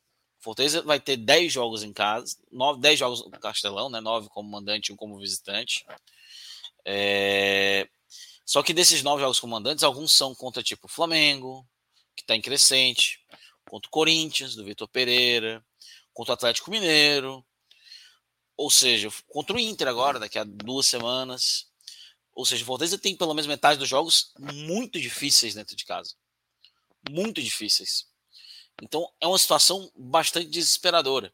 Fortaleza vai ter 10 jogos em casa, 9, 10 jogos no Castelão, né? 9 como mandante e um como visitante. É... Só que desses 9 jogos como mandantes, alguns são contra tipo Flamengo, que está em crescente, contra o Corinthians, do Vitor Pereira, contra o Atlético Mineiro, ou seja, contra o Inter agora, daqui a duas semanas. Ou seja, o Fortaleza tem pelo menos metade dos jogos muito difíceis dentro de casa. Muito difíceis. Então é uma situação bastante desesperadora.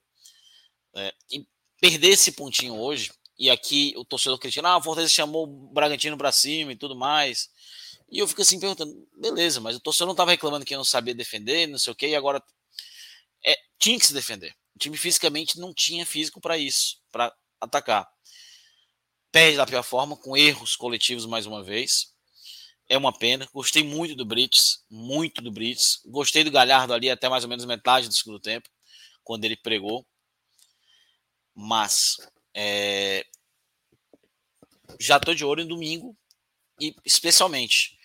É, e perder esse pontinho hoje, e aqui o torcedor critica, ah, o Fortaleza chamou o Bragantino para cima e tudo mais. E eu fico assim perguntando, beleza, mas o torcedor não estava reclamando que não sabia defender, não sei o quê, e agora é, tinha que se defender. O time fisicamente não tinha físico para isso, para atacar. Perde da pior forma, com erros coletivos mais uma vez é uma pena. Gostei muito do Brits, muito do Brits. Gostei do Galhardo ali até mais ou menos metade do segundo tempo, quando ele pregou. Mas é, já tô de olho em domingo e especialmente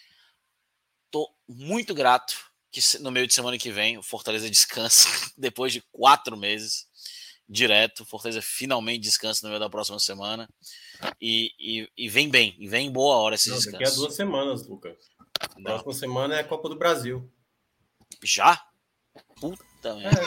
tô muito grato que no meio de semana que vem o Fortaleza descansa depois de quatro meses direto. Fortaleza finalmente descansa no meio da próxima semana e, e, e vem bem, e vem em boa hora esse Não, descanso. Daqui a duas semanas, Lucas. Não. Próxima semana é a Copa do Brasil. Já? Puta merda.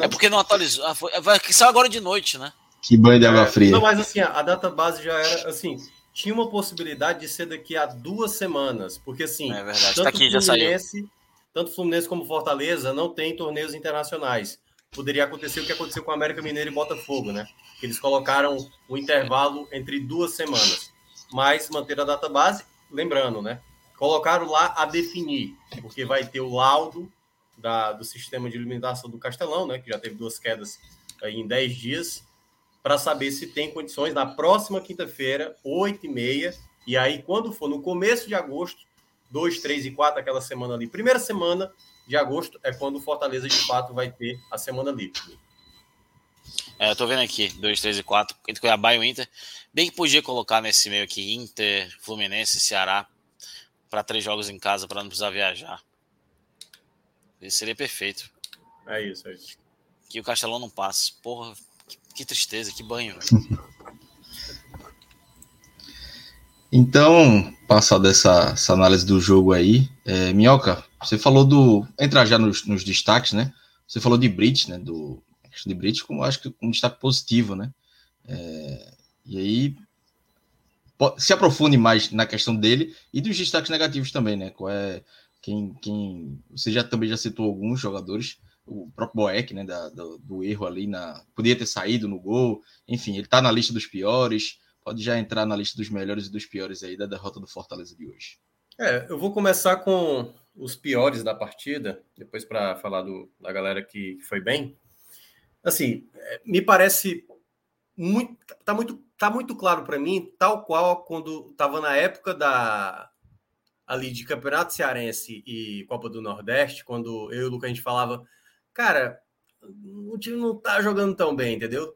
É, é, porque não atualizou. Ah, vai que saiu agora de noite, né? Que banho de água é, fria. Não, mas assim, a data base já era assim. Tinha uma possibilidade de ser daqui a duas semanas, porque assim, é verdade. Tanto, tá aqui, Fluminense, tanto Fluminense como Fortaleza não tem torneios internacionais. Poderia acontecer o que aconteceu com o América Mineiro e Botafogo, né? Eles colocaram um intervalo entre duas semanas. Mas manter a data base, lembrando, né? Colocaram lá a definir, porque vai ter o laudo da, do sistema de iluminação do Castelão, né? Que já teve duas quedas aí em 10 dias, para saber se tem condições na próxima quinta-feira, 8 e meia, e aí quando for no começo de agosto, 2, 3 e 4, aquela semana ali, primeira semana de agosto é quando o Fortaleza de fato vai ter a semana livre. É, eu tô vendo aqui, 2, 3 e 4, entre Cuiabá e o Inter. Bem que podia colocar nesse meio aqui Inter, Fluminense, Ceará, para três jogos em casa para não precisar viajar. Isso seria perfeito. É isso, é isso. Que o Castelão não passe. Porra, que, que tristeza, que banho. então, passada essa, essa, análise do jogo aí, é, Minhoca, você falou do. Entrar já nos, nos, destaques, né? Você falou de Brit, né? Do de Brit, como acho que um destaque positivo, né? É, e aí se aprofunde mais na questão dele e dos destaques negativos também, né? Qual é quem, quem você já também já citou alguns jogadores, o próprio Boeck, né? Da, do, do, erro ali na podia ter saído no gol, enfim, ele tá na lista dos piores, pode já entrar na lista dos melhores e dos piores aí da derrota do Fortaleza de hoje. É, eu vou começar com os piores da partida, depois para falar do, da galera que, que foi bem. Assim, é, me parece muito, tá muito, tá muito claro para mim, tal qual quando estava na época da ali de Campeonato Cearense e Copa do Nordeste, quando eu e o Lucas a gente falava, cara, o time não tá jogando tão bem, entendeu?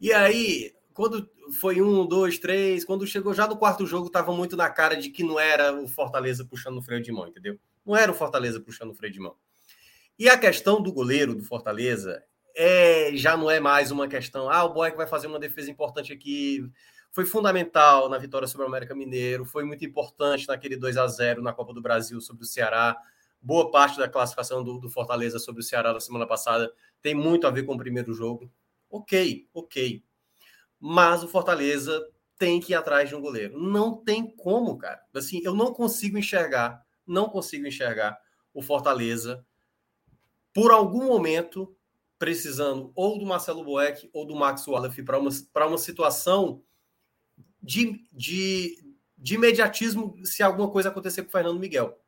E aí, quando foi um, dois, três, quando chegou já no quarto jogo, tava muito na cara de que não era o Fortaleza puxando o freio de mão, entendeu? Não era o Fortaleza puxando o freio de mão. E a questão do goleiro do Fortaleza é, já não é mais uma questão, ah, o Boeck vai fazer uma defesa importante aqui. Foi fundamental na vitória sobre o América Mineiro, foi muito importante naquele 2 a 0 na Copa do Brasil sobre o Ceará. Boa parte da classificação do, do Fortaleza sobre o Ceará na semana passada tem muito a ver com o primeiro jogo. Ok, ok. Mas o Fortaleza tem que ir atrás de um goleiro. Não tem como, cara. Assim, eu não consigo enxergar, não consigo enxergar o Fortaleza por algum momento precisando ou do Marcelo Boeck ou do Max Wallace para uma, uma situação de, de, de imediatismo se alguma coisa acontecer com o Fernando Miguel.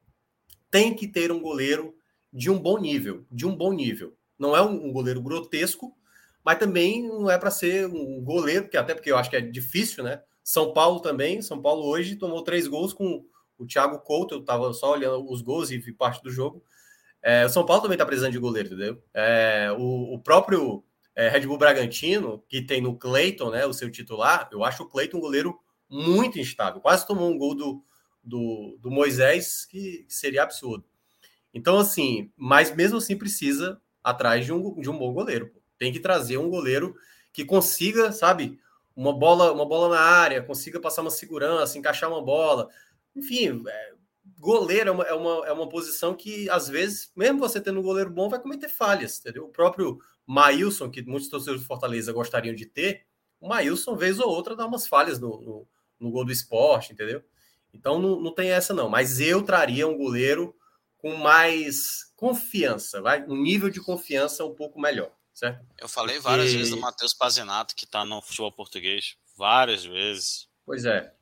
Tem que ter um goleiro de um bom nível, de um bom nível. Não é um, um goleiro grotesco, mas também não é para ser um goleiro, que até porque eu acho que é difícil, né? São Paulo também, São Paulo hoje tomou três gols com o Thiago Couto, eu estava só olhando os gols e vi parte do jogo. É, o São Paulo também está precisando de goleiro, entendeu? É, o, o, próprio é, Red Bull Bragantino, que tem no Cleiton, né, o seu titular, eu acho o Cleiton um goleiro muito instável. Quase tomou um gol do, do, do Moisés, que, seria absurdo. Então, assim, mas mesmo assim precisa atrás de um, de um bom goleiro. Tem que trazer um goleiro que consiga, sabe, uma bola, uma bola na área, consiga passar uma segurança, encaixar uma bola. Enfim, é, goleiro é uma, é uma, é uma posição que, às vezes, mesmo você tendo um goleiro bom, vai cometer falhas, entendeu? O próprio Maílson, que muitos torcedores de Fortaleza gostariam de ter, o Maílson, vez ou outra, dá umas falhas no, no, no gol do esporte, entendeu? Então não, não tem essa, não. Mas eu traria um goleiro com mais confiança, vai? Um nível de confiança um pouco melhor, certo? Eu falei várias Porque... vezes do Matheus Pazinato, que está no futebol português. Várias vezes. Pois é.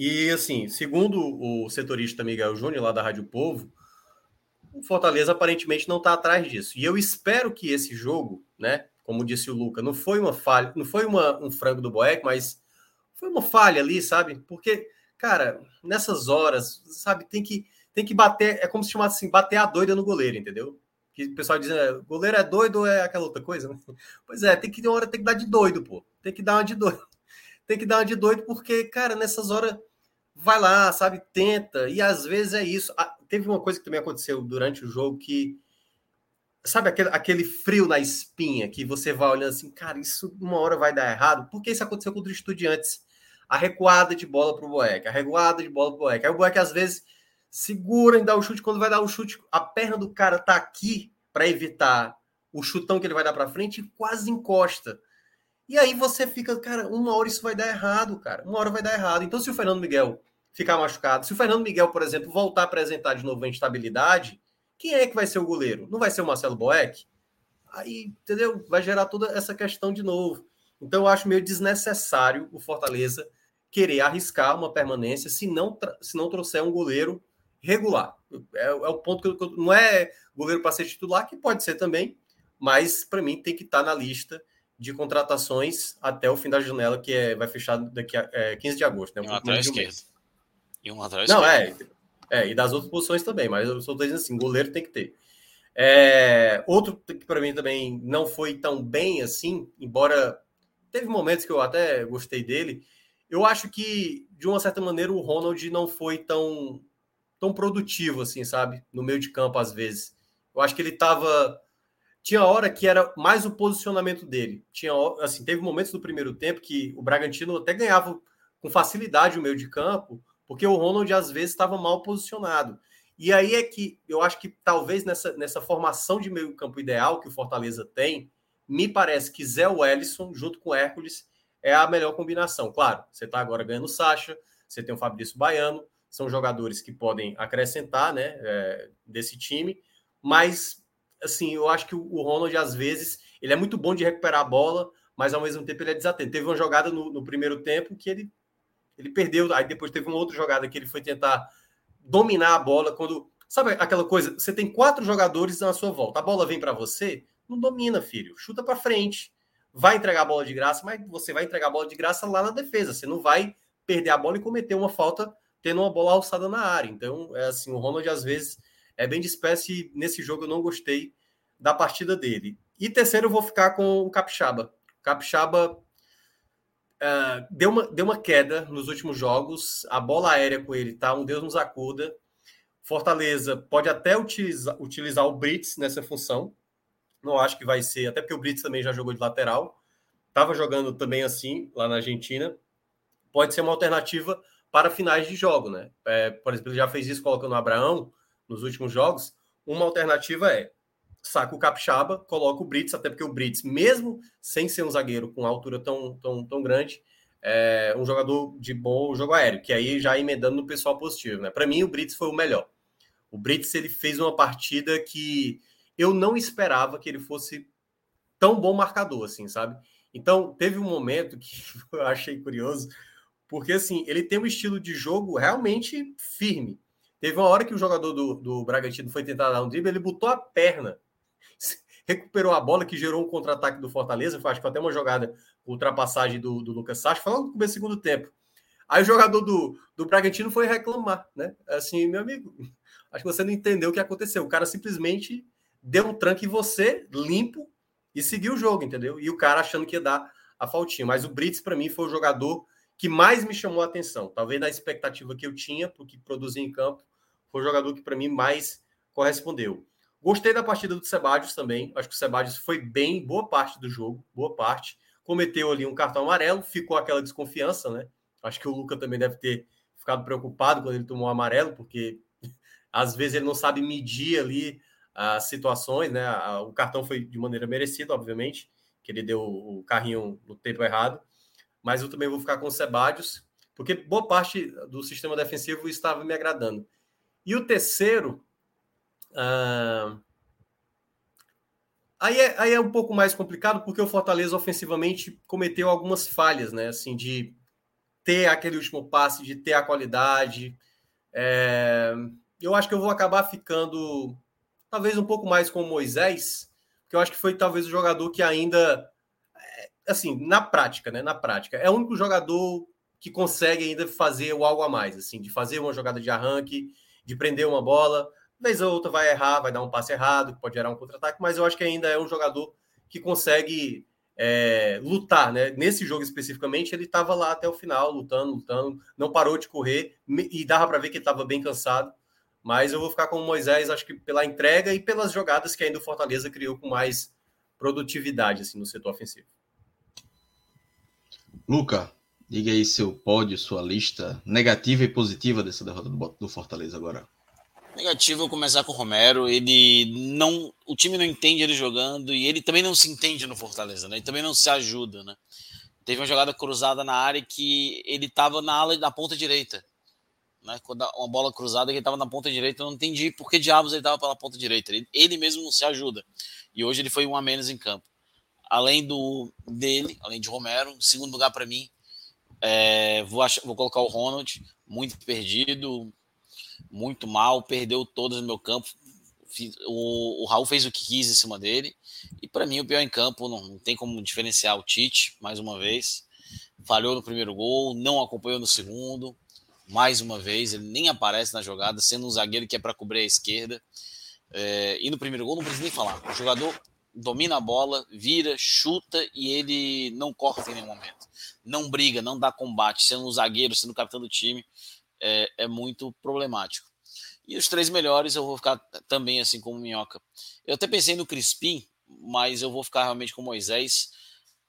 E, assim, segundo o setorista Miguel Júnior, lá da Rádio Povo, o Fortaleza aparentemente não está atrás disso. E eu espero que esse jogo, né, como disse o Luca, não foi uma falha, não foi uma, um frango do Boeck, mas foi uma falha ali, sabe? Porque, cara, nessas horas, sabe, tem que, tem que bater, é como se chamasse assim, bater a doida no goleiro, entendeu? Que o pessoal diz, é, goleiro é doido ou é aquela outra coisa? Pois é, tem que uma hora, tem que dar de doido, pô. Tem que dar uma de doido tem que dar uma de doido, porque, cara, nessas horas vai lá, sabe, tenta, e às vezes é isso. Ah, teve uma coisa que também aconteceu durante o jogo que sabe aquele, aquele frio na espinha que você vai olhando assim, cara, isso uma hora vai dar errado. Porque isso aconteceu com os estudiantes. A recuada de bola para o Boeck, a recuada de bola para o Boeck. Aí o Boeck às vezes segura e dá o chute. Quando vai dar o chute, a perna do cara tá aqui para evitar o chutão que ele vai dar para frente e quase encosta. E aí você fica, cara, uma hora isso vai dar errado, cara. Uma hora vai dar errado. Então, se o Fernando Miguel ficar machucado, se o Fernando Miguel, por exemplo, voltar a apresentar de novo a instabilidade, quem é que vai ser o goleiro? Não vai ser o Marcelo Boeck? Aí, entendeu? Vai gerar toda essa questão de novo. Então, eu acho meio desnecessário o Fortaleza querer arriscar uma permanência se não, se não trouxer um goleiro regular. É, é o ponto que eu, não é goleiro para ser titular, que pode ser também, mas para mim tem que estar tá na lista de contratações até o fim da janela, que é, vai fechar daqui a é, 15 de agosto. Né? Um atrás esquerdo. E um Não, esquerdo. é. É, e das outras posições também, mas eu estou dizendo assim, goleiro tem que ter. É, outro que para mim também não foi tão bem assim, embora teve momentos que eu até gostei dele, eu acho que, de uma certa maneira, o Ronald não foi tão, tão produtivo, assim, sabe? No meio de campo, às vezes. Eu acho que ele estava. Tinha hora que era mais o posicionamento dele. Tinha, assim, teve momentos no primeiro tempo que o Bragantino até ganhava com facilidade o meio de campo, porque o Ronald às vezes estava mal posicionado. E aí é que eu acho que talvez nessa, nessa formação de meio campo ideal que o Fortaleza tem, me parece que Zé Wellison junto com Hércules é a melhor combinação. Claro, você está agora ganhando o Sacha, você tem o Fabrício Baiano, são jogadores que podem acrescentar né, é, desse time, mas assim, eu acho que o Ronald, às vezes, ele é muito bom de recuperar a bola, mas ao mesmo tempo ele é desatento. Teve uma jogada no, no primeiro tempo que ele ele perdeu, aí depois teve uma outra jogada que ele foi tentar dominar a bola quando. Sabe aquela coisa? Você tem quatro jogadores na sua volta, a bola vem para você, não domina, filho. Chuta para frente. Vai entregar a bola de graça, mas você vai entregar a bola de graça lá na defesa. Você não vai perder a bola e cometer uma falta tendo uma bola alçada na área. Então, é assim, o Ronald às vezes é bem de espécie. Nesse jogo eu não gostei da partida dele. E terceiro, eu vou ficar com o Capixaba. Capixaba Uh, deu, uma, deu uma queda nos últimos jogos. A bola aérea com ele tá um Deus nos acuda. Fortaleza pode até utilizar, utilizar o Brits nessa função. Não acho que vai ser, até porque o Brits também já jogou de lateral. Estava jogando também assim lá na Argentina. Pode ser uma alternativa para finais de jogo, né? É, por exemplo, ele já fez isso colocando o Abraão nos últimos jogos. Uma alternativa é saca o Capixaba, coloca o Brits, até porque o Brits, mesmo sem ser um zagueiro com altura tão, tão, tão grande, é um jogador de bom jogo aéreo, que aí já emendando no pessoal positivo, né? Para mim, o Brits foi o melhor. O Brits ele fez uma partida que eu não esperava que ele fosse tão bom marcador, assim, sabe? Então, teve um momento que eu achei curioso, porque assim, ele tem um estilo de jogo realmente firme. Teve uma hora que o jogador do, do Bragantino foi tentar dar um drible, ele botou a perna recuperou a bola, que gerou um contra-ataque do Fortaleza. Acho que foi até uma jogada, ultrapassagem do, do Lucas Sacha, foi logo no começo do segundo tempo. Aí o jogador do, do Bragantino foi reclamar, né? Assim, meu amigo, acho que você não entendeu o que aconteceu. O cara simplesmente deu um tranque em você, limpo, e seguiu o jogo, entendeu? E o cara achando que ia dar a faltinha. Mas o Brits, para mim, foi o jogador que mais me chamou a atenção. Talvez na expectativa que eu tinha, porque produzia em campo, foi o jogador que, para mim, mais correspondeu. Gostei da partida do Sebadios também. Acho que o Sebadios foi bem, boa parte do jogo, boa parte. Cometeu ali um cartão amarelo, ficou aquela desconfiança, né? Acho que o Luca também deve ter ficado preocupado quando ele tomou o amarelo, porque às vezes ele não sabe medir ali as situações, né? O cartão foi de maneira merecida, obviamente, que ele deu o carrinho no tempo errado. Mas eu também vou ficar com o Sebadios, porque boa parte do sistema defensivo estava me agradando. E o terceiro, aí, é, aí é um pouco mais complicado porque o Fortaleza ofensivamente cometeu algumas falhas, né? Assim, de ter aquele último passe, de ter a qualidade. É, eu acho que eu vou acabar ficando talvez um pouco mais com o Moisés, que eu acho que foi talvez o jogador que ainda, é, assim, na prática, né? Na prática, é o único jogador que consegue ainda fazer o algo a mais, assim, de fazer uma jogada de arranque, de prender uma bola vez ou outra vai errar, vai dar um passe errado, pode gerar um contra-ataque, mas eu acho que ainda é um jogador que consegue é, lutar, né? Nesse jogo especificamente, ele estava lá até o final, lutando, lutando, não parou de correr e dava para ver que ele estava bem cansado. Mas eu vou ficar com o Moisés, acho que pela entrega e pelas jogadas que ainda o Fortaleza criou com mais produtividade assim, no setor ofensivo. Luca, diga aí seu pódio, sua lista negativa e positiva dessa derrota do Fortaleza agora. Negativo eu começar com o Romero. Ele não. O time não entende ele jogando e ele também não se entende no Fortaleza, né? Ele também não se ajuda, né? Teve uma jogada cruzada na área que ele estava na ala da ponta direita. Né? Quando uma bola cruzada que ele estava na ponta direita, eu não entendi por que diabos ele estava pela ponta direita. Ele, ele mesmo não se ajuda. E hoje ele foi um a menos em campo. Além do dele, além de Romero, segundo lugar para mim, é, vou, achar, vou colocar o Ronald, muito perdido, muito mal, perdeu todas no meu campo. O, o Raul fez o que quis em cima dele. E para mim, o pior em campo, não, não, tem como diferenciar o Tite, mais uma vez. Falhou no primeiro gol, não acompanhou no segundo. Mais uma vez, ele nem aparece na jogada, sendo um zagueiro que é para cobrir a esquerda. É, e no primeiro gol, não precisa nem falar. O jogador domina a bola, vira, chuta e ele não corta em nenhum momento. Não briga, não dá combate, sendo um zagueiro, sendo o capitão do time é, é muito problemático. E os três melhores eu vou ficar também assim como Minhoca. Eu até pensei no Crispim, mas eu vou ficar realmente com Moisés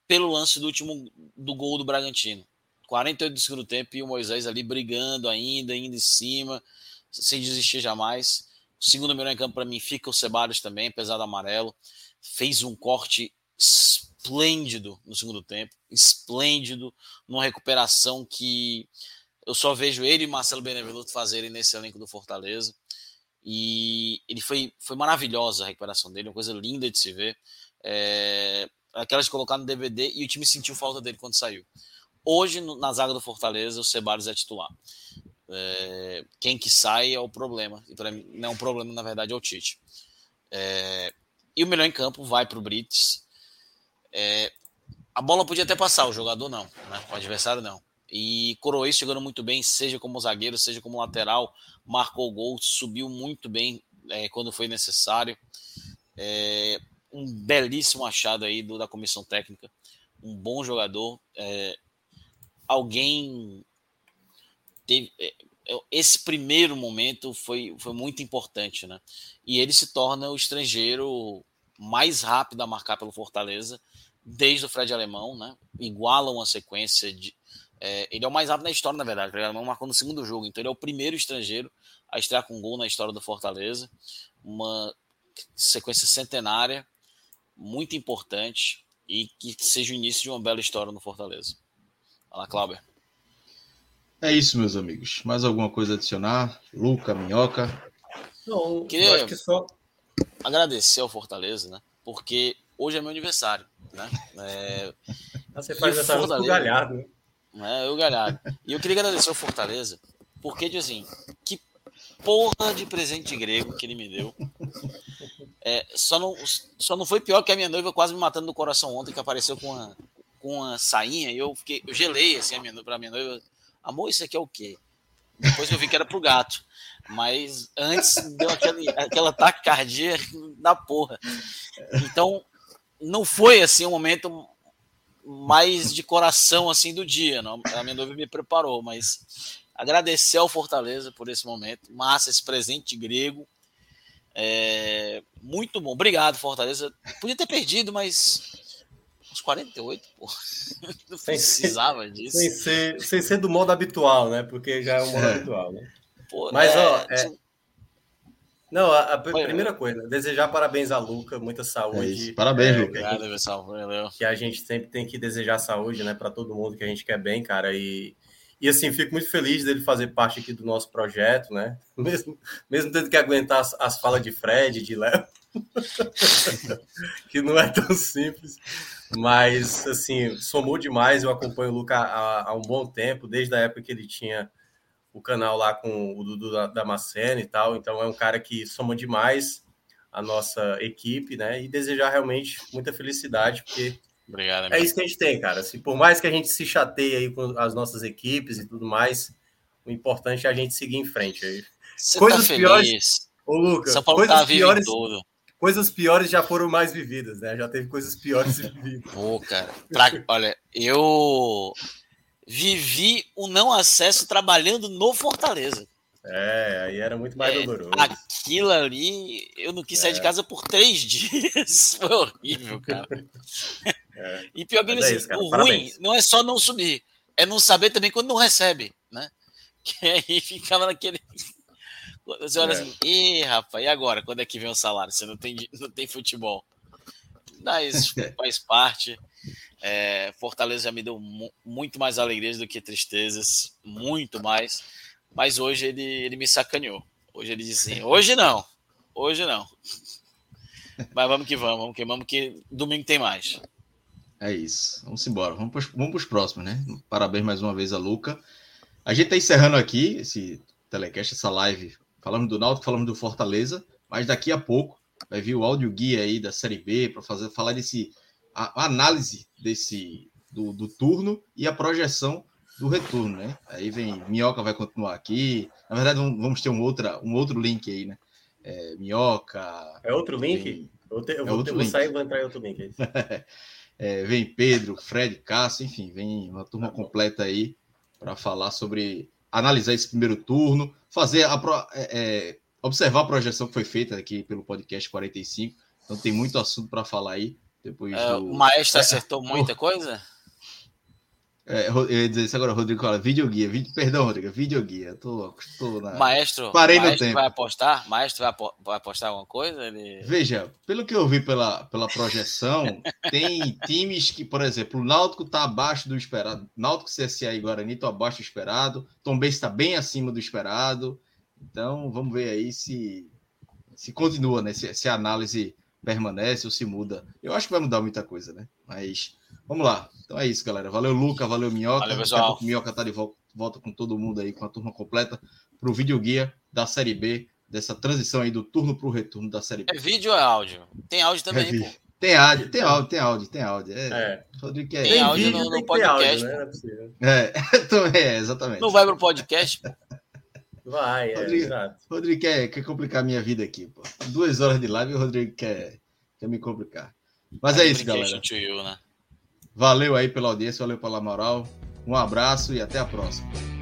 pelo lance do último do gol do Bragantino. 48 do segundo tempo e o Moisés ali brigando ainda, indo em cima, sem desistir jamais. O segundo melhor em campo para mim fica o Ceballos também, apesar do amarelo. Fez um corte esplêndido no segundo tempo, esplêndido, numa recuperação que eu só vejo ele e Marcelo Benevenuto fazerem nesse elenco do Fortaleza. E ele foi, foi maravilhosa a recuperação dele, uma coisa linda de se ver. É, aquela de colocar no DVD e o time sentiu falta dele quando saiu. Hoje, na zaga do Fortaleza, o Ceballos é titular. É, quem que sai é o problema. E para mim, não é um problema, na verdade, é o Tite. É, e o melhor em campo vai para o Brits. É, a bola podia até passar, o jogador não, né? o adversário não. E Coroês chegando muito bem, seja como zagueiro, seja como lateral, marcou gol, subiu muito bem é, quando foi necessário. É, um belíssimo achado aí do, da comissão técnica, um bom jogador. É, alguém teve. É, é, esse primeiro momento foi, foi muito importante, né? E ele se torna o estrangeiro mais rápido a marcar pelo Fortaleza desde o Fred Alemão, né? Iguala uma sequência de, é, ele é o mais rápido na história, na verdade. Ele marcou no segundo jogo, então ele é o primeiro estrangeiro a estrear com gol na história do Fortaleza. Uma sequência centenária, muito importante e que seja o início de uma bela história no Fortaleza. Fala, Cláudio. É isso, meus amigos. Mais alguma coisa a adicionar? Luca, Minhoca? Não, Queria acho que só... agradecer ao Fortaleza, né? Porque hoje é meu aniversário, né? É... Você faz aniversário Fortaleza... Galhardo, né? Né? Eu galhado. E eu queria agradecer ao Fortaleza, porque, assim, que porra de presente grego que ele me deu. É, só, não, só não foi pior que a minha noiva quase me matando no coração ontem, que apareceu com uma, com uma sainha, e eu fiquei, eu gelei assim a minha, pra minha noiva. Amor, isso aqui é o quê? Depois eu vi que era pro gato. Mas antes deu aquele, aquela taquicardia da porra. Então, não foi assim um momento mais de coração assim do dia. Não? A minha noiva me preparou, mas agradecer ao Fortaleza por esse momento. Massa, esse presente grego. É, muito bom. Obrigado, Fortaleza. Podia ter perdido, mas uns 48, pô. Não precisava disso. Sem ser, sem ser do modo habitual, né? Porque já é o modo é. habitual, né? Pô, mas, é, ó, é, não, a, a primeira coisa, desejar parabéns a Luca, muita saúde. É parabéns, é, Luca. Obrigado, pessoal. Valeu. Que a gente sempre tem que desejar saúde, né, para todo mundo que a gente quer bem, cara. E, e assim, fico muito feliz dele fazer parte aqui do nosso projeto, né? Mesmo, mesmo tendo que aguentar as, as falas de Fred, de Léo, que não é tão simples. Mas, assim, somou demais. Eu acompanho o Luca há, há um bom tempo, desde a época que ele tinha o canal lá com o Dudu da Damasceno e tal. Então é um cara que soma demais a nossa equipe, né? E desejar realmente muita felicidade, porque Obrigado, é isso que a gente tem, cara. Se, por mais que a gente se chateie aí com as nossas equipes e tudo mais, o importante é a gente seguir em frente aí. Você tá coisas tá piores. Ô, Lucas, São Paulo coisas tá piores. Todo. coisas piores já foram mais vividas, né? Já teve coisas piores vividas. Pô, cara. Tra... Olha, eu vivi o não acesso trabalhando no Fortaleza. É, aí era muito mais é, doloroso. Aquilo ali, eu não quis sair de é. casa por três dias. Foi horrível, cara. É. E pior que é isso, cara, o parabéns. ruim não é só não subir, é não saber também quando não recebe, né? Que aí ficava naquele. Você olha é. assim, ih, rapaz, e agora? Quando é que vem o salário? Você não tem, não tem futebol. Mas faz parte. É, Fortaleza já me deu muito mais alegrias do que tristezas, muito mais. Mas hoje ele, ele me sacaneou. Hoje ele disse assim: hoje não, hoje não. Mas vamos que vamos, vamos que vamos, que domingo tem mais. É isso. Vamos embora. Vamos para vamos os próximos, né? Parabéns mais uma vez a Luca. A gente está encerrando aqui esse telecast, essa live. Falamos do Náutico, falamos do Fortaleza, mas daqui a pouco vai vir o áudio guia aí da Série B para fazer falar desse a, a análise desse do, do turno e a projeção do retorno, né? Aí vem Minhoca vai continuar aqui. Na verdade, vamos ter um, outra, um outro link aí, né? É, Minhoca. É outro link? Vem... Eu, te, eu, é vou, outro vou link. sair e vou entrar em outro link. É, vem Pedro, Fred, Cássio, enfim, vem uma turma completa aí para falar sobre analisar esse primeiro turno, fazer a é, é, observar a projeção que foi feita aqui pelo podcast 45. Então tem muito assunto para falar aí. Depois é, do... O maestro acertou muita coisa? É, eu ia dizer isso agora, Rodrigo fala, videoguia, vídeo, perdão, Rodrigo, videoguia, tô, tô na... Maestro, Parei maestro no tempo. vai apostar? Maestro vai, vai apostar alguma coisa? Ele... Veja, pelo que eu vi pela, pela projeção, tem times que, por exemplo, o Náutico tá abaixo do esperado, Náutico, CSA e Guarani estão abaixo do esperado, Tom Benz está bem acima do esperado, então vamos ver aí se, se continua, né, se, se a análise permanece ou se muda. Eu acho que vai mudar muita coisa, né, mas... Vamos lá. Então é isso, galera. Valeu, Luca. Valeu, Minhoca. Valeu, pessoal. Minhoca tá de volta, volta com todo mundo aí, com a turma completa, para o videoguia da Série B, dessa transição aí do turno para o retorno da Série B. É vídeo ou é áudio? Tem áudio também, é pô. Tem áudio, tem áudio, tem áudio, tem áudio. É, é. Rodrigo é tem áudio no, no podcast. Áudio, né? é, também é, exatamente. Não vai para o podcast? Vai, é, Rodrigo, exato. Rodrigo quer, quer complicar a minha vida aqui, pô. Duas horas de live e o Rodrigo quer, quer me complicar. Mas é isso, galera. You, né? Valeu aí pela audiência, valeu pela moral. Um abraço e até a próxima.